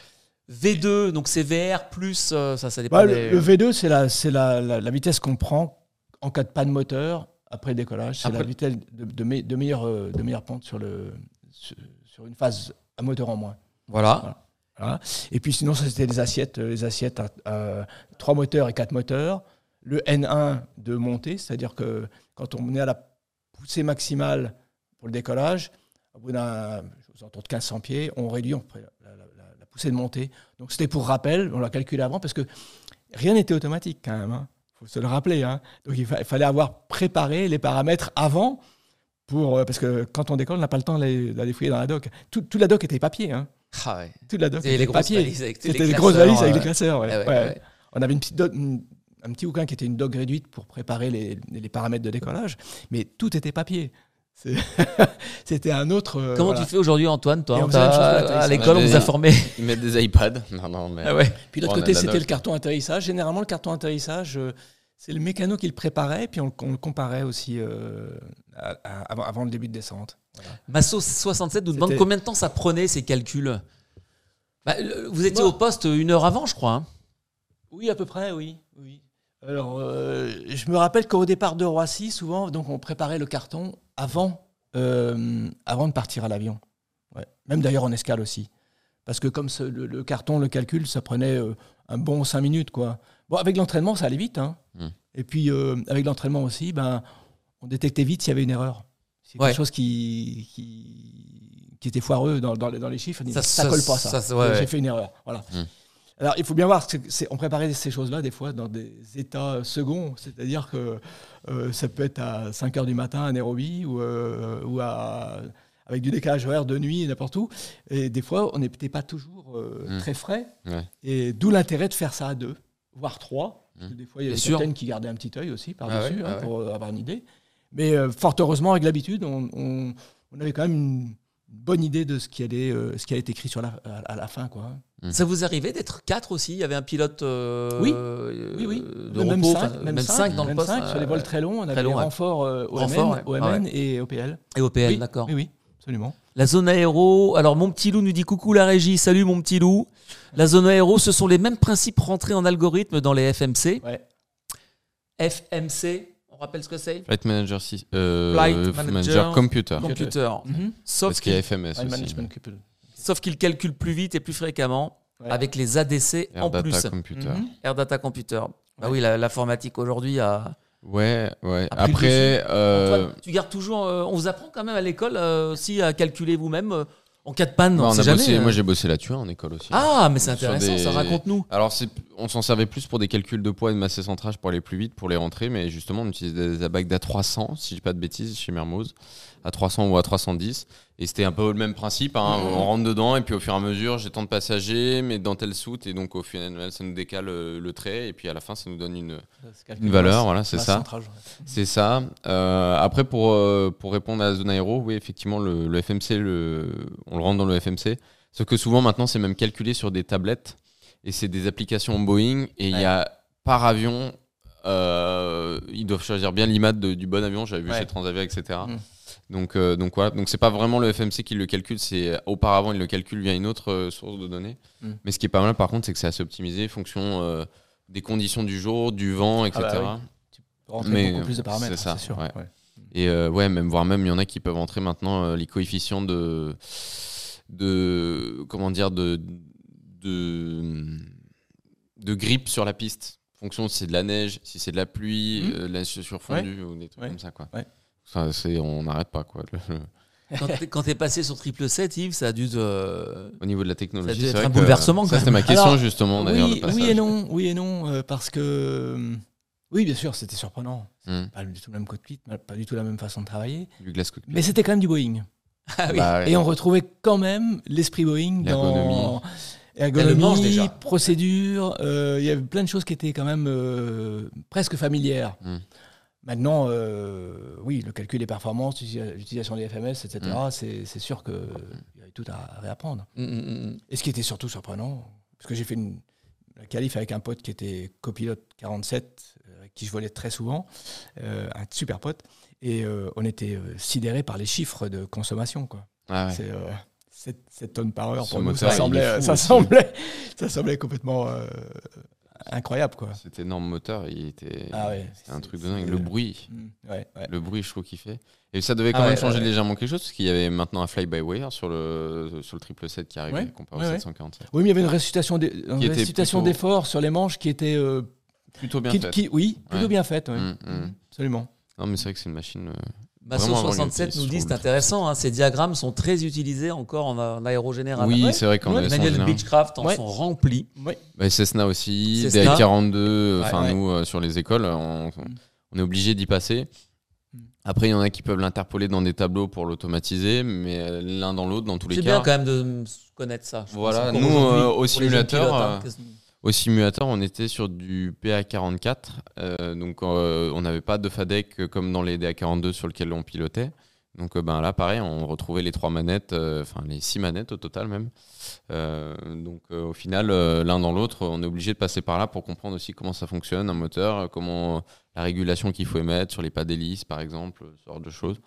V2, donc c'est VR plus, euh, ça, ça dépend Bah, des- le, le V2, c'est la, la, la, la vitesse qu'on prend en cas de panne moteur après le décollage. C'est Après- la vitesse de, de, me- de meilleure, euh, de meilleure pente sur, le, sur, sur une phase à moteur en moins. Voilà. Voilà. Et puis sinon, c'était les assiettes, euh, les assiettes à, à 3 moteurs et 4 moteurs. Le N1 de montée, c'est-à-dire que quand on est à la poussée maximale pour le décollage, au bout d'un aux alentours de 1500 pieds, on réduit on la, la- la- la poussée de montée. Donc c'était pour rappel, on l'a calculé avant parce que rien n'était automatique quand même. Il faut se le rappeler. hein. Donc il, fa- il fallait avoir préparé les paramètres avant. Pour, euh, parce que quand on décolle, on n'a pas le temps d'aller fouiller dans la doc. Tout, tout la doc était papier. Hein. Ah ouais. Toute la doc était les papier. C'était les grosses classeurs, valises avec euh, les classeurs. ouais. ouais, ouais, Ouais. ouais. On avait une petite doc- une- un petit bouquin qui était une doc réduite pour préparer les, les paramètres de décollage, mais tout était papier. (laughs) C'était un autre. euh, Comment voilà. tu fais aujourd'hui, Antoine Toi, on à l'école, on vous a formé. Ils mettent des iPads. Non, non, mais. Ah ouais. Puis de l'autre côté, c'était le carton atterrissage. Généralement, le carton atterrissage, euh, c'est le mécano qui le préparait, puis on, le- on le comparait aussi euh, à- à- avant, avant le début de descente. Masso 67 nous demande combien de temps ça prenait ces calculs? Bah, le- Vous étiez au poste une heure avant, je crois. hein. Oui, à peu près, oui. oui. Alors, euh, je me rappelle qu'au départ de Roissy, souvent, donc on préparait le carton avant, euh, avant de partir à l'avion. Ouais. Même d'ailleurs en escale aussi. Parce que comme ce- le, le carton, le calcul, ça prenait euh, un bon 5 minutes. Quoi. Bon, avec l'entraînement, ça allait vite. hein. Mm. Et puis, avec l'entraînement aussi, ben, on détectait vite s'il y avait une erreur. C'est Ouais. quelque chose qui, qui, qui était foireux dans, dans les, dans les chiffres. On dit, Ça- Ça, ça- colle pas, ça. ça- ouais, J'ai fait une erreur. Voilà. Mm. Alors, il faut bien voir, c'est- c'est- on préparait ces choses-là des fois dans des états seconds, c'est-à-dire que euh, ça peut être à 5 heures du matin à Nairobi ou, euh, ou à- avec du décalage horaire de nuit, n'importe où. Et des fois, on n'était pas toujours euh, Mm. très frais. Ouais. Et d'où l'intérêt de faire ça à deux, voire trois. Parce que Des fois, il y a capitaines qui gardaient un petit œil aussi par-dessus Ah ouais, hein, ah ouais. pour avoir une idée. Mais fort heureusement, avec l'habitude, on, on- on avait quand même une bonne idée de ce qui allait, euh, ce qui allait être écrit sur la, à, à la fin. Quoi. Ça vous arrivait d'être 4 aussi? Il y avait un pilote euh, Oui. euh, Oui, oui. de même repos, 5, enfin, même même cinq, 5 dans le même poste. cinq, sur les euh, vols très longs, on avait très ouais. renforts euh, OMN, Renforts, ouais. OMN Ouais, et OPL. Et OPL, oui, d'accord. Oui, oui, absolument. La zone aéro, alors mon petit loup nous dit coucou la régie, salut mon petit loup. La zone aéro, ce sont les mêmes principes rentrés en algorithme dans les FMC. Ouais. FMC, rappelle ce que c'est Flight Manager, euh, Flight Manager, Manager Computer. Computer. Mhm. Sauf Parce qu'il y a FMS aussi. Management sauf qu'il calcule plus vite et plus fréquemment Ouais. avec les ADC Air en Data plus. Computer. Mhm. Air Data Computer. Bah oui, l'informatique aujourd'hui a. Ouais, ouais. A Après, euh, Antoine, tu gardes toujours. euh, on vous apprend quand même à l'école euh, aussi à calculer vous-même euh, en cas de panne. bah, on on sait a jamais, bossé, euh. moi j'ai bossé là-dessus en école aussi. Ah, mais c'est intéressant, des- ça raconte-nous. Alors, on s'en servait plus pour des calculs de poids et de masse et centrage pour aller plus vite, pour les rentrer, mais justement, on utilisait des abacs d'A300, si je dis pas de bêtises, chez Mermoz, à 300 ou à 310. Et c'était un peu le même principe. hein. On rentre dedans et puis au fur et à mesure, j'ai tant de passagers, mais dans telle soute. Et donc au final, ça nous décale euh, le trait. Et puis à la fin, ça nous donne une, une valeur. Voilà, c'est ça. ouais. C'est ça. Euh, après, pour, euh, pour répondre à la zone aéro, oui, effectivement, le, le FMC, le, on le rentre dans le FMC. Sauf que souvent, maintenant, c'est même calculé sur des tablettes. Et c'est des applications Boeing. Et il y a par avion, euh, ils doivent choisir bien l'IMAT de- du bon avion. J'avais vu Ouais. chez Transavia, etc. Donc, euh, donc voilà. Donc c'est pas vraiment le FMC qui le calcule. C'est auparavant, il le calcule via une autre euh, source de données. Mm. Mais ce qui est pas mal, par contre, c'est que c'est assez optimisé, fonction euh, des conditions du jour, du vent, etc. Ah bah Pour rentrer Mais, beaucoup plus de paramètres, c'est sûr. ouais. ouais. Et euh, ouais, même voire même, il y en a qui peuvent entrer maintenant euh, les coefficients de de comment dire de de sur la piste. Fonction si c'est de la neige, si c'est de la pluie, euh, de la surfondue ou des trucs comme ça quoi. Ça, c'est on n'arrête pas quoi. Quand t'es- Quand t'es passé sur triple 7, Yves, ça a dû te. Au niveau de la Ça a technologie, dû c'est être un que- bouleversement, Ça c'était ma question Alors, justement d'ailleurs. oui, le passage. oui et non, oui et non, euh, parce que euh, oui, bien sûr, c'était surprenant. Mhm. Pas du tout le même cockpit, pas du tout la même façon de travailler, Du glace cockpit. mais c'était quand même du Boeing. Ah oui. Bah. Et on retrouvait quand même l'esprit Boeing dans ergonomie, procédure. euh, Il y avait plein de choses qui étaient quand même euh, presque familières. Mm. Maintenant, euh, oui, le calcul des performances, l'utilisation des FMS, etc., Mm. c'est sûr qu'il y avait tout à réapprendre. Mm, mm. Et ce qui était surtout surprenant, parce que j'ai fait une la qualif avec un pote qui était copilote 47, euh, avec qui je volais très souvent, euh, un super pote, et euh, on était sidérés par les chiffres de consommation. Quoi. Ah ouais. C'est euh, 7, 7 tonnes par heure Ce pour nous, ça semblait, ça, semblait, ça semblait complètement incroyable. Quoi. Cet énorme moteur, il était Ah ouais, c'était un truc de dingue. Le bruit. Mm, ouais, ouais. Le bruit, je trouve qu'il fait. Et ça devait quand Ah même ouais, changer ouais. légèrement quelque chose, parce qu'il y avait maintenant un fly-by-wire sur le, sur le triple 7 qui arrivait, Ouais, comparé ouais, au ouais. 747. Oui, mais il y avait une plutôt- d'efforts sur les manches qui était euh, Plutôt bien qui- fait. qui- oui, plutôt Ouais. bien faite. ouais. Mm, mm. Absolument. Non, mais c'est vrai que c'est une machine. euh, Masso Vraiment avant 67 l'UTS, nous je dit c'est intéressant, hein, ces diagrammes sont très utilisés encore en, en aérogénéral. Oui, Ouais. c'est vrai qu'en Ouais. Manuels générale. Beechcraft en Ouais. sont remplis. Bah, Cessna aussi, Cessna. DA42, enfin Ouais. nous euh, sur les écoles, on, on est obligé d'y passer. Mm. Après, il y en a qui peuvent l'interpoler dans des tableaux pour l'automatiser, mais euh, l'un dans l'autre, dans tous les C'est cas. bien quand même de connaître ça. je Voilà, nous, euh, au simulateur, pilotes, hein. Au simulateur, on était sur du PA44, euh, donc euh, on n'avait pas de FADEC euh, comme dans les DA42 sur lesquels on pilotait. Donc ben là, pareil, on retrouvait les trois manettes, enfin les six manettes au total même. Donc au final, l'un dans l'autre, on est obligé de passer par là pour comprendre aussi comment ça fonctionne, un moteur, comment la régulation qu'il faut émettre sur les pas d'hélice, par exemple, ce genre de choses.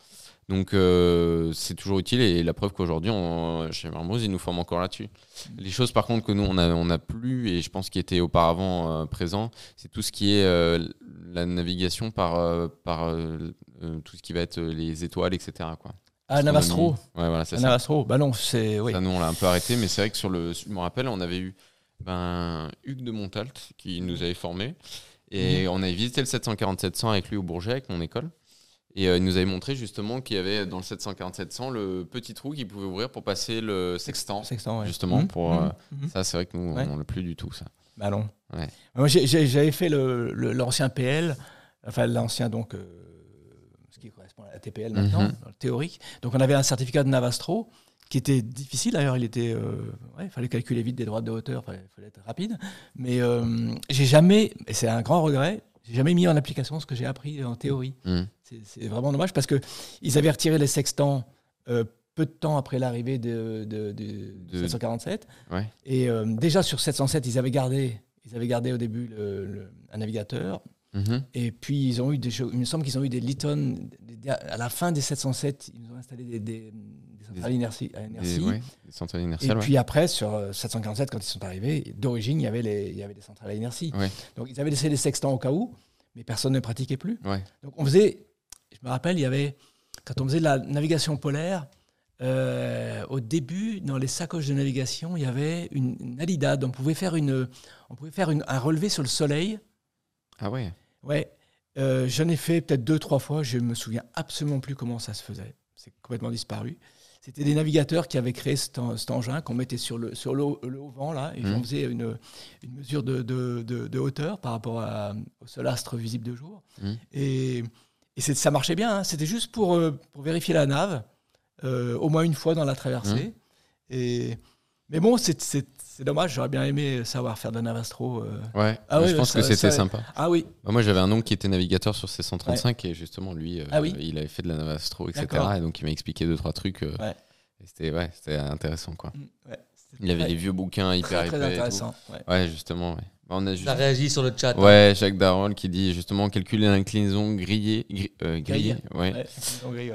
Donc euh, c'est toujours utile et la preuve qu'aujourd'hui, chez Marmose, ils nous forment encore là-dessus. Les choses par contre que nous, on a, on a plus, et je pense qui était auparavant euh, présent, c'est tout ce qui est euh, la navigation par, euh, par tout ce qui va être les étoiles, etc. Quoi. Ah, Navastro. Ouais, voilà, c'est Ah, ça. Navastro. Bah non, c'est. Oui. Ça, nous, on l'a un peu arrêté, mais c'est vrai que sur le. Je me rappelle, on avait eu ben, Hugues de Montalt qui nous avait formés. Et on avait visité le 747-100 avec lui au Bourget, avec mon école. Et euh, il nous avait montré justement qu'il y avait dans le 747-100 le petit trou qui pouvait ouvrir pour passer le sextant. Sextant, ouais. Justement, Mhm, pour, mhm, euh, mhm. Ça, c'est vrai que nous, Ouais. on l'a plus du tout, ça. Bah non. Ouais. Moi, j'avais fait l'ancien PL, enfin l'ancien donc, euh, ce qui correspond à la TPL maintenant, dans le théorique. Donc on avait un certificat de Navastro qui était difficile d'ailleurs. Il était, ouais, fallait calculer vite des droites de hauteur, fallait, fallait être rapide. Mais j'ai jamais, et c'est un grand regret, j'ai jamais mis en application ce que j'ai appris en théorie. Mhm. C'est c'est vraiment dommage parce que ils avaient retiré les sextants euh, peu de temps après l'arrivée de, de, de De- 747. Ouais. Et euh, déjà sur 707, ils avaient gardé, ils avaient gardé au début le- le- un navigateur. Mhm. Et puis ils ont eu des. Il me semble qu'ils ont eu des Litton à la fin des 707. Ils ont installé des, des, des centrales Des- inertie, à inertie. ouais, des centrales Et ouais. puis après, sur euh, 747, quand ils sont arrivés, d'origine, il y avait les, il y avait des centrales à inertie. Ouais. Donc ils avaient laissé les sextants au cas où, mais personne ne pratiquait plus. Donc on faisait, je me rappelle, il y avait, quand on faisait de la navigation polaire, euh, au début, dans les sacoches de navigation, il y avait une, une alidade. On pouvait faire, une, on pouvait faire une- un relevé sur le soleil. Ah ouais. Ouais, euh, j'en ai fait peut-être deux, trois fois. Je me souviens absolument plus comment ça se faisait. C'est complètement disparu. C'était des navigateurs qui avaient créé cet, en- cet engin qu'on mettait sur le, sur le, haut- le vent, là, et Mhm. on faisait une, une mesure de, de- de- de hauteur par rapport à- au seul astre visible de jour. Mhm. Et, ça marchait bien. hein. C'était juste pour, euh, pour vérifier la nave. euh, au moins une fois dans la traversée. Et, mais bon, c'est- c'est dommage, j'aurais bien aimé savoir faire de Navastro. euh. Ouais, Ah je pense ça- que c'était sympa. Ah oui, Bah, moi, j'avais un oncle qui était navigateur sur C135 et justement, lui, euh, Ah oui il avait fait de la Navastro, etc. Et donc, il m'a expliqué deux, trois trucs. euh, Ouais. C'était ouais, intéressant, quoi. Mm, ouais, Il y avait des vieux bouquins hyper très, très intéressant. ouais. Ouais, justement, ouais. Bah, on a juste... Ça réagit sur le chat. hein. Ouais, Jacques Darol qui dit justement calculer l'inclinaison grillée. gri- euh, grillée, ouais.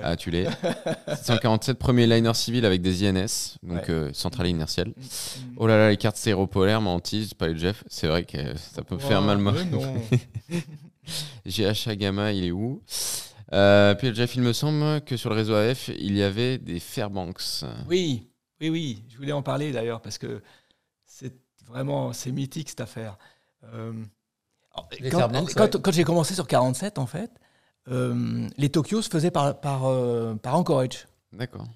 Ah, tu l'es. (laughs) 747, premier liner civil avec des INS, donc euh, centrale inertielle. Mm, mm. Oh là là, les cartes stéréopolaires, ma hantise, pas les Jeff. C'est vrai que ça peut faire mal. Non. (laughs) GHA Gamma, il est où? Euh, Puis Jeff, il me semble que sur le réseau AF, il y avait des Fairbanks. Oui, oui, oui. Je voulais en parler d'ailleurs parce que c'est vraiment c'est mythique cette affaire. Euh, quand Fairbanks, quand- ouais. quand j'ai commencé sur 47, en fait, euh, les Tokyo se faisaient par, par, euh, par Anchorage. D'accord.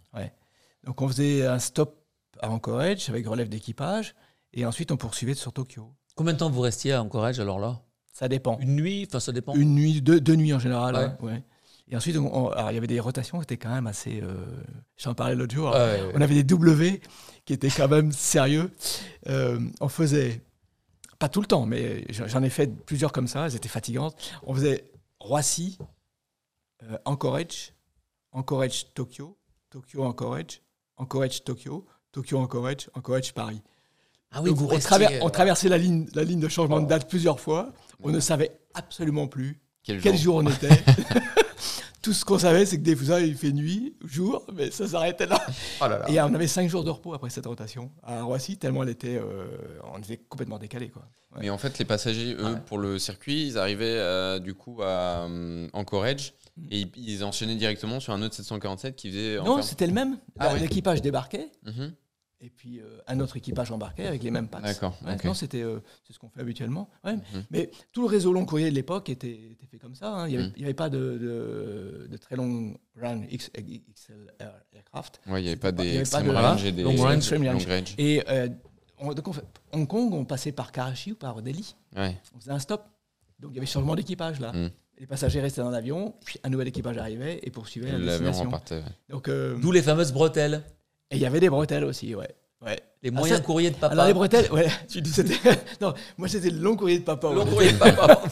Donc on faisait un stop à Anchorage avec relève d'équipage et ensuite on poursuivait sur Tokyo. Combien de temps vous restiez à Anchorage alors là? Ça dépend. Une nuit? Enfin, ça dépend. Une nuit, deux, deux nuits en général. Ouais. hein, ouais. Et ensuite, on- on- alors, il y avait des rotations qui étaient quand même assez. euh, J'en parlais l'autre jour. Ouais, ouais. On avait des W qui étaient quand même sérieux. Euh, on faisait, pas tout le temps, mais j'en ai fait plusieurs comme ça, elles étaient fatigantes. On faisait Roissy, euh, Anchorage, Anchorage Tokyo, Tokyo Anchorage, Anchorage Tokyo, Tokyo Anchorage, Anchorage Paris. Ah oui, Donc, vous on, restiez, traver- on euh, traversait la ligne, la ligne de changement de date plusieurs fois. On ne savait absolument plus Quel, jour on (laughs) était. Tout ce qu'on savait, c'est que des fois, il fait nuit, jour, mais ça s'arrêtait là. (laughs) Oh là là. Et on avait cinq jours de repos après cette rotation à Roissy, tellement elle était, euh, on était complètement décalé. Quoi. Ouais. Mais en fait, les passagers, eux, Ouais. pour le circuit, ils arrivaient euh, du coup à euh, Anchorage et ils, enchaînaient directement sur un autre 747 qui faisait. Non, c'était le même. Ah oui. L'équipage débarquait Mhm. Et puis euh, un autre équipage embarquait avec les mêmes passes. D'accord. Non, c'était euh, c'est ce qu'on fait habituellement. Ouais. Mhm. Mais tout le réseau long courrier de l'époque était, était fait comme ça. hein. Il n'y avait, Mhm. avait pas de, de, de très long run X, XL aircraft. Ouais, il n'y avait pas des avait pas extreme de- range et des Long range. Extreme range. long range. Et euh, on- donc on fait- Hong Kong, on passait par Karachi ou par Delhi. Ouais. On faisait un stop. Donc il y avait changement d'équipage là. Mm. Les passagers restaient dans l'avion, puis un nouvel équipage arrivait et poursuivait la Et L'avion destination. repartait. ouais. Donc, euh, D'où les fameuses bretelles. Et il y avait des bretelles aussi, ouais. ouais. Les Ah, moyens ça- courriers de papa. Alors les bretelles, ouais. (laughs) c'était- (laughs) non, moi c'était le long courrier de papa. Long ouais. courrier de papa. (laughs)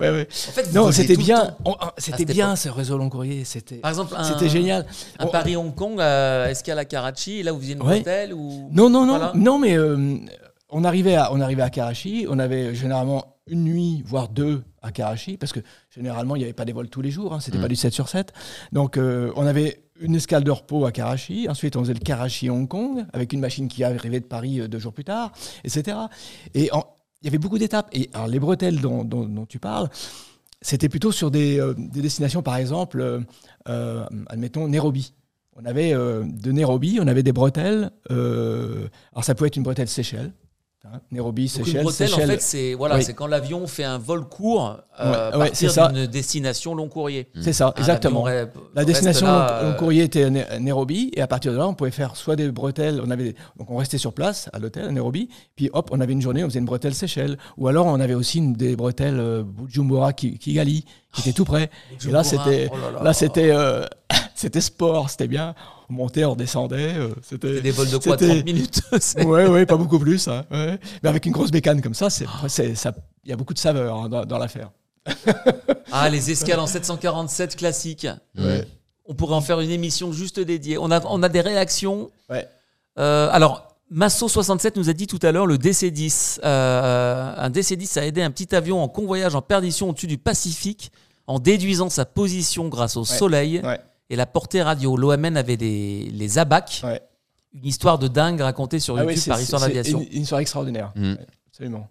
Ouais, ouais. En fait, vous Non, c'était le bien. C'était bien ce réseau long courrier. C'était, Par exemple, un, c'était génial. Un On- Paris-Hong Kong, euh, escale à Karachi, et là vous faisiez une Ouais. bretelle ou... Non, non, non, Voilà. non, mais euh, on arrivait à, on arrivait à Karachi. On avait généralement une nuit, voire deux à Karachi, parce que généralement il n'y avait pas des vols tous les jours. Hein, c'était Mm. pas du 7 sur 7. Donc euh, on avait une escale de repos à Karachi. Ensuite on faisait le Karachi-Hong Kong avec une machine qui arrivait de Paris euh, deux jours plus tard, etc. Et il y avait beaucoup d'étapes. Et alors, les bretelles dont, tu parles, c'était plutôt sur des, euh, des destinations, par exemple, euh, admettons, Nairobi. On avait de Nairobi, on avait des bretelles. alors ça pouvait être une bretelle Seychelles. Hein, Nairobi, Donc une Seychelles, bretelle, en Seychelles. fait, c'est voilà, Oui. c'est quand l'avion fait un vol court euh, Ouais, ouais, partir d'une destination long courrier. c'est ça, Hein, exactement. La destination là, long, long euh, courrier était Nairobi et à partir de là, on pouvait faire soit des bretelles, on avait donc on restait sur place à l'hôtel à Nairobi, puis hop, on avait une journée, on faisait une bretelle Seychelles, ou alors on avait aussi une, des bretelles euh, Bujumbura, Ki- Kigali, qui était tout près. Et là, c'était oh là là. là c'était euh, (coughs) c'était sport, c'était bien. On montait, on descendait, euh, c'était des vols de quoi c'était- 30 minutes (laughs) ouais, ouais, pas beaucoup plus. hein, ouais. Mais avec une grosse bécane comme ça, ça, il y a beaucoup de saveur hein, dans, dans l'affaire. (laughs) Ah, les escales en 747 classiques. Ouais. On pourrait en faire une émission juste dédiée. On a, on a des réactions. Ouais. Euh, alors, Masso67 nous a dit tout à l'heure le DC-10. Euh, un DC-10 a aidé un petit avion en convoyage en perdition au-dessus du Pacifique en déduisant sa position grâce au soleil Ouais. Et la portée radio. L'OMN avait des, les abacs. Ouais. Une histoire de dingue racontée sur Ah YouTube par Histoire d'Aviation. Une, une soirée extraordinaire. Mm. Ouais, absolument.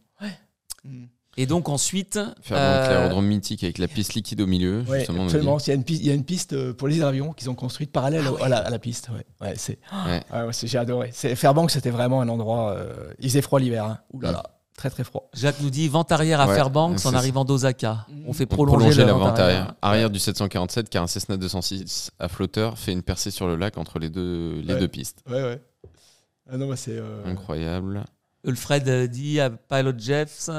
Mm. Et donc ensuite... Faire euh, donc l'aérodrome mythique avec la piste liquide au milieu, Ouais, justement. absolument. Il y, a une piste, il y a une piste euh, pour les avions qu'ils ont construite parallèle au- à, la, à la piste. Ouais. Ouais, c'est, Ouais. Ah ouais, c'est- j'ai adoré. C'est, Fairbanks, c'était vraiment un endroit. euh, il faisait froid l'hiver. Hein. Ouh là là, très très froid. Jacques nous dit vente arrière à Ouais, Fairbanks en arrivant d'Osaka. On fait prolonger, prolonger la vente arrière. arrière. Du 747, car un Cessna 206 à flotteur fait une percée sur le lac entre les deux, les Ouais. deux pistes. Ouais, ouais. Ah non, bah, c'est. euh, Incroyable. Ulfred euh, dit à Pilot Jeffs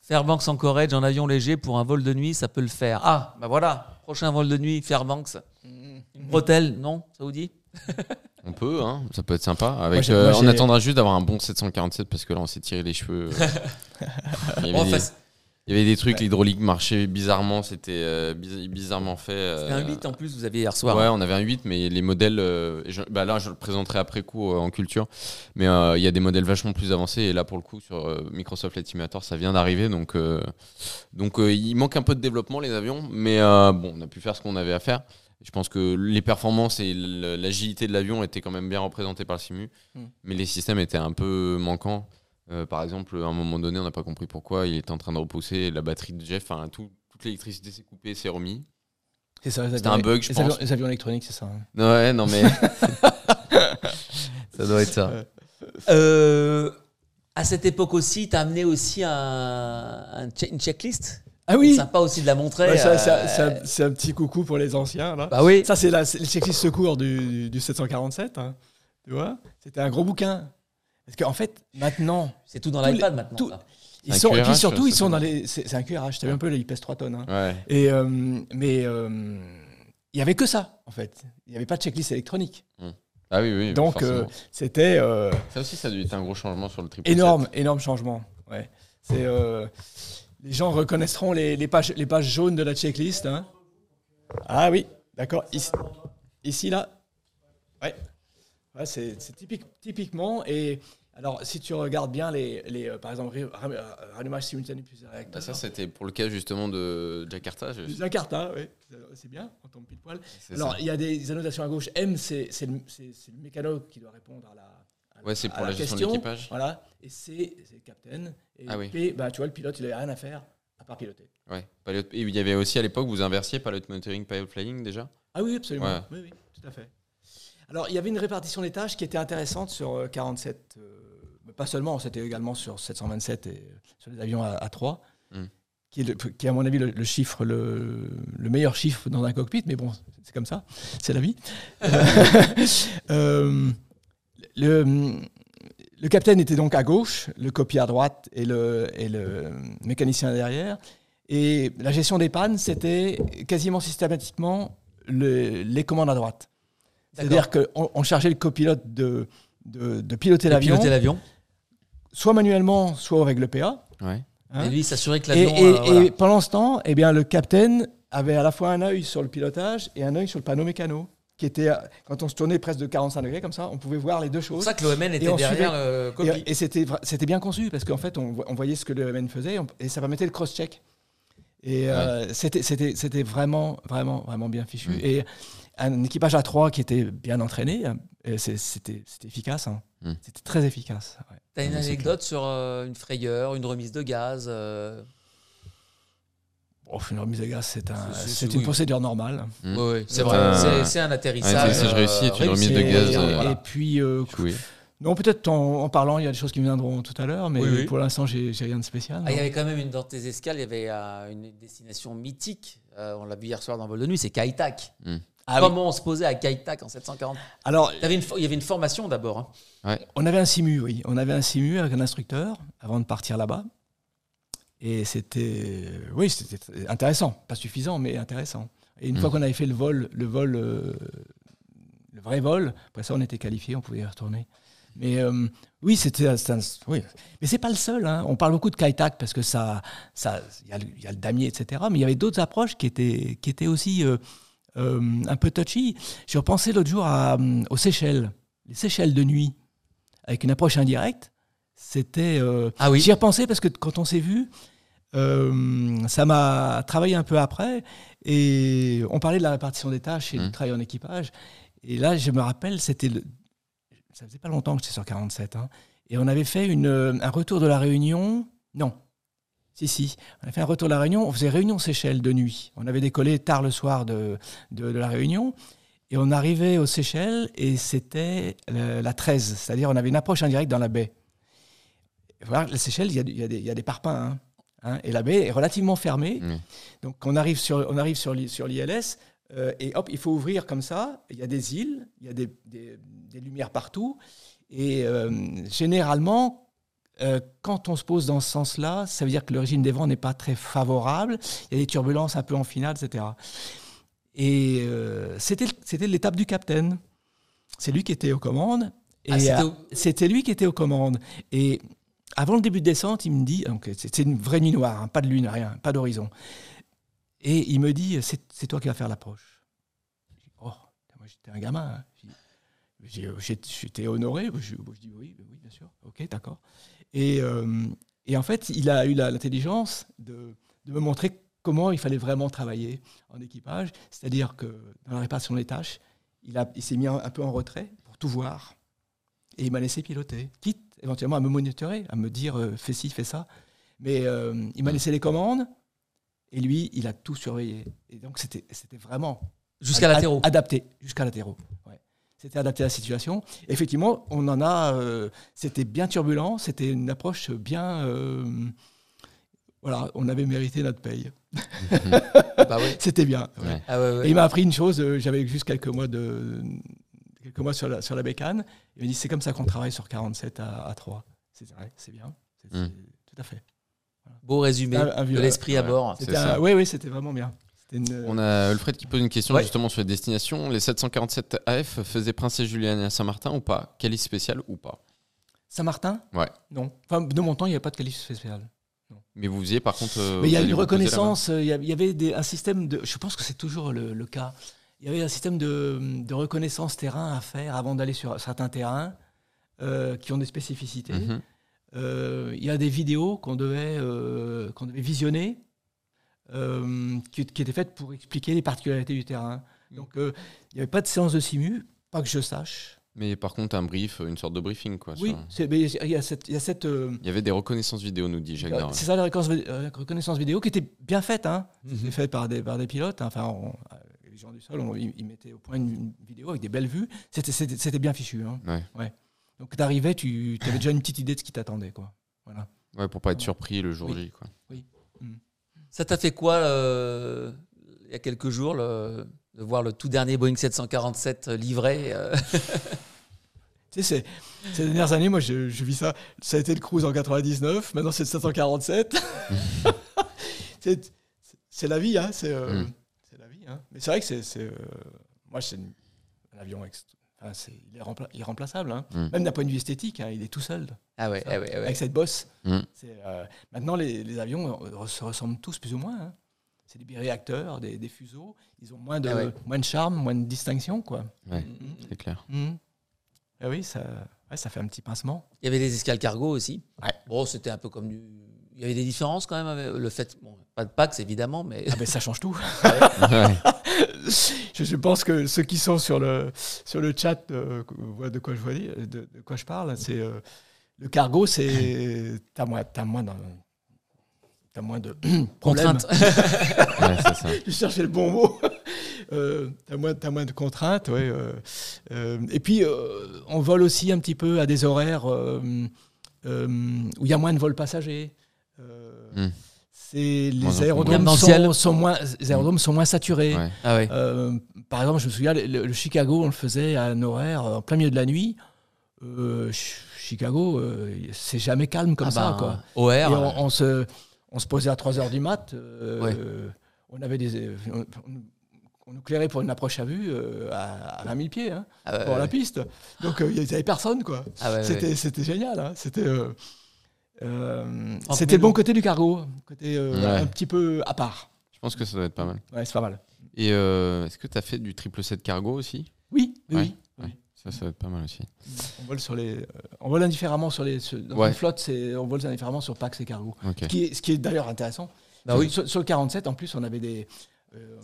Fairbanks Anchorage en avion léger pour un vol de nuit, ça peut le faire. Ah, bah voilà, prochain vol de nuit, Fairbanks. Une Bretelle, non Ça vous dit? (laughs) On peut, hein, ça peut être sympa. Avec, euh, moi, on attendra juste d'avoir un bon 747 parce que là on s'est tiré les cheveux. euh. (laughs) il, y Bon, avait des, enfin, il y avait des trucs, l'hydraulique marchait bizarrement, c'était euh, biz- bizarrement fait. C'était un 8 en plus, vous aviez hier soir. Ouais, hein. on avait un 8, mais les modèles. je- bah là, je le présenterai après coup en culture. Mais il y a des modèles vachement plus avancés. Et là, pour le coup, sur Microsoft Flight Simulator, ça vient d'arriver. Donc, donc il manque un peu de développement, les avions. Mais bon, on a pu faire ce qu'on avait à faire. Je pense que les performances et l'agilité de l'avion étaient quand même bien représentées par le simu. Mm. Mais les systèmes étaient un peu manquants. Euh, par exemple, à un moment donné, on n'a pas compris pourquoi il était en train de repousser la batterie de Jeff. Enfin, tout- toute l'électricité s'est coupée, s'est remis. C'est ça, les C'était avions- un bug, je les pense. Avions, les avions électroniques, c'est ça. hein. Ouais, non mais. (laughs) ça doit être ça. (laughs) Euh, à cette époque aussi, tu as amené aussi un, un che- une checklist? Ah oui Sympa aussi de la montrer. Ouais, euh, c'est un- c'est un petit coucou pour les anciens. Là. Bah oui. Ça, c'est la c'est le checklist secours du, du 747. hein. Tu vois? C'était un gros bouquin. Parce qu'en fait, maintenant, C'est tout dans l'iPad maintenant. tout- ils sont, et QRH, puis surtout, ils sont dans les. C'est c'est un QRH, t'as vu un peu, là, il pèse 3 tonnes. hein. Ouais. Et, euh, mais euh, il y avait que ça, en fait. Il n'y avait pas de checklist électronique. Ah oui, oui. Donc, forcément. euh, c'était euh, ça aussi, ça a dû être un gros changement sur le triple. énorme, énorme changement. Ouais. C'est, euh, les gens reconnaîtront les, les pages, les pages jaunes de la checklist. hein. Ah oui, d'accord. Ici, ici, là? Ouais. Ouais, c'est c'est typique, typiquement. Et alors, si tu regardes bien, les, les, euh, par exemple, ram- euh, rallumage simultané de plusieurs Bah, réacteurs. ça, c'était pour le cas justement de Jakarta. je- Jakarta, oui, c'est bien, on tombe pile poil. Alors, il y a des annotations à gauche. M, c'est le, le mécano qui doit répondre à la. À Ouais, c'est à pour la gestion de l'équipage. Voilà. Et C, c'est le capitaine. Et Ah oui. P, bah, tu vois, le pilote, il n'avait rien à faire à part piloter. Ouais. Et il y avait aussi à l'époque, vous inversiez pilot monitoring, pilot flying déjà? Ah oui, absolument. Ouais. Oui, oui, tout à fait. Alors, il y avait une répartition des tâches qui était intéressante sur euh, 47. euh, mais pas seulement, c'était également sur 727 et euh, sur les avions à, 3. Mm. Qui, est le- qui est, à mon avis, le, le chiffre, le, le meilleur chiffre dans un cockpit, mais bon, c'est comme ça, c'est la vie. (laughs) Euh, (laughs) le, le capitaine était donc à gauche, le copier à droite et le, et le mécanicien derrière. Et la gestion des pannes, c'était quasiment systématiquement le- les commandes à droite. C'est-à-dire qu'on on chargeait le copilote de, de, de piloter l'avion, piloter l'avion. soit manuellement, soit avec le PA. Ouais. hein. Et lui, s'assurer que Et, l'avion. et- euh, voilà. et pendant ce temps, eh bien, le capitaine avait à la fois un œil sur le pilotage et un œil sur le panneau mécano, qui était, euh, quand on se tournait presque de 45 degrés comme ça, on pouvait voir les deux C'est pour choses. ça que l'OMN était derrière suivait- le copie. Et, et c'était bien conçu parce qu'en fait, on, vo- on voyait ce que le MN faisait et, on- et ça permettait le cross-check. Et euh, c'était- vraiment, vraiment, vraiment bien fichu. Mm. Et un équipage à 3 qui était bien entraîné, c'est- c'était efficace. hein. Mm. C'était très efficace. ouais. T'as une c'est anecdote sur euh, une frayeur, une remise de gaz euh, Bon, une remise de gaz, c'est un- C'est- c'est- c'est oui. une procédure normale. Mm. ouais, ouais, c'est vrai. Euh, C'est- un un atterrissage. atterrissage réussi est une remise de Et- gaz, Et, euh, puis, euh, Oui. non, peut-être en, en parlant, il y a des choses qui me viendront tout à l'heure, mais Oui, oui. pour l'instant, j'ai rien de spécial. Ah, il y avait quand même une dans tes escales, il y avait euh, une destination mythique. Euh, on l'a vu hier soir dans Vol de nuit, c'est Kaitak. Mm. Ah oui. Comment on se posait à Kaitak en 740 Alors, Il y avait une formation d'abord. hein. On avait un simu, oui. On avait un simu avec un instructeur avant de partir là-bas. Et c'était, oui, c'était intéressant, pas suffisant, mais intéressant. Et une fois qu'on avait fait le vol, le vol, euh, le vrai vol, après ça, on était qualifié, on pouvait y retourner. Mais euh, oui, c'était, oui. Mais c'est pas le seul. hein. On parle beaucoup de Kaitak parce que ça, ça, il y, a le- il y a le damier, etc. Mais il y avait d'autres approches qui étaient, qui étaient aussi euh, euh, un peu touchy. J'ai repensé l'autre jour à, aux Seychelles, les Seychelles de nuit, avec une approche indirecte. C'était. Ah oui. J'y ai repensé parce que quand on s'est vu, ça m'a travaillé un peu après. Et on parlait de la répartition des tâches et du Mhm. travail en équipage. Et là, je me rappelle, c'était. le- Ça faisait pas longtemps que j'étais sur 47. hein. et on avait fait une, un retour de la Réunion. Non. Si, si. On a fait un retour de la Réunion. On faisait Réunion Seychelles de nuit. On avait décollé tard le soir de, de, de la Réunion. Et on arrivait aux Seychelles et c'était euh, la 13. C'est-à-dire, on avait une approche indirecte dans la baie. Voilà, les Seychelles, y y il y a des parpaings. hein. Hein, et la baie est relativement fermée. Donc, on arrive sur, on arrive sur, sur l'ILS euh, et hop, il faut ouvrir comme ça. Il y a des îles, il y a des, des- des lumières partout. Et euh, généralement, euh, quand on se pose dans ce sens-là, ça veut dire que l'origine des vents n'est pas très favorable. Il y a des turbulences un peu en finale, etc. Et c'était l'étape du capitaine. C'est lui qui était aux commandes. Ah, c'était au- c'était lui qui était aux commandes. Et avant le début de descente, il me dit, donc c'est une vraie nuit noire, hein, pas de lune, rien, pas d'horizon. Et il me dit, c'est toi qui vas faire l'approche. Oh, moi j'étais un gamin. hein. J'étais honoré. Je, je dis oui, oui, bien sûr. Ok, d'accord. Et, euh, et en fait, il a eu l'intelligence de, me montrer comment il fallait vraiment travailler en équipage. C'est-à-dire que dans la répartition des tâches, il s'est mis un, un peu en retrait pour tout voir. Et il m'a laissé piloter, quitte éventuellement à me monitorer, à me dire euh, fais ci, fais ça. Mais euh, il m'a laissé les commandes et lui, il a tout surveillé. Et donc, c'était vraiment Jusqu'à latéraux. Adapté, jusqu'à latéraux. Ouais. C'était adapté à la situation. Effectivement, on en a. euh, c'était bien turbulent, c'était une approche bien. voilà, on avait mérité notre paye. (laughs) Bah ouais. C'était bien. ouais. Ah ouais, ouais. Et il m'a appris une chose, j'avais juste quelques mois, de, quelques mois sur, la, sur la bécane. Il m'a dit c'est comme ça qu'on travaille sur 47 à, à 3. C'est vrai, c'est bien. C'est- Mm. c'est- Tout à fait. Beau résumé Un- un de vieux- l'esprit à bord. Oui, oui, c'était vraiment bien. C'était une- On a Alfred qui pose une question Ouais. justement sur les destinations. Les 747 AF faisaient Princesse Juliane à Saint-Martin ou pas? Calice spécial ou pas? Saint-Martin? Ouais. Non. Enfin, de mon temps, il n'y avait pas de qualif spécial. Mais vous faisiez par contre. euh, Mais il y a une reconnaissance, euh, il y a- il y avait des- un système de. Je pense que c'est toujours le, le cas. Il y avait un système de, de reconnaissance terrain à faire avant d'aller sur certains terrains euh, qui ont des spécificités. Mhm. Euh, il y a des vidéos qu'on devait, euh, qu'on devait visionner qui, qui étaient faites pour expliquer les particularités du terrain. Donc euh, il n'y avait pas de séance de simu, pas que je sache. Mais par contre, un brief, une sorte de briefing quoi. Oui, sur- c'est- mais il y a cette. il y a cette euh, Il y avait des reconnaissances vidéo, nous dit Jacques Darwin. c'est ça la reconnaissance, vidéo qui était bien faite. Hein. Mhm. C'est fait par des, par des pilotes. hein. Enfin, on- les gens du sol, on- ils, ils mettaient au point une, une vidéo avec des belles vues. C'était- bien fichu. hein. Ouais. Donc, tu arrivais, tu avais déjà une petite idée de ce qui t'attendait. quoi. Voilà. Ouais, pour pas être surpris le jour Oui. J. Quoi. Ça t'a fait quoi euh, il y a quelques jours le- de voir le tout dernier Boeing 747 livré euh, (laughs) Tu sais, c'est- ces dernières années, moi, je, je vis ça. Ça a été le cruise en 99. Maintenant, c'est le 747. (laughs) c'est c'est la vie, hein. C'est euh, Mm. Hein. Mais c'est vrai que c'est. euh, moi, c'est un avion. enfin, il est rempla- irremplaçable. Hein. Mm. Même d'un point de vue esthétique, hein, il est tout seul. Ah ouais, Ça, ah ouais, ah ouais. Avec cette bosse. Mm. Euh, maintenant, les, les avions euh, se ressemblent tous plus ou moins. hein. C'est des biréacteurs, des, des fuseaux. Ils ont moins de, Ah ouais. moins de charme, moins de distinction. Quoi. Ouais, Mm. c'est clair. Ah oui, ça, ouais, ça fait un petit pincement. Il y avait des escales cargo aussi. Ouais. Bon, c'était un peu comme du. Il y avait des différences quand même avec le fait. Bon, pas de Pax évidemment, mais. Ah ben ça change tout. (laughs) Je, je pense que ceux qui sont sur le, sur le chat euh, voient de quoi je, vois dire- de, de quoi je parle. C'est, euh, le cargo, c'est. (laughs) T'as moins, t'as moins, d'un- t'as moins de (clears throat) problèmes. Contrainte. (laughs) Ouais, c'est ça. Je cherchais le bon mot. Euh, t'as, moins, t'as moins de contraintes, ouais. euh, euh, et puis, euh, on vole aussi un petit peu à des horaires euh, euh, où il y a moins de vols passagers. Euh, Hmm. C'est les aérodromes sont, sont moins, les aérodromes sont moins saturés. Ouais. Ah ouais. Euh, par exemple, je me souviens, le, le Chicago, on le faisait à un horaire en plein milieu de la nuit. Euh, Ch- Chicago, euh, c'est jamais calme comme Ah ça. bah, Quoi. OR. Et on, on se, on se posait à 3 heures du mat. euh, Ouais. on avait des, on, nous clairait pour une approche à vue euh, à, à 20 000 pieds hein, Ah ouais, pour ouais. la piste. Donc euh, il n'y avait personne. quoi. Ah. C'était c'était génial. hein. C'était euh, euh, c'était le bon côté du cargo, côté euh, Ouais. un petit peu à part. Je pense que ça doit être pas mal. Ouais, c'est pas mal. Et euh, est-ce que tu as fait du 777 cargo aussi? Oui, oui, Ouais. oui. Ouais. Ça, ça doit être pas mal aussi. On vole sur les, euh, on vole indifféremment sur les, sur- dans Ouais. une flotte, c'est, on vole indifféremment sur Pax et Cargo. Ce qui est, ce qui est d'ailleurs intéressant. Bah sur, oui. sur, sur le 47, en plus, on avait des,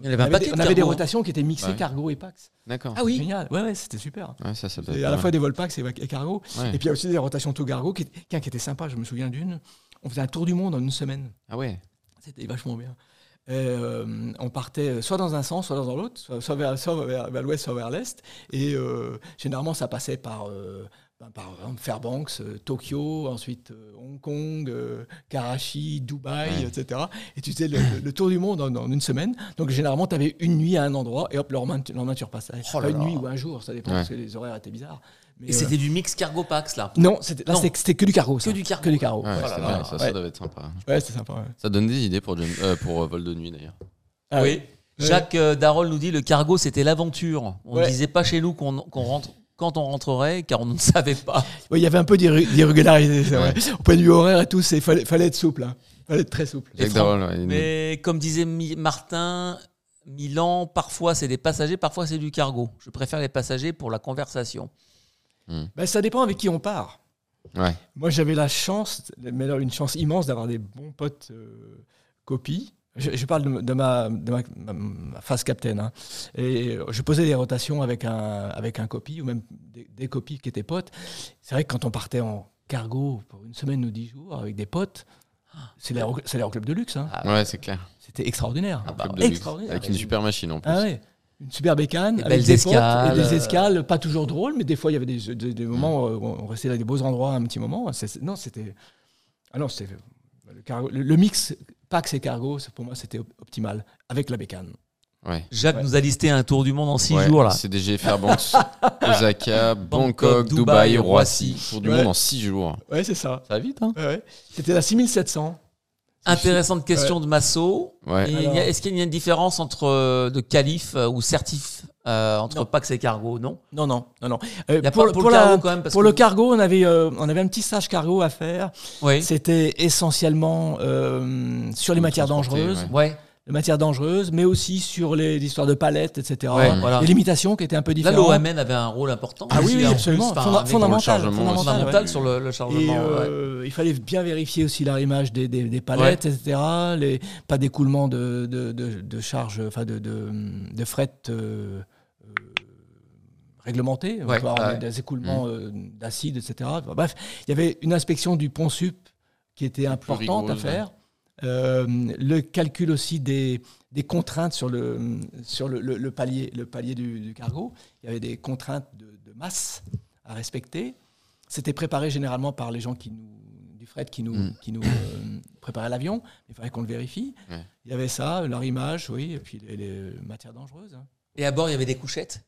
Il y avait un on avait des, de on avait des cargo, rotations qui étaient mixées Ouais. Cargo et Pax. D'accord. Ah oui. Génial. Ouais, ouais, c'était super. Ouais, ça, ça doit Et à la fois des vols Pax et, et Cargo. Ouais. Et puis il y a aussi des rotations tout Cargo qui, qui, qui étaient sympas. Je me souviens d'une. On faisait un tour du monde en une semaine. Ah ouais. C'était vachement bien. Euh, on partait soit dans un sens, soit dans l'autre, soit, soit vers, soit vers, vers l'ouest, soit vers l'est. Et euh, généralement, ça passait par, euh, ben, par exemple, Fairbanks, euh, Tokyo, ensuite euh, Hong Kong, euh, Karachi, Dubaï, Ouais. etc. Et tu faisais le, le- tour du monde en, en une semaine. Donc généralement, tu avais une nuit à un endroit et hop, le lendemain, tu- le lendemain, tu repassais. Oh là une nuit ou un jour, ça dépend Ouais. parce que les horaires étaient bizarres. Mais, Et euh, c'était du mix cargo Pax là? non, c'était, là, que du carreau. Que du cargo. Que du. Ouais, là bien, ça, ça doit être sympa. Ouais, c'était sympa. ouais. Ça donne des idées pour, euh, euh, vol de nuit d'ailleurs. Ah oui. Jacques euh, Darol nous dit le cargo c'était l'aventure. On ne Ouais. disait pas chez nous qu'on qu'on rentre quand on rentrerait car on ne (laughs) savait pas. Il y avait un peu d'irré- d'irrégularité, c'est vrai. Au point de vue horaire et tout, il fallait, fallait être souple. Hein. fallait être très souple. Ouais, il- Mais comme disait Mi- Martin, Milan, parfois c'est des passagers, parfois c'est du cargo. Je préfère les passagers pour la conversation. Ben, ça dépend avec qui on part. Ouais. Moi, j'avais la chance, mais alors une chance immense d'avoir des bons potes euh, copies. Je, je parle de, de ma, de ma, ma- ma face captain. hein. Et je posais des rotations avec un, avec un copie, ou même des, des copies qui étaient potes. C'est vrai que quand on partait en cargo pour une semaine ou dix jours avec des potes, c'est l'aéro- c'est l'aéroclub de luxe. hein. Ah, Ouais, c'est clair. C'était extraordinaire. Ah bah, Club de luxe. extraordinaire. Avec une super machine en plus. Ah ouais. Une super bécane, Des avec des potes escales. et des escales, pas toujours drôles, mais des fois il y avait des, des- des moments où on restait dans des beaux endroits un petit moment. Non, c'était. Ah non, c'était. Le, cargo- le- le mix Pax et Cargo, pour moi, c'était op- optimal, avec la bécane. Ouais. Jacques Ouais. nous a listé un tour du monde en six Ouais, jours là. CDG Fairbanks, (laughs) Osaka, Bangkok, Dubaï, Roissy. Roissy. Tour du monde en 6 jours. Ouais, c'est ça. Ça va vite, hein Ouais, ouais. C'était la 6700. Intéressante question de Masso. Alors- Est-ce qu'il y a une différence entre euh, de qualif euh, ou certif euh, entre Non. Pax et cargo Non. Non, non, non, non. Euh, Il y a pour pas pour, pour le la- cargo quand même parce pour que- le cargo, on avait, euh, on avait un petit stage cargo à faire. Oui. C'était essentiellement euh, sur les matières dangereuses. ouais. Ouais. les matières dangereuses, mais aussi sur les histoires de palettes, etc. Ouais, voilà. Les limitations qui étaient un peu Là, différentes. l'OMN avait un rôle important. Ah oui, plus, absolument. enfin, Fonda- fondamental, fondamental, ouais. sur le, le Et chargement. ouais. euh, il fallait bien vérifier aussi l'arrimage des, des, des palettes, etc. Les, pas d'écoulement de, de, de, de charges, enfin de, de, de fret euh, réglementé. Ouais, ouais. des, écoulements euh, d'acide, etc. Enfin, bref, il y avait une inspection du pont sup qui était importante à faire. Euh, le calcul aussi des, des contraintes sur le, sur le, le- le palier, le palier du, du cargo. Il y avait des contraintes de, de masse à respecter. C'était préparé généralement par les gens qui nous, du fret qui nous, Mm. qui nous euh, préparaient l'avion. Il fallait qu'on le vérifie. Ouais. Il y avait ça, leur image, oui, et puis les, les matières dangereuses. hein. Et à bord, il y avait des couchettes?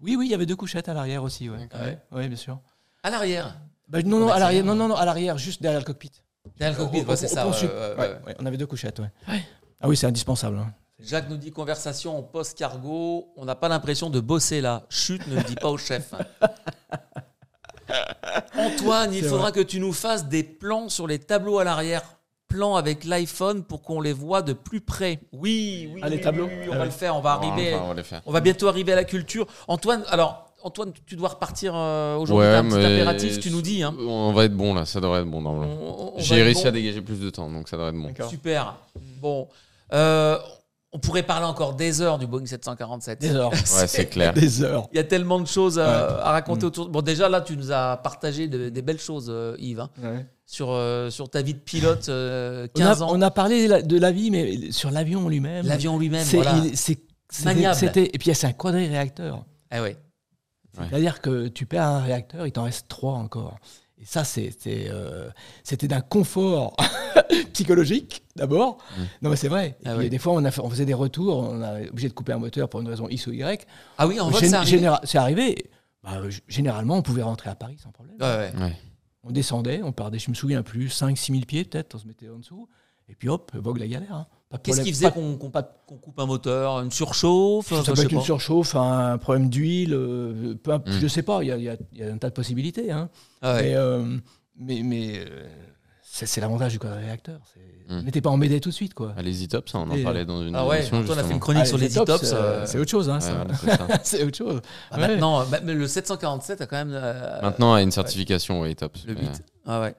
Oui, oui, il y avait deux couchettes à l'arrière aussi, oui. D'accord. Ouais, bien sûr. À l'arrière. Bah, non, non, Bah, à l'arrière, non, non, non, à l'arrière, juste derrière le cockpit. Derrière le cockpit, ouais, au- c'est ça. ouais, ouais, Ouais, ouais. ouais, on avait deux couchettes, ouais. Ah oui, c'est indispensable. hein. Jacques nous dit conversation en post-cargo. On n'a pas l'impression de bosser là. Chut, ne le dis pas au chef. (laughs) Antoine, il faudra que tu nous fasses des plans sur les tableaux à l'arrière. Plans avec l'iPhone pour qu'on les voit de plus près. Oui, oui. Ah, les oui, tableaux oui, oui, on Ah va ouais. le faire. On va arriver. Enfin, on va les faire. On va bientôt arriver à la culture. Antoine, alors, Antoine, tu dois repartir euh, aujourd'hui. Ouais, un petit mais impératif, tu nous dis. Hein. On va être bon là, ça devrait être bon normalement. J'ai réussi bon. à dégager plus de temps, donc ça devrait être bon. Super. Bon. Euh, on pourrait parler encore des heures du Boeing 747. Des heures. Ouais, (laughs) c'est clair. Des heures. Il y a tellement de choses à, Ouais. à raconter Mm. autour. Bon, déjà là, tu nous as partagé de- des belles choses, euh, Yves, hein, sur, euh, sur ta vie de pilote, euh, On a, 15 ans. on a parlé la- de la vie, mais sur l'avion lui-même. L'avion lui-même, c'est- voilà. Maniable. c'était- Et puis c'est un quadri-réacteur. Ah ouais. Ouais. C'est-à-dire que tu perds un réacteur, il t'en reste trois encore. Et ça, c'était euh, c'était d'un confort (laughs) psychologique, d'abord. Mm. Non, mais c'est vrai. Et Ah oui. des fois, on, a fait- on faisait des retours, on a obligé de couper un moteur pour une raison X ou Y. Ah oui, en Gén- c'est arrivé. généra- c'est arrivé. Bah, euh, g- généralement, on pouvait rentrer à Paris sans problème. Ouais, ouais. Ouais. On descendait, on partait, je me souviens plus, 5-6 000 pieds peut-être, on se mettait en dessous. Et puis hop, vogue la galère. hein. Qu'est-ce qui faisait qu'on coupe un moteur Une surchauffe Ça peut être une surchauffe, un problème d'huile, euh, peu imp- Mm. je sais pas, il y a, y y un tas de possibilités. hein. Ah ouais. Mais, euh, mais, mais, euh, c'est c'est l'avantage du quadri-réacteur. c'est- Mm. N'était pas emmêlé tout de suite. Quoi. Ah, les e-tops, ça, on en Et- parlait dans une Ah ouais, émission Antoine a fait une chronique Ah, sur les e-tops, e-tops. euh, euh, C'est autre chose. hein, Ouais, ça. voilà, c'est ça. (laughs) c'est autre chose. ah, Ouais. Maintenant, bah, mais le 747 a quand même. euh, Maintenant, a une certification, ouais, e-tops. Le mais- 8. Ah ouais.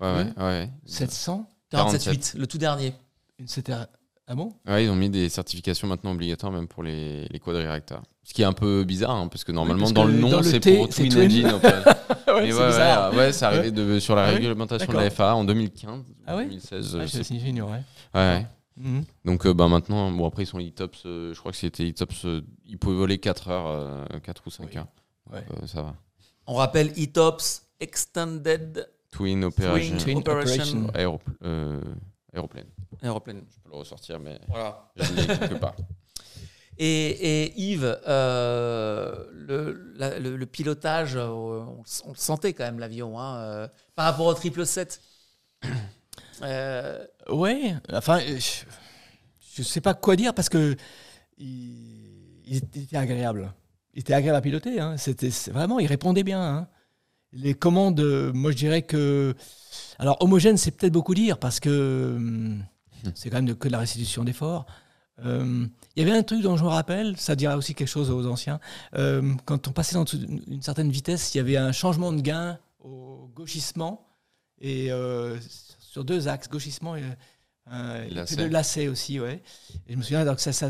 Ouais, ouais, ouais. 700 47.8, le tout dernier. une CTR. Ah bon? Ouais, ils ont mis des certifications maintenant obligatoires même pour les, les quadri-réacteurs. Ce qui est un peu bizarre, hein, parce que normalement, parce dans que le nom, dans le c'est pour Twin. Engine. Opel. Ouais, Mais c'est ouais, bizarre. ouais, ouais, c'est arrivé de- sur la Ah oui réglementation de la FAA en 2015, Ah oui 2016. Ah, j'ignorais. Ouais, ouais. Mhm. Donc euh, bah, maintenant, bon, après, ils sont e-tops. euh, je crois que c'était e-tops. euh, ils pouvaient voler 4 heures, euh, 4 ou 5 Oui. heures. Ouais. Euh, ça va. On rappelle ETOPS Extended Twin Operation. Twin Operation. Operation. Aéro- euh, aéroplane. Aéroplane. Je peux le ressortir, mais Voilà. je l'ai quelque part. (laughs) Et, et Yves, euh, le, la- le- le pilotage, euh, on, on le sentait quand même l'avion, hein, euh, par rapport au 777. (coughs) Euh, Ouais, enfin, je- je sais pas quoi dire parce que il, il était agréable. Il était agréable à piloter. Hein. C'était c'est- vraiment, il répondait bien. hein. Les commandes, euh, moi je dirais que. Alors, homogène, c'est peut-être beaucoup dire parce que hum, c'est quand même de- que de la restitution d'efforts. Euh, il y avait un truc dont je me rappelle, ça dira aussi quelque chose aux anciens. Euh, quand on passait d'une une certaine vitesse, il y avait un changement de gain au gauchissement et euh, sur deux axes, gauchissement et, et Lacet. puis le lacet aussi, ouais. Et je me souviens, donc ça, ça,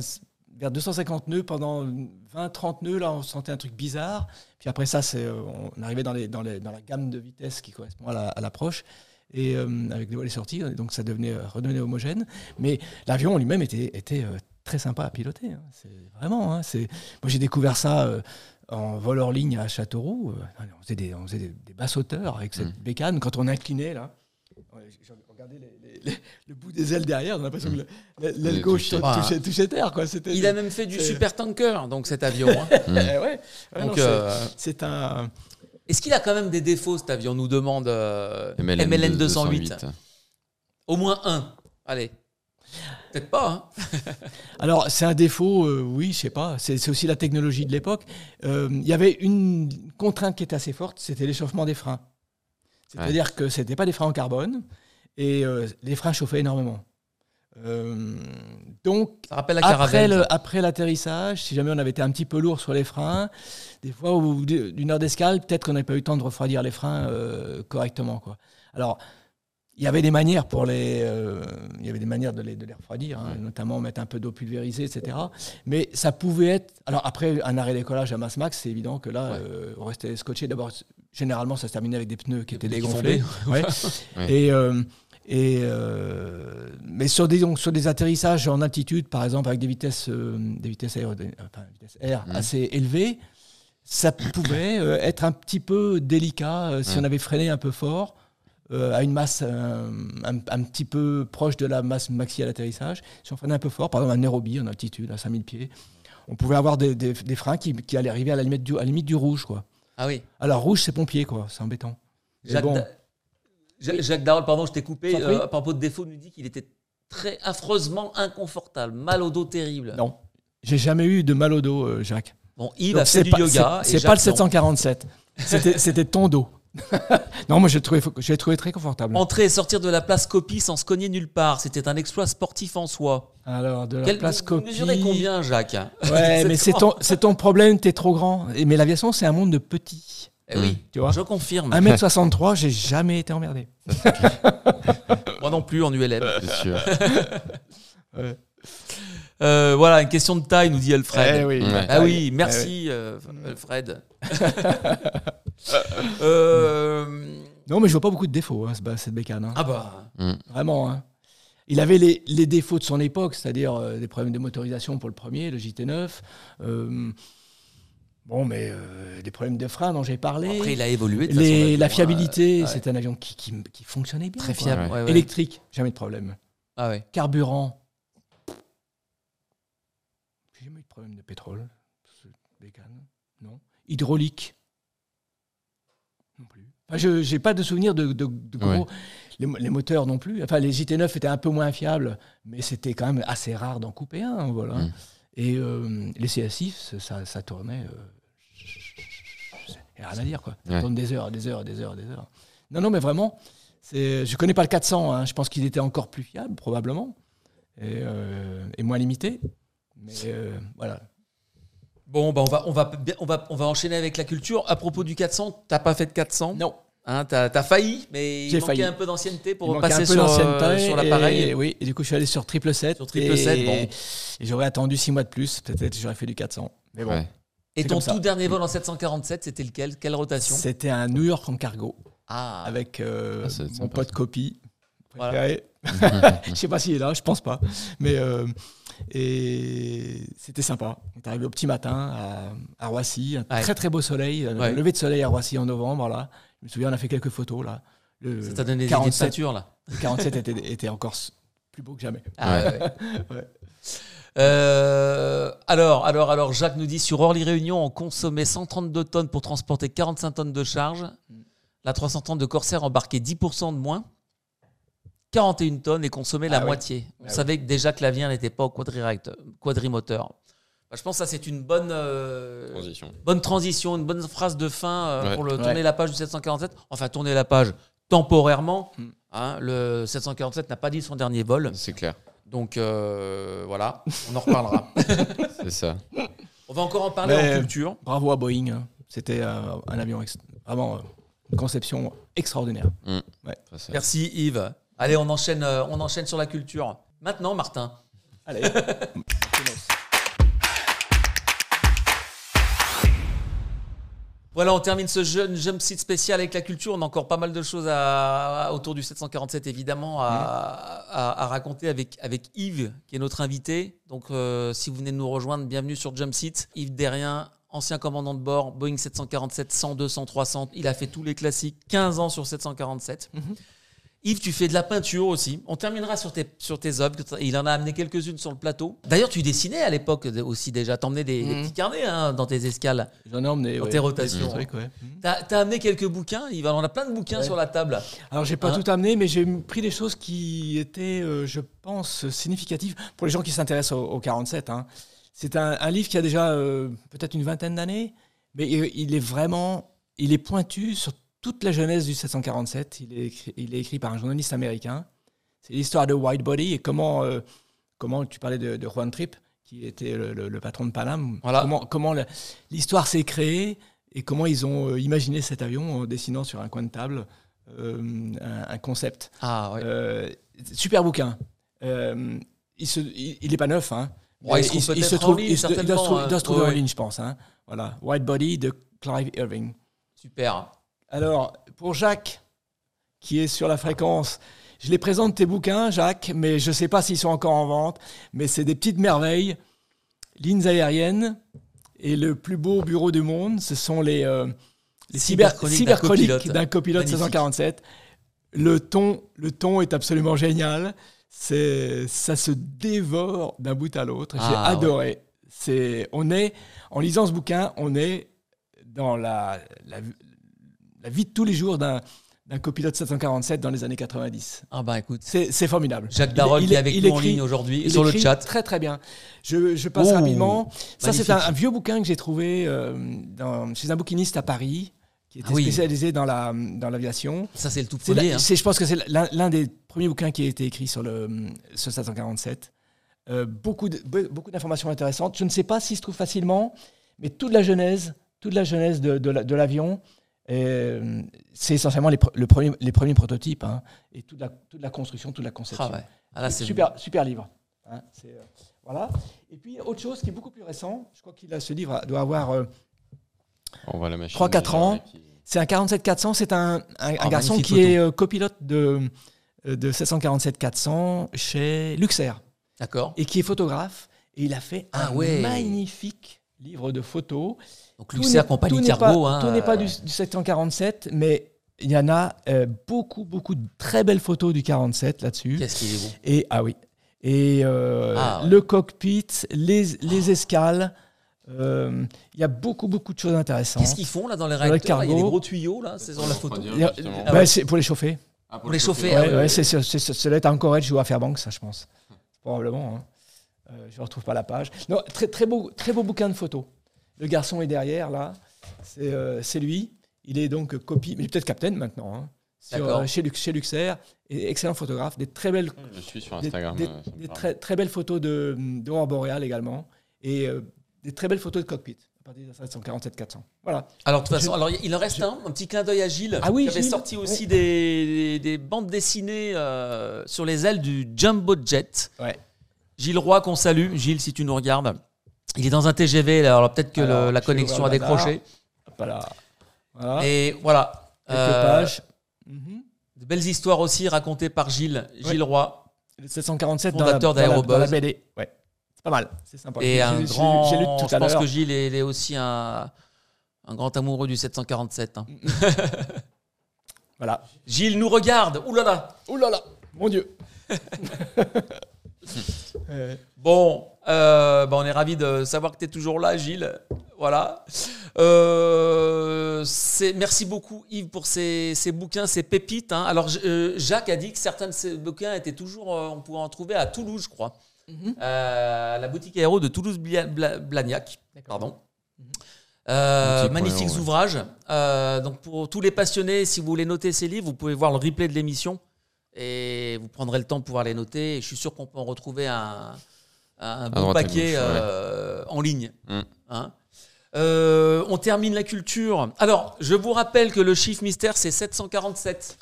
vers 250 nœuds, pendant 20-30 nœuds, là, on sentait un truc bizarre. Puis après ça, c'est, euh, on arrivait dans, les, dans, les, dans la gamme de vitesse qui correspond à la- à l'approche. et euh, avec des voiles sorties, donc ça devenait, euh, redevenait homogène. Mais l'avion en lui-même était, était euh, très sympa à piloter. hein. C'est vraiment. hein, c'est... Moi, j'ai découvert ça euh, en vol hors ligne à Châteauroux. Euh, on faisait des, on faisait des, des basses hauteurs avec cette Mm. bécane. Quand on inclinait, là, les- le bout des ailes derrière, on a l'impression que le- l'aile Il gauche touchait. touchait, touchait terre. Quoi. Il a même fait du super tanker, donc cet avion. hein. (laughs) Eh ouais. Ouais, non, Donc, c'est, euh, c'est un. Est-ce qu'il a quand même des défauts, cet avion nous demande euh, MLN, MLN 208. Au moins un. Allez. Peut-être pas. hein. (laughs) Alors, c'est un défaut, euh, oui, je sais pas. C'est, c'est aussi la technologie de l'époque. Euh, Il y avait une contrainte qui était assez forte, c'était l'échauffement des freins. C'est-à-dire que ce n'était pas des freins en carbone et euh, les freins chauffaient énormément. Euh, donc, Ça rappelle la après, caravelle. le- après l'atterrissage, si jamais on avait été un petit peu lourd sur les freins, des fois, au bout d'une heure d'escale, peut-être qu'on n'avait pas eu le temps de refroidir les freins euh, correctement. Quoi. Alors, il y avait des manières pour les, euh, il y avait des manières de les, de les refroidir, hein, notamment mettre un peu d'eau pulvérisée, etc. Mais ça pouvait être. Alors après un arrêt décollage à masse max, c'est évident que là, Ouais. euh, on restait scotché. D'abord, généralement, ça se terminait avec des pneus qui étaient dégonflés. Ouais. (laughs) Ouais. Et euh, et euh, mais sur des donc, sur des atterrissages en altitude, par exemple, avec des vitesses euh, des vitesses aéro- enfin, vitesses air Mhm. assez élevées, ça pouvait euh, être un petit peu délicat euh, si Ouais. on avait freiné un peu fort euh, à une masse euh, un, un petit peu proche de la masse maxi à l'atterrissage. Si on freinait un peu fort, par exemple à Nairobi en altitude à 5000 pieds, on pouvait avoir des, des- des freins qui, qui allaient arriver à la limite du, à la limite du rouge, quoi. Ah oui. Alors rouge, c'est pompier, quoi. C'est embêtant. Mais Jacques, bon. Jacques Darol, pardon, je t'ai coupé. Euh, à propos de défaut, nous dit qu'il était très affreusement inconfortable, mal au dos terrible. Non, j'ai jamais eu de mal au dos, euh, Jacques. Bon, Yves Donc, a fait du pas, yoga. c'est- pas le Jacques, non. 747. (laughs) C'était ton dos. (laughs) non, moi, je l'ai trouvé, très confortable. Entrer et sortir de la place copie sans se cogner nulle part, c'était un exploit sportif en soi. Alors, de la Quel, place vous mesurez copie. combien, Jacques? Ouais, (laughs) mais c'est ton, ton problème, t'es trop grand. Et- Mais l'aviation, c'est un monde de petits. Eh oui, Tu vois je confirme. 1m63, j'ai jamais été emmerdé. (laughs) Moi non plus en ULM. C'est sûr. (laughs) Euh, voilà, une question de taille, nous dit Alfred. Eh oui. Ouais. Ah oui, merci euh, Alfred. (laughs) Euh, Non, mais je vois pas beaucoup de défauts, hein, cette bécane. hein. ah bah, Vraiment. hein. Il avait les, les défauts de son époque, c'est-à-dire euh, des problèmes de motorisation pour le premier, le JT9. Euh, bon, mais euh, des problèmes de frein dont j'ai parlé. après il a évolué. de toute Les- façon, la fiabilité, euh, ouais. c'est un avion qui, qui- qui fonctionnait bien. très fiable. Ouais. Électrique, jamais de problème. Ah ouais. Carburant, j'ai jamais eu de problème de pétrole. bécane, non. Hydraulique, non plus. Enfin, je n'ai pas de souvenir de, de- de gros. Les, les moteurs non plus. Enfin, les JT9 étaient un peu moins fiables, mais c'était quand même assez rare d'en couper un. Voilà. Mm. Et euh, les CS6, ça, ça tournait. Euh, y a rien à dire, quoi. Ça Ouais. tourne des heures, des heures, des heures, des heures. Non, non, mais vraiment, c'est, je connais pas le 400. hein. Je pense qu'il était encore plus fiable, probablement, et, euh, et moins limité. Mais euh, voilà. Bon, bah on va, on, va, on, va, on va enchaîner avec la culture. À propos du 400, t'as pas fait de 400 Non. Hein, t'as, t'as failli, mais il J'ai manquait failli. un peu d'ancienneté Il pour passer sur, euh, sur l'appareil. Et, oui, et du coup, je suis allé sur triple 7. Sur triple sept, et, bon. et j'aurais attendu 6 mois de plus. Peut-être j'aurais fait du 400. Mais bon. Ouais. Et ton tout dernier vol en 747, c'était lequel? Quelle rotation? C'était un New York en cargo Ah, avec euh, Ah, mon pote copie. Voilà. (laughs) je sais pas s'il est là, je pense pas. Mais euh, et c'était sympa. On est arrivé au petit matin à, à Roissy, un Ouais. très très beau soleil, un Ouais. lever de soleil à Roissy en novembre là. Je me souviens, on a fait quelques photos là. Le, ça t'a donné des idées de 47, peinture là. le 47 était, était encore plus beau que jamais. Ah. Ouais. (laughs) Euh, alors, alors, alors, Jacques nous dit sur Orly Réunion, on consommait 132 tonnes pour transporter 45 tonnes de charge. La 330 de Corsair embarquait 10% de moins, 41 tonnes et consommait la Ah oui. moitié. On Ah savait que déjà que l'avion n'était pas au quadrimoteur. Je pense que ça, c'est une bonne, euh, Transition. bonne transition, une bonne phrase de fin euh, Ouais. pour le Ouais. tourner la page du 747. Enfin, tourner la page temporairement. Hmm. hein, le 747 n'a pas dit son dernier vol. C'est clair. Donc euh, voilà, on en reparlera. (laughs) C'est ça. on va encore en parler Mais- en culture. Bravo à Boeing. hein. C'était euh, un avion vraiment euh, une conception extraordinaire. Ça. Merci Yves. Allez, on enchaîne, euh, on enchaîne sur la culture. Maintenant, Martin. Allez. (laughs) Voilà, on termine ce jeune jump seat spécial avec la culture. On a encore pas mal de choses autour du 747, évidemment, à, raconter avec, avec Yves, qui est notre invité. Donc, euh, si vous venez de nous rejoindre, bienvenue sur Jump. Yves Derrien, ancien commandant de bord, Boeing 747, 100, 200, 300. Il a fait tous les classiques, 15 ans sur 747. Mhm. Yves, tu fais de la peinture aussi. On terminera sur tes, sur tes œuvres. Il en a amené quelques-unes sur le plateau. D'ailleurs, tu dessinais à l'époque aussi déjà. T'emmenais des, des Mhm. petits carnets hein, dans tes escales. J'en ai emmené. Dans ouais, tes rotations. trucs, ouais. T'as as amené quelques bouquins, il en a plein de bouquins Ouais. sur la table. Alors, j'ai pas Hein tout amené, mais j'ai pris des choses qui étaient, euh, je pense, significatives pour les gens qui s'intéressent au, au 47. hein. C'est un, un livre qui a déjà euh, peut-être une vingtaine d'années, mais il, il est vraiment, il est pointu sur toute la jeunesse du 747. Il est écrit, il est écrit par un journaliste américain. C'est l'histoire de Whitebody et comment, euh, comment tu parlais de, de Juan Tripp, qui était le, le- le patron de Paname. Voilà. Comment, l'histoire s'est créée et comment ils ont euh, imaginé cet avion en dessinant sur un coin de table euh, un, un concept. Ah ouais. Euh, super bouquin. Euh, il, se, il, il est pas neuf. Hein. Ouais, il se il se trouve, ligne, il doit se trouver, doit se trouver certainement, en euh, ligne, je pense. Hein. Voilà. White Body de Clive Irving. Super. Alors, pour Jacques, qui est sur la fréquence, je les présente tes bouquins, Jacques, mais je ne sais pas s'ils sont encore en vente. Mais c'est des petites merveilles. Lignes aériennes et le plus beau bureau du monde, ce sont les, euh, les Cyberchroniques d'un copilote. d'un copilote Magnifique. 747. Le ton, le ton est absolument génial. C'est, ça se dévore d'un bout à l'autre. J'ai Ah, adoré. C'est, on est, en lisant ce bouquin, on est dans la, la, la vie de tous les jours d'un, d'un copilote 747 dans les années 90. Ah bah écoute, C'est, formidable. Jacques Darol qui est avec nous en ligne aujourd'hui sur le chat. Très très bien. Je, je passe Oh, rapidement. Ça, c'est un, vieux bouquin que j'ai trouvé euh, dans- chez un bouquiniste à Paris qui était Ah oui. spécialisé dans, la, dans l'aviation. Ça c'est le tout premier. hein. je pense que c'est l'un, des premiers bouquins qui a été écrit sur le sur 747. Euh, beaucoup, de- beaucoup d'informations intéressantes. Je ne sais pas s'il se trouve facilement, mais toute la genèse, toute la genèse de, de la- de l'avion, euh, c'est essentiellement les, pre- le premier, les premiers prototypes hein, et toute la, toute la construction, toute la conception. Ah ouais. Ah là, super, super livre. hein, euh, voilà. Et puis autre chose qui est beaucoup plus récent, je crois qu'il a ce livre doit avoir euh, On voit la machine. 3-4 déjà, ans. qui- c'est un 47-400, c'est un, un- un Ah, garçon qui photo. est euh, copilote de, de 747-400 chez Luxair D'accord. et qui est photographe. Et il a fait Ah un ouais. magnifique livre de photos. Donc Luxair n'est- compagnie cargo. pas, hein, tout n'est pas euh, du, du 747, mais il y en a euh, beaucoup, beaucoup de très belles photos du 47 là-dessus. Qu'est-ce qu'il est beau. Et ah oui. Et euh, Ah ouais. le cockpit, les, les escales. euh, Il y a beaucoup, beaucoup de choses intéressantes. Qu'est-ce qu'ils font là dans les réacteurs Il y a des gros tuyaux là, c'est sur la photo. Justement. Ah ouais, c'est pour les chauffer. Ah, Pour les chauffer, Ouais, ah ouais, ouais. c'est, c'est, c'est- ça doit être un Corel ou à Fairbanks, ça, je pense. Probablement. hein. Euh, je ne retrouve pas la page. Non, très, très, beau, très beau bouquin de photos. Le garçon est derrière, là. C'est, euh, c'est lui. Il est donc copie, mais peut-être capitaine maintenant, hein, sur, euh, chez, chez Luxair. Et excellent photographe. Des très belles, Je suis sur Instagram. des- euh, des très, très belles photos de, d'aurore boréale également. Et euh, des très belles photos de cockpit. À partir de 747-400. Voilà. Alors de toute façon, Je- alors il en reste un, un petit clin d'œil à Gilles, Ah oui, qui avait Gilles, sorti aussi des, des bandes dessinées sur les ailes du Jumbo Jet. Ouais. Gilles Roy qu'on salue. Gilles, si tu nous regardes, il est dans un TGV. là, Alors peut-être que le- la connexion a décroché. Voilà. Voilà. Et voilà. Quelques Euh, pages. De belles histoires aussi racontées par Gilles. Gilles Roy. Le 747 Fondateur dans la, dans la- d'Aérobuzz. dans la BD. Ouais. C'est pas mal. C'est sympa. Et J'ai- un j'ai- grand. J'ai lu tout je à pense l'heure. que Gilles est, est aussi un, un grand amoureux du 747. hein. (laughs) Voilà. Gilles nous regarde. Ouh là là. Ouh là là, mon Dieu. (laughs) (laughs) Bon, euh, bah, on est ravis de savoir que tu es toujours là, Gilles. Voilà. Euh, c'est- merci beaucoup, Yves, pour ces, ces bouquins, ces pépites. hein. Alors, euh, Jacques a dit que certains de ces bouquins étaient toujours, euh, on pouvait en trouver à Toulouse, je crois. Euh, la boutique aéro de Toulouse-Blagnac. Pardon. Mhm. Euh, magnifiques ouais. ouvrages. Euh, donc pour tous les passionnés, si vous voulez noter ces livres, vous pouvez voir le replay de l'émission et vous prendrez le temps de pouvoir les noter. Et je suis sûr qu'on peut en retrouver un, un bon paquet gauche, ouais. euh, en ligne. Mm. Hein. Euh, on termine la culture. Alors, je vous rappelle que le chiffre mystère, c'est 747.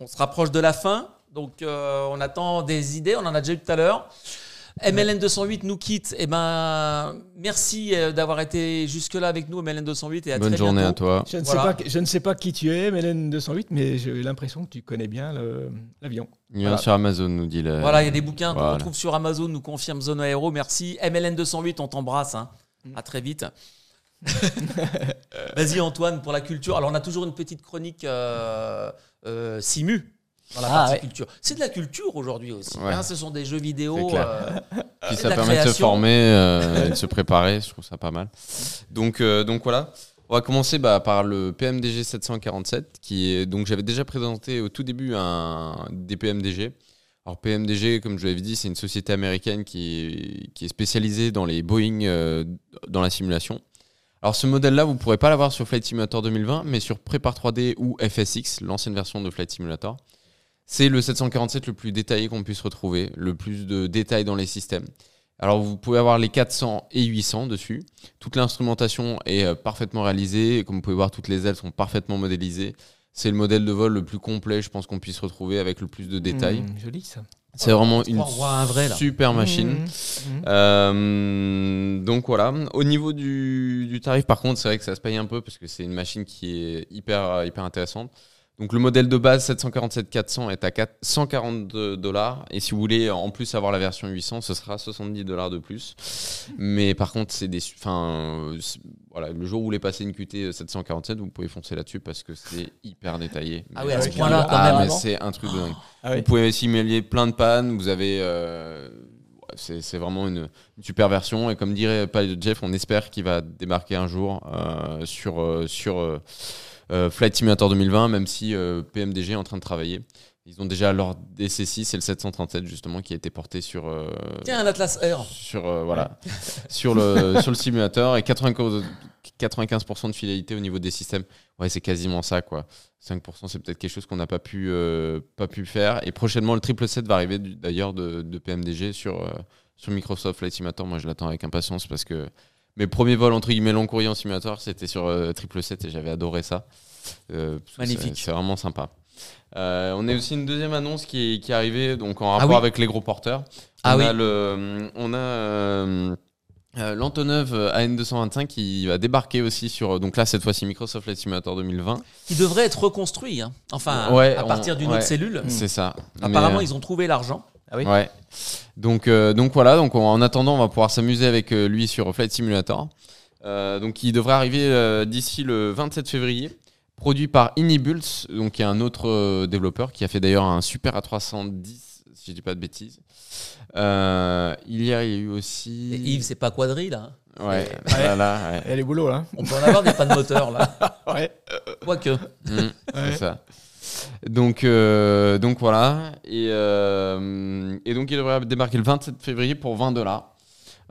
On se rapproche de la fin, donc euh, on attend des idées. On en a déjà eu tout à l'heure. MLN 208 nous quitte. Eh ben, merci euh, d'avoir été jusque-là avec nous, MLN 208, et à Bonne très journée à toi. Je ne, Voilà. sais pas, je ne sais pas qui tu es, Mélène 208, mais j'ai l'impression que tu connais bien le- l'avion. Il Voilà. sur Amazon, nous dit le. Voilà, il y a des bouquins qu'on Voilà. retrouve sur Amazon, nous confirme Zone Aéro. Merci. MLN 208, on t'embrasse. hein. Mm. À très vite. (laughs) Vas-y, Antoine, pour la culture. Alors, on a toujours une petite chronique euh, euh, Simu dans la Ah, partie ouais. culture. C'est de la culture aujourd'hui aussi. Ouais. hein. ce sont des jeux vidéo. Euh, (laughs) Puis de ça la permet de se former, euh, et de se préparer, je trouve ça pas mal. Donc, euh, donc voilà, on va commencer bah, par le PMDG 747, qui est donc j'avais déjà présenté au tout début un des PMDG. Alors PMDG, comme je l'avais dit, c'est une société américaine qui est, qui est spécialisée dans les Boeing euh, dans la simulation. Alors ce modèle-là, vous ne pourrez pas l'avoir sur Flight Simulator 2020, mais sur Prepar 3D ou FSX, l'ancienne version de Flight Simulator. C'est le 747 le plus détaillé qu'on puisse retrouver, le plus de détails dans les systèmes. Alors vous pouvez avoir les 400 et 800 dessus. Toute l'instrumentation est euh, parfaitement réalisée. Comme vous pouvez voir, toutes les ailes sont parfaitement modélisées. C'est le modèle de vol le plus complet, je pense qu'on puisse retrouver avec le plus de détails. Mmh, joli ça. C'est vraiment une un vrai, super machine. Mmh, mmh. Euh, donc voilà. Au niveau du, du tarif, par contre, c'est vrai que ça se paye un peu parce que c'est une machine qui est hyper, hyper intéressante. Donc le modèle de base 747-400 est à 4 142 dollars et si vous voulez en plus avoir la version 800, ce sera 70 dollars de plus. Mais par contre, c'est des, enfin, euh, voilà, le jour où vous voulez passer une QT 747, vous pouvez foncer là-dessus parce que c'est hyper détaillé. Ah Mais oui, à ce point-là, ah, c'est un truc de dingue. Ah oui. Vous pouvez simuler plein de pannes. Vous avez. euh, c'est vraiment une, une super version. Et comme dirait Pilot Jeff, on espère qu'il va débarquer un jour euh, sur, euh, sur euh, euh, Flight Simulator 2020, même si euh, PMDG est en train de travailler. Ils ont déjà leur DC6 et le 737 justement qui a été porté sur euh, Tiens, un Atlas Air. sur euh, voilà (laughs) sur le sur le simulateur et 95 95% de fidélité au niveau des systèmes. Ouais, c'est quasiment ça quoi. 5% c'est peut-être quelque chose qu'on n'a pas pu euh, pas pu faire et prochainement le 777 va arriver d'ailleurs de, de PMDG sur euh, sur Microsoft Flight Simulator. Moi, je l'attends avec impatience parce que mes premiers vols entre guillemets long courrier en simulateur, c'était sur euh, 777 et j'avais adoré ça. Euh, Magnifique. c'est- vraiment sympa. Euh, on a aussi une deuxième annonce qui est, qui est arrivée donc en rapport oui. avec les gros porteurs. Ah on oui. a le, on a euh, euh, l'Antonov AN225 qui va débarquer aussi sur donc là cette fois-ci Microsoft Flight Simulator 2020. Il devrait être reconstruit. hein. Enfin, Ouais, à partir d'une ouais. autre cellule. C'est ça. Apparemment, Mais, ils ont trouvé l'argent. Oui. Ouais. Donc, euh, donc voilà, donc on- en attendant, on va pouvoir s'amuser avec euh, lui sur Flight Simulator. Euh, donc il devrait arriver euh, d'ici le 27 février. Produit par Inibults, donc qui est un autre euh, développeur qui a fait d'ailleurs un Super A310, si je dis pas de bêtises. Euh, il y a eu aussi. Et Yves, c'est pas quadrille, là. Ouais, voilà, ouais. Elle est boulot là. On peut en avoir des pannes moteur, là. (laughs) Ouais. Quoique. Mm, Ouais. C'est ça. Donc, euh, donc voilà. Et, euh, et donc il devrait débarquer le 27 février pour 20 dollars.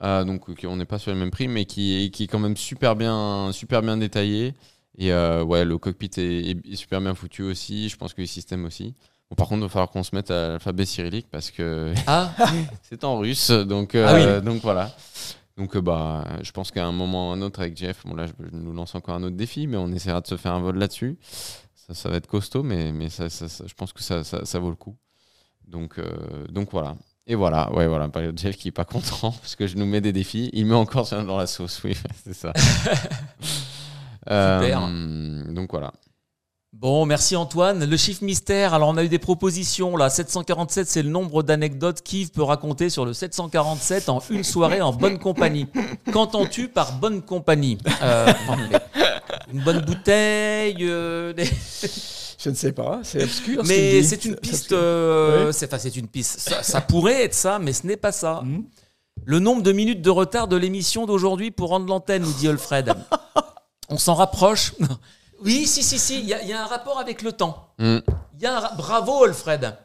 Euh, donc on n'est pas sur le même prix, mais qui est, qui est quand même super bien, super bien détaillé. Et ouais, le cockpit est, est super bien foutu aussi. Je pense que le système aussi. Bon, par contre, il va falloir qu'on se mette à l'alphabet cyrillique parce que Ah, (laughs) c'est en russe. Donc, Ah donc voilà. Donc bah, je pense qu'à un moment ou un autre avec Jeff, bon là je nous lance encore un autre défi, mais on essaiera de se faire un vol là-dessus. Ça, ça va être costaud, mais, mais ça, ça- je pense que ça, vaut le coup. Donc, euh, donc voilà. Et voilà, ouais, voilà, Jeff qui est pas content (laughs) parce que je nous mets des défis. Il met encore ça dans la sauce, oui, (laughs) c'est ça. (laughs) Euh, donc voilà. Bon, merci Antoine. Le chiffre mystère, alors on a eu des propositions là. 747, c'est le nombre d'anecdotes qu'Yves peut raconter sur le 747 en une soirée en bonne compagnie. Qu'entends-tu par bonne compagnie? Euh, Une bonne bouteille euh, des- (laughs) Je ne sais pas, c'est obscur. Mais dit. c'est une piste. euh, Oui. c'est, enfin, une piste. Ça, ça pourrait être ça, mais ce n'est pas ça. Mhm. Le nombre de minutes de retard de l'émission d'aujourd'hui pour rendre l'antenne, nous dit Alfred. On s'en rapproche. Oui, si, si, si. Il y, a- il y a un rapport avec le temps. Mm. Il y a un ra- Bravo, Alfred.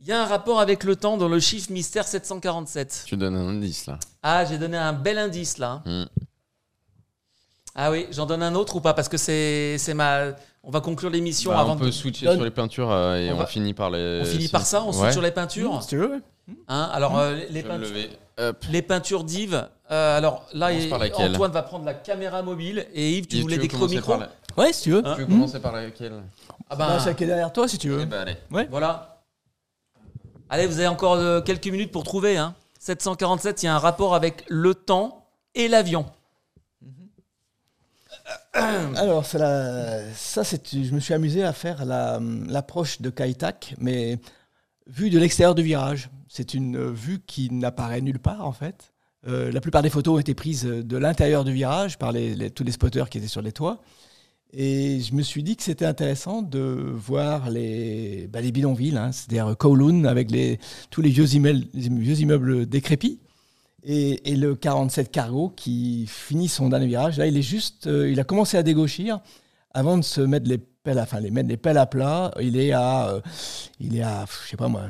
Il y a un rapport avec le temps dans le chiffre mystère 747. Tu donnes un indice là. Ah, j'ai donné un bel indice là. Mm. Ah oui, j'en donne un autre ou pas? Parce que c'est c'est ma. On va conclure l'émission Bah, avant. on de- peut switcher Donne- sur les peintures euh, et On on, va- finit par les. On finit par ça, on switch Ouais. sur les peintures? Si tu veux, ouais. Hein alors euh, les, peintures, les d'Yves. euh, alors là, il- Antoine va prendre la caméra mobile et Yves, tu Yves, voulais veux décrire au commencer micro. par la- Ouais, si tu veux. Hein Tu veux Hmm. commencer par laquelle Ah Bah, ben, celle qui est derrière toi, si tu veux. Eh ben, allez. Voilà. Allez, vous avez encore euh, quelques minutes pour trouver. Hein. 747, il y a un rapport avec le temps et l'avion. (coughs) Alors, c'est la... ça, c'est... je me suis amusé à faire la- l'approche de Kaitak, mais vue de l'extérieur du virage. C'est une euh, vue qui n'apparaît nulle part, en fait. Euh, la plupart des photos ont été prises de l'intérieur du virage par tous les spotters qui étaient sur les toits. Et je me suis dit que c'était intéressant de voir les, bah, les bidonvilles, hein, c'est-à-dire Kowloon avec tous les vieux, immeubles, décrépits. Et, le 47 Cargo qui finit son dernier virage. Là, il est juste, euh, il a commencé à dégauchir avant de se mettre les pelles, à, enfin, les mettre les pelles à plat. Il est à, euh, il est à, je sais pas moi,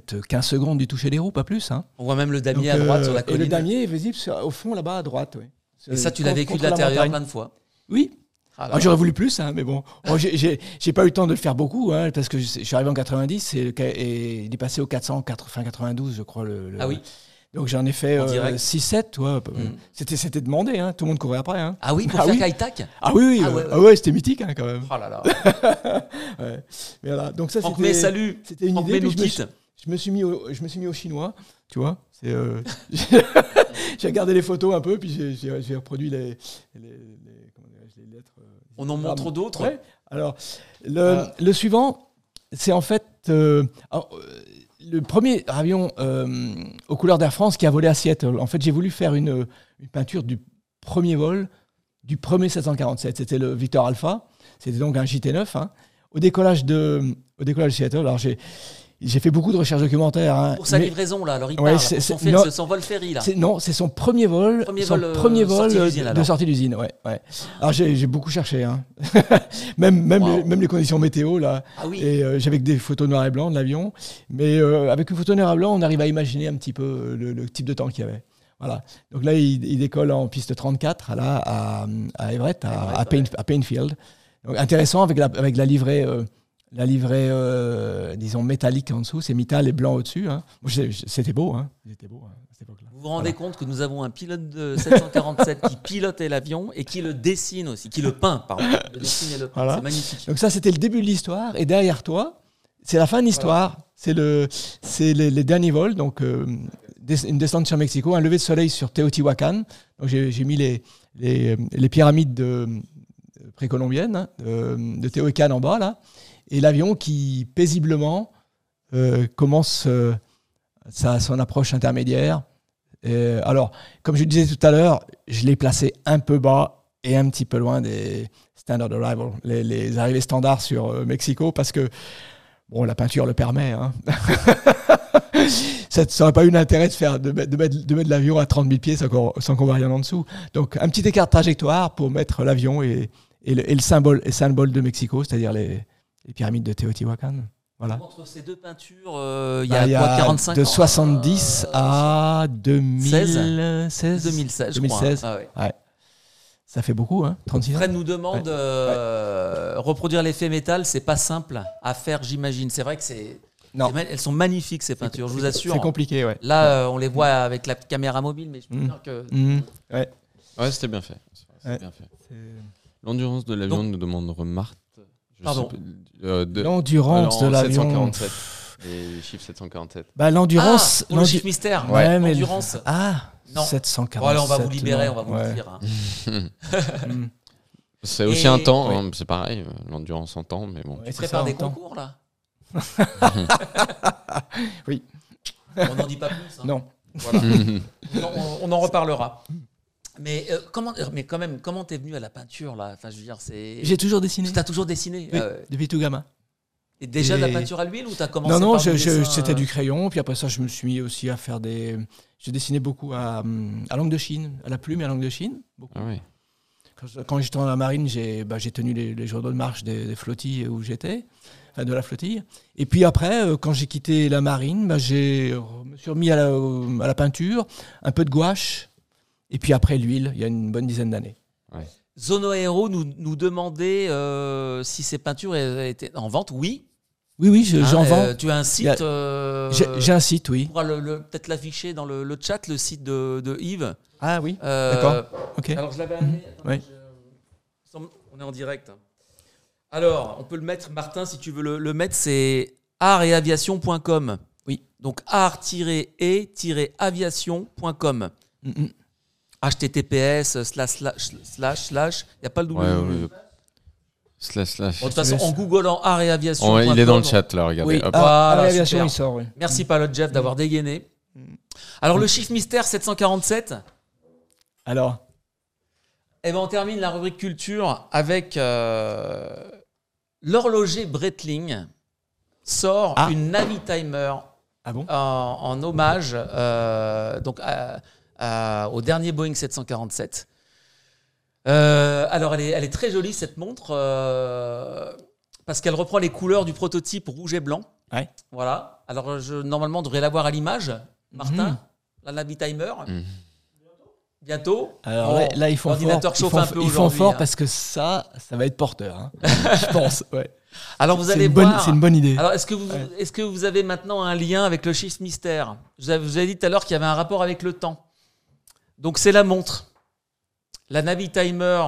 peut-être 15 secondes du toucher des roues, pas plus. Hein. On voit même le damier Donc, à droite euh, sur la Et le colline. damier est visible sur- au fond là-bas à droite. oui. Et ça, tu l'as vécu de la l'intérieur plein de fois. Oui. Ah, Ah, J'aurais voulu plus, hein, mais bon. Bon, j'ai- pas eu le temps de le faire beaucoup, hein, parce que je, je suis arrivé en 90 et, et il est passé au 400, 80, 92, je crois. Le, le- Ah oui. Donc j'en ai fait euh, direct. 6-7. Ouais, Mm. C'était C'était demandé, hein, tout le monde courait après. Hein. Ah oui, pour Ah faire oui. Kaitac Ah oui, oui, Ah euh, ouais, ah ouais, c'était mythique hein, quand même. Oh là là. (laughs) Ouais. Mais voilà. Donc ça, c'était salut. c'était une Franck idée. Nous je, me suis, quitte. Je me suis mis au, je me suis mis au chinois, tu vois. C'est, euh, (laughs) j'ai regardé les photos un peu, puis j'ai- reproduit les, les, les- comment dirais-je, les lettres. euh, On en montre d'autres. Ouais. Alors, le, Euh. le suivant, c'est en fait euh, alors, le premier avion aux couleurs d'Air France qui a volé à Seattle. En fait, j'ai voulu faire une, une peinture du premier vol du premier 747. C'était le Victor Alpha. C'était donc un JT9. hein. Au décollage de, au décollage de Seattle, alors j'ai, j'ai fait beaucoup de recherches documentaires. hein, Pour sa mais- livraison, là. Alors il Ouais, parle. c'est- pour son, non. c'est son vol ferry, là. non, c'est son premier vol, Premier son vol, euh, premier vol sortie euh, de sortie d'usine. Ouais, ouais. Alors j'ai beaucoup cherché, hein. (laughs) même même Wow. les, même les conditions météo là. Ah oui. Et euh, j'avais que des photos noir et blanc de l'avion, mais euh, avec une photo noir et blanc, on arrive à imaginer un petit peu le, le type de temps qu'il y avait. Voilà. Donc là, il, il décolle en piste 34 là, à, à Everett, à, à, Painfield. Donc intéressant avec la, avec la livrée. euh, la livrée, euh, disons, métallique en dessous, c'est métal et blanc au-dessus. hein. C'était beau, hein. C'était beau hein, à cette époque-là. Vous vous rendez compte que nous avons un pilote de 747 qui pilotait l'avion et qui le dessine aussi, qui le peint, pardon. Le dessine et le peint. Voilà. C'est magnifique. Donc ça, c'était le début de l'histoire. Et derrière toi, c'est la fin de l'histoire. C'est le, c'est les, les derniers vols. Donc euh, une descente sur Mexico, un lever de soleil sur Teotihuacan. Donc j'ai mis les, les, les pyramides de, de précolombiennes hein, de, de Teotihuacan en bas là, et l'avion qui paisiblement euh, commence euh, sa, son approche intermédiaire. Alors, comme je le disais tout à l'heure, je l'ai placé un peu bas et un petit peu loin des standard arrival, les, arrivées standards sur euh, Mexico, parce que bon, la peinture le permet. Hein. (laughs) ça n'aurait pas eu l'intérêt de de, mettre- de mettre, l'avion à 30 000 pieds sans qu'on voit rien en dessous. Donc, un petit écart de trajectoire pour mettre l'avion et, et, le, symbole, symbole de Mexico, c'est-à-dire les, les pyramides de Teotihuacan. Voilà. Entre ces deux peintures, euh, il y Bah, a quoi, 45 de ans 70 à 2016. 2016, je crois. 2016. Ah ouais. Ça fait beaucoup, hein 36 ans. Fred nous demande euh, reproduire l'effet métal, c'est pas simple à faire, j'imagine. C'est vrai que c'est. Non. Elles sont magnifiques ces peintures, je vous assure. C'est compliqué, ouais. Là, euh, on les voit avec la caméra mobile, mais je peux Mm. dire que. Mhm. Ouais, c'était bien fait. C'était Ouais. bien fait. L'endurance de l'avion Donc- nous demande Marthe. Pardon. euh, de- L'endurance euh, de en l'avion. 747. Les chiffres 747. Bah, l'endurance. Ah, le chiffre mystère. Ouais, mais- Endurance. Ah, Non. 747. Bon, allez, on va vous libérer, on va vous ouais. le dire. hein. (laughs) Mm. C'est aussi Et- un temps, Oui. hein, c'est pareil, euh, l'endurance en temps, mais bon. Ouais, Tu prépares ça, des temps. concours là (laughs) Oui. On n'en dit pas plus. hein. Non. Voilà. (laughs) On en reparlera. Mais euh, comment, mais quand même, comment t'es venu à la peinture là? Enfin, je veux dire, c'est. J'ai toujours dessiné. Tu t'as toujours dessiné? Oui, euh, depuis tout gamin. et déjà de la peinture à l'huile ou t'as commencé Non, non, par je- je- c'était euh, du crayon. Puis après ça, je me suis mis aussi à faire des. Je dessinais beaucoup à, hum, à langue de Chine, à la plume et à langue de Chine. Beaucoup. Ah oui. Quand, je- quand j'étais dans la marine, j'ai bah, j'ai tenu les, les journaux de marche des, des flottilles où j'étais. enfin de la flottille. Et puis après, euh, quand j'ai quitté la marine, bah, j'ai euh, me suis remis à la, au- à la peinture, un peu de gouache, et puis après l'huile, il y a une bonne dizaine d'années. Zono Aero nous, nous demandait euh, si ces peintures étaient en vente. Oui. Oui, oui, je- Hein, j'en euh, vends. tu as un site. Euh, J'ai un site, oui. On pourra le- le- peut-être l'afficher dans le, le chat, le site de, de Yves. Ah oui, Euh, D'accord. ok. Alors je l'avais amené. Attends, Ouais. je- semble- On est en direct. Alors, on peut le mettre, Martin, si tu veux le, le mettre, c'est aretaviation.com. Oui. Donc art-et-aviation.com. Mm, mm. HTTPS slash slash slash slash. Il n'y a pas le double. Ouais, ouais, ouais. Slash, slash. Bon, de toute façon, en googlant art et aviation. Oh, il est dans le chat là, regardez. Oui, Hop. ah, Voilà, il sort, oui. Merci Palot Jeff d'avoir dégainé. Alors le chiffre mystère 747, Alors, eh ben, on termine la rubrique culture avec euh, l'horloger Breitling sort Ah. une Navi Timer ah bon? en, en hommage euh, donc à- à- au dernier Boeing 747. Euh, alors elle est, elle est très jolie cette montre euh, parce qu'elle reprend les couleurs du prototype rouge et blanc. Ouais. Voilà. Alors je normalement on devrait l'avoir à l'image, Martin, Mhm. la Navi Timer. Mhm. Bientôt. Alors Bon, là, là, ils font l'ordinateur fort. Ils chauffe font, un peu ils font fort hein. parce que ça, ça va être porteur. hein. (laughs) Je pense. Ouais. Alors vous C'est allez une, bonne- voir. c'est une bonne idée. Alors, est-ce que, vous, Ouais. est-ce que vous avez maintenant un lien avec le chiffre mystère? Je vous, avez, vous avez dit tout à l'heure qu'il y avait un rapport avec le temps. Donc, c'est la montre. La Navi Timer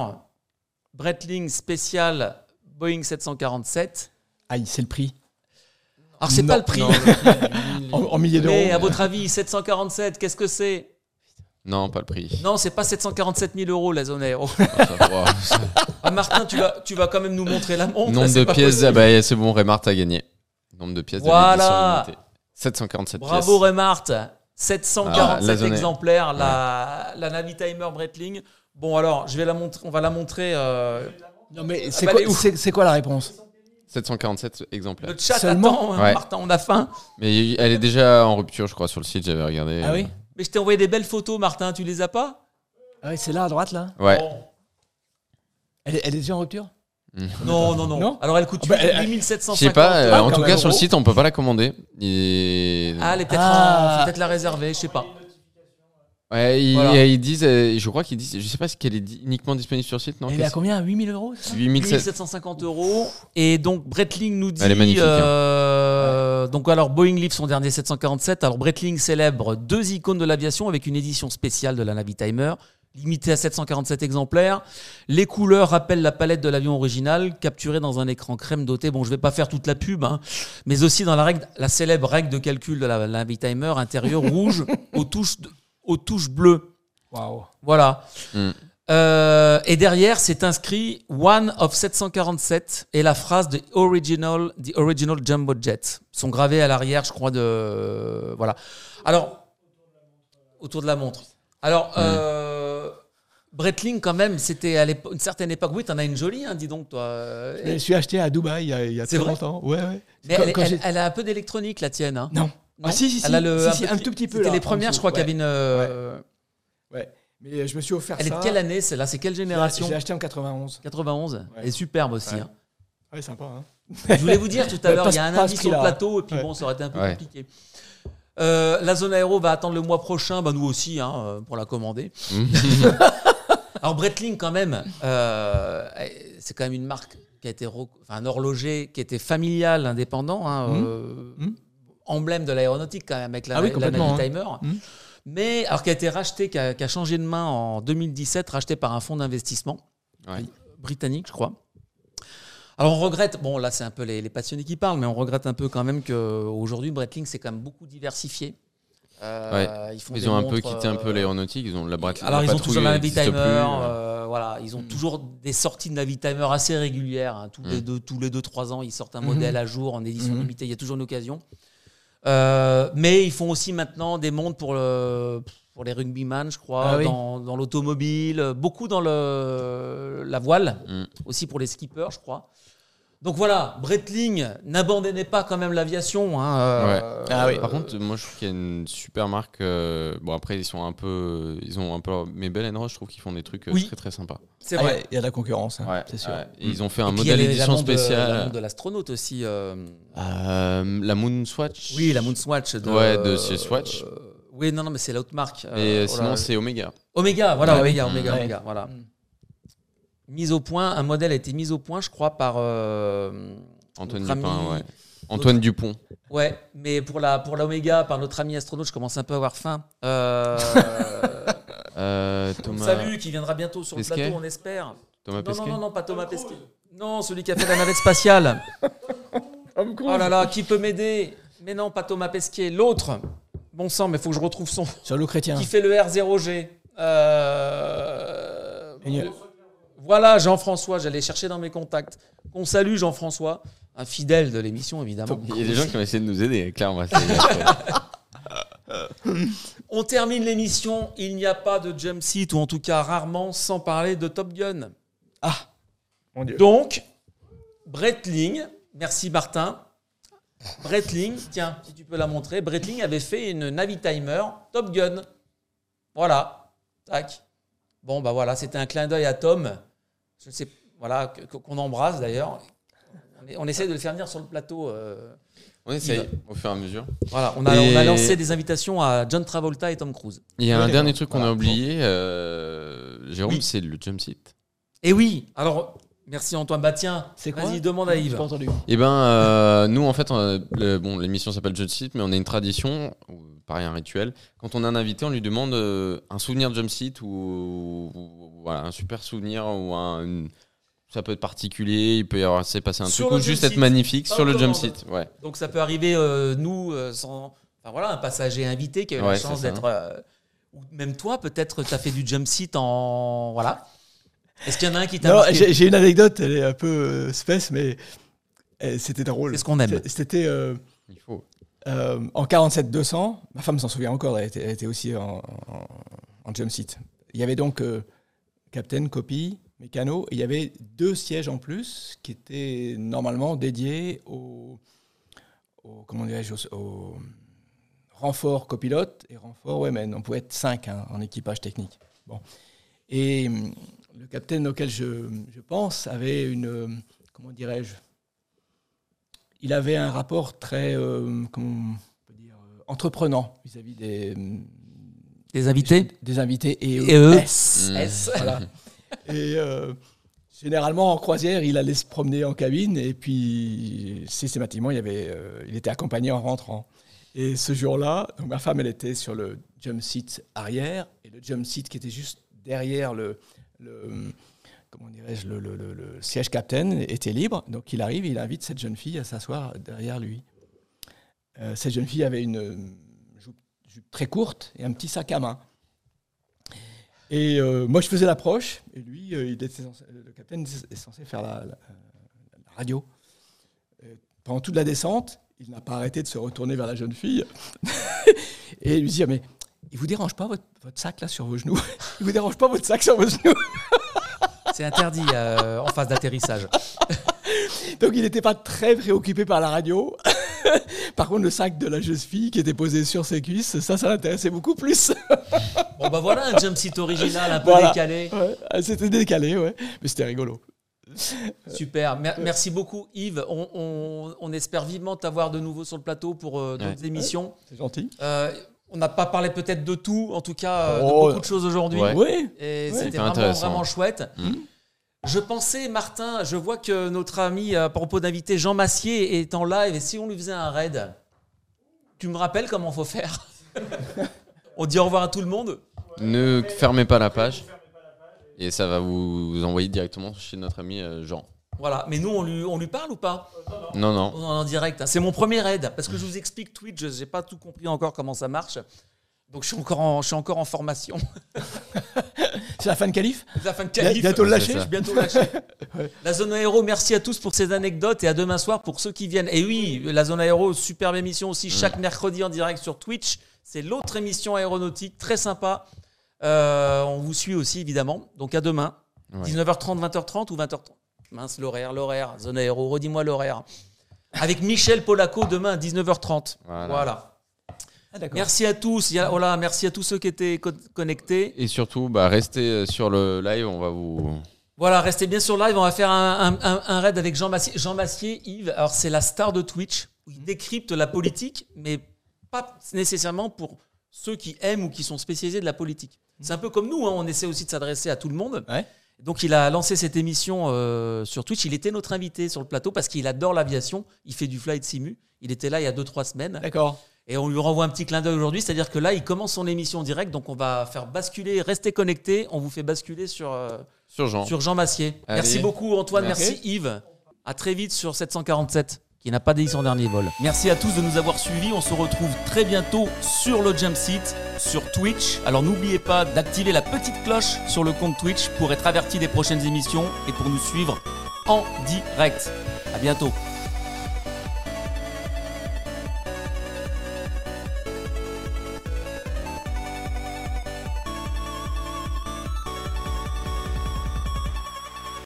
Breitling spécial Boeing 747. Aïe, c'est le prix. Alors, c'est pas le prix. Non, (laughs) En, en milliers d'euros. mais à votre avis, 747, qu'est-ce que c'est? Non, pas le prix. Non, c'est pas 747 000 euros la zone aéro. Ah. (laughs) Ah, Martin, tu vas, tu vas quand même nous montrer la montre. Nombre de pièces, ah bah, c'est bon, Remart a gagné. Nombre de pièces Voilà. de l'édition limitée. 747 Bravo pièces. Remart, 747 Ah, la exemplaires, la, la Navi Timer Breitling. Bon alors, je vais la montrer, on va la montrer. euh, Non, mais c'est bah, quoi, c'est- c'est quoi la réponse 747 exemplaires. le chat Seulement attend, Ouais. Martin, on a faim. Mais elle est déjà en rupture, je crois, sur le site, j'avais regardé. Ah oui Mais je t'ai envoyé des belles photos, Martin, tu les as pas? Ah oui, c'est là à droite, là Ouais. Elle est, elle est déjà en rupture? Non, non, non, Non Alors elle coûte Ah bah, elle- 8750 Je sais pas, euh, Ah, en quand tout même, cas sur le gros. site on peut pas la commander. Ah, elle est peut-être Ah. en- faut peut-être la réserver, je sais pas. Ouais, ils, Voilà. ils disent, euh, je crois qu'ils disent, je sais pas si qu'elle est di- uniquement disponible sur le site, non Elle est à combien? 8000 euros c'est ça? 8700. 1750 euros. Et donc Breitling nous dit. Elle est magnifique, hein. euh, Donc alors Boeing livre son dernier 747. Alors Breitling célèbre deux icônes de l'aviation avec une édition spéciale de la Navi Timer, limitée à 747 exemplaires. Les couleurs rappellent la palette de l'avion original, capturée dans un écran crème doté. Bon, je vais pas faire toute la pub, hein, mais aussi dans la règle, la célèbre règle de calcul de la Timer intérieur (laughs) rouge aux touches, de- aux touches bleues. Waouh. Voilà. Mm. Euh, et derrière, c'est inscrit One of 747 et la phrase de original, the original jumbo jet sont gravés à l'arrière, je crois de voilà. Alors autour de la montre. Alors euh, Breitling quand même, c'était à une certaine époque. Oui, t'en as une jolie, hein, dis donc toi. Euh, Je me suis acheté à Dubaï il y a, il y a très vrai longtemps. Ouais, ouais. Mais Quand- elle, quand elle- j'ai- elle a un peu d'électronique la tienne. Hein. Non. Non Ah, si, si, si. Elle a le, Si, si, un tout petit peu, C'était les premières, je crois, qu'il y ouais. avait une. euh, Ouais. Mais je me suis offert Elle est ça. de quelle année celle-là? C'est quelle génération? Je l'ai acheté en 91. 91. Ouais. Elle est superbe aussi. Ouais. hein. Ouais, sympa. Hein. Je voulais vous dire tout à (laughs) l'heure, il y a un indice sur le plateau, et puis bon, ça aurait été un peu compliqué. Euh, la zone aéro va attendre le mois prochain, bah nous aussi, hein, euh, pour la commander. (laughs) Alors Breitling, quand même, euh, c'est quand même une marque qui a été, un horloger qui était familial, indépendant, hein, Mhm. euh, Mhm. emblème de l'aéronautique quand même avec la, Ah oui, la hein. Timer. Mhm. Mais alors qui a été racheté, qui a, qui a changé de main en 2017, racheté par un fonds d'investissement Ouais. britannique, je crois. Alors on regrette, bon là c'est un peu les, les passionnés qui parlent, mais on regrette un peu quand même qu'aujourd'hui Breitling c'est quand même beaucoup diversifié. Euh, Ils, font Ils des ont un peu quitté un peu euh, l'aéronautique, ils ont la Brat- alors la ils ont toujours euh. euh, voilà, ils ont toujours des sorties de Navi Timer assez régulières. hein. tous, les Mm. deux, tous les deux trois ans, ils sortent un Mhm. modèle à jour en édition Mhm. limitée. Il y a toujours une occasion. Euh, mais ils font aussi maintenant des montres pour le pour les rugbyman, je crois, Ah oui. dans, dans l'automobile, beaucoup dans le la voile, Mm. aussi pour les skippers, je crois. Donc voilà, Breitling, n'abandonnez pas quand même l'aviation. hein, euh, Ah oui. Par contre, moi je trouve qu'il y a une super marque. euh, bon, après, ils sont un peu. Ils ont un peu. Mais Bell Roche, je trouve qu'ils font des trucs euh, Oui. très très sympas. c'est Ah, vrai. Il y a de la concurrence, hein, Ouais, c'est sûr. ouais. Et Ils ont fait un Et puis, il y a modèle édition spéciale. de l'astronaute aussi. euh, Euh, la Moon Swatch. Oui, la Moonswatch. De, Ouais, de chez Swatch. euh, oui, non, non, mais c'est l'autre marque. Et oh sinon, c'est Omega. Omega, voilà, Ah oui. Omega, Omega. Omega, voilà. Mm. Mise au point, un modèle a été mis au point, je crois, par. euh, Antoine ami- ouais. Antoine Dupont. Ouais, mais pour la pour la Omega, par notre ami astronaute, je commence un peu à avoir faim. Euh, (laughs) Euh, Thomas. Salut, qui viendra bientôt sur Pesquet le plateau, on espère. Thomas Non, non, non, non, pas Thomas Pesquet. Non, celui qui a fait la navette spatiale. (laughs) Oh là là, qui peut m'aider? Mais non, pas Thomas Pesquet, l'autre. Bon sang, mais faut que je retrouve son. Sur le chrétien. (laughs) Qui fait le R0G. Euh, Et- Voilà, Jean-François, j'allais chercher dans mes contacts. On salue Jean-François, un fidèle de l'émission, évidemment. Il y a des gens qui ont essayé de nous aider, clairement. (laughs) On termine l'émission. Il n'y a pas de jump seat, ou en tout cas rarement, sans parler de Top Gun. Ah Mon Dieu. Donc, Breitling, merci Martin. Breitling, tiens, si tu peux la montrer, Breitling avait fait une Navitimer Top Gun. Voilà. Tac. Bon, bah voilà, c'était un clin d'œil à Tom. Je sais, voilà, qu'on embrasse d'ailleurs. On, essaie de le faire venir sur le plateau. euh, On essaye au fur et à mesure. voilà, on a, Et- on a lancé des invitations à John Travolta et Tom Cruise. Il y a un dernier truc qu'on Voilà. a oublié, euh, Jérôme, Oui. c'est le jump seat. Et oui, alors, merci Antoine. Bah tiens, C'est quoi vas-y, demande à Yves. pas entendu. Eh ben, euh, nous, en fait, on a- le- bon, l'émission s'appelle Jump Seat, mais on a une tradition, pareil, un rituel. Quand on a un invité, on lui demande euh, un souvenir de Jump Seat ou, ou- voilà, un super souvenir ou un. une- ça peut être particulier, il peut y avoir s'est passé un Sur truc le ou juste être magnifique Pas sur le jump seat. Ouais. Donc ça peut arriver, euh, nous, euh, sans. Enfin voilà, un passager invité qui a eu Ouais, la c'est chance d'être. euh, ou même toi, peut-être, tu as fait du jump seat en. Voilà. Est-ce qu'il y en a un qui t'a Non, j'ai j'ai une anecdote, elle est un peu euh, mais euh, c'était drôle. C'est ce qu'on aime. C'était euh, Il faut. euh, en 47-200, ma femme s'en souvient encore, elle était, elle était aussi en, en, en jump seat. Il y avait donc euh, Captain, Copy, Mécano, et il y avait deux sièges en plus qui étaient normalement dédiés au, au comment dirais-je, au, au renfort copilote et renfort women. On pouvait être cinq hein, en équipage technique. Bon. Et le capitaine auquel je, je pense avait une, euh, comment dirais-je, il avait un rapport très, euh, comment on peut dire, euh, entreprenant vis-à-vis des, Des invités des invités et, Et eux S. S. Voilà. (laughs) Et euh, généralement en croisière, il allait se promener en cabine et puis systématiquement, il, avait, euh, il était accompagné en rentrant. Et ce jour-là, donc ma femme, elle était sur le jump seat arrière et le jump seat qui était juste derrière le, le comment dirais-je, le, siège captain était libre. Donc il arrive, il invite cette jeune fille à s'asseoir derrière lui. Euh, cette jeune fille avait une jupe, très courte et un petit sac à main. Et euh, moi, je faisais l'approche, et lui, euh, le capitaine est censé faire la, radio. Pendant toute la descente, il n'a pas arrêté de se retourner vers la jeune fille (laughs) et lui dire Mais il vous dérange pas votre, votre sac là sur vos genoux? (laughs) Il vous dérange pas votre sac sur vos genoux? (laughs) C'est interdit euh, en phase d'atterrissage. (laughs) Donc il n'était pas très préoccupé par la radio. Par contre, le sac de la jeune fille qui était posé sur ses cuisses, ça, ça l'intéressait beaucoup plus. Bon, bah voilà un jump seat original, un peu Voilà. décalé. Ouais, c'était décalé, ouais. Mais c'était rigolo. Super. Mer- merci beaucoup, Yves. On, on- on espère vivement t'avoir de nouveau sur le plateau pour euh, d'autres Ouais. émissions. C'est gentil. Euh, on n'a pas parlé peut-être de tout, en tout cas euh, Oh. de beaucoup de choses aujourd'hui. Ouais. Oui. Et Ouais. c'était vraiment, vraiment chouette. Mm. Je pensais, Martin, je vois que notre ami, à propos d'invité, Jean Massier, est en live. Et si on lui faisait un raid, tu me rappelles comment faut faire? (laughs) On dit au revoir à tout le monde Ne fermez pas la page. Et ça va vous envoyer directement chez notre ami euh, Jean. Voilà. Mais nous, on lui, on lui parle ou pas Non, non. On est en direct. hein. C'est mon premier raid. Parce que je vous explique Twitch, je n'ai pas tout compris encore comment ça marche. Donc je suis encore en, je suis encore en formation. (laughs) C'est la fin de qualif La fin de qualif. Bientôt le C'est lâcher ça. Je suis bientôt lâché. (laughs) La zone aéro, merci à tous pour ces anecdotes et à demain soir pour ceux qui viennent. Et oui, la zone aéro, superbe émission aussi chaque mercredi en direct sur Twitch. C'est l'autre émission aéronautique, très sympa. Euh, on vous suit aussi évidemment. Donc à demain, Ouais. 19h30, 20h30 ou 20h30 mince, l'horaire, l'horaire, zone aéro, redis-moi l'horaire. Avec Michel Polaco demain à 19h30. Voilà. Voilà. Ah. Merci à tous. Il y a- oh là, merci à tous ceux qui étaient co- connectés. Et surtout, bah, restez euh, sur le live, on va vous. Voilà, restez bien sur live. On va faire un, un- un- un raid avec Jean Massier. Jean Massier, Yves, alors c'est la star de Twitch. où Il décrypte la politique, mais pas nécessairement pour ceux qui aiment ou qui sont spécialisés de la politique. C'est un peu comme nous, hein, on essaie aussi de s'adresser à tout le monde. Ouais. Donc il a lancé cette émission euh, sur Twitch. Il était notre invité sur le plateau parce qu'il adore l'aviation. Il fait du flight simu. Il était là il y a 2-3 semaines. D'accord. Et on lui renvoie un petit clin d'œil aujourd'hui, c'est-à-dire que là, il commence son émission en direct, donc on va faire basculer, restez connectés, on vous fait basculer sur, euh, Sur Jean. sur Jean Massier. Allez. Merci beaucoup Antoine, Merci. merci, Yves. À très vite sur 747, qui n'a pas dit son dernier vol. Merci à tous de nous avoir suivis, on se retrouve très bientôt sur le Jump Seat, sur Twitch. Alors n'oubliez pas d'activer la petite cloche sur le compte Twitch pour être averti des prochaines émissions et pour nous suivre en direct. À bientôt.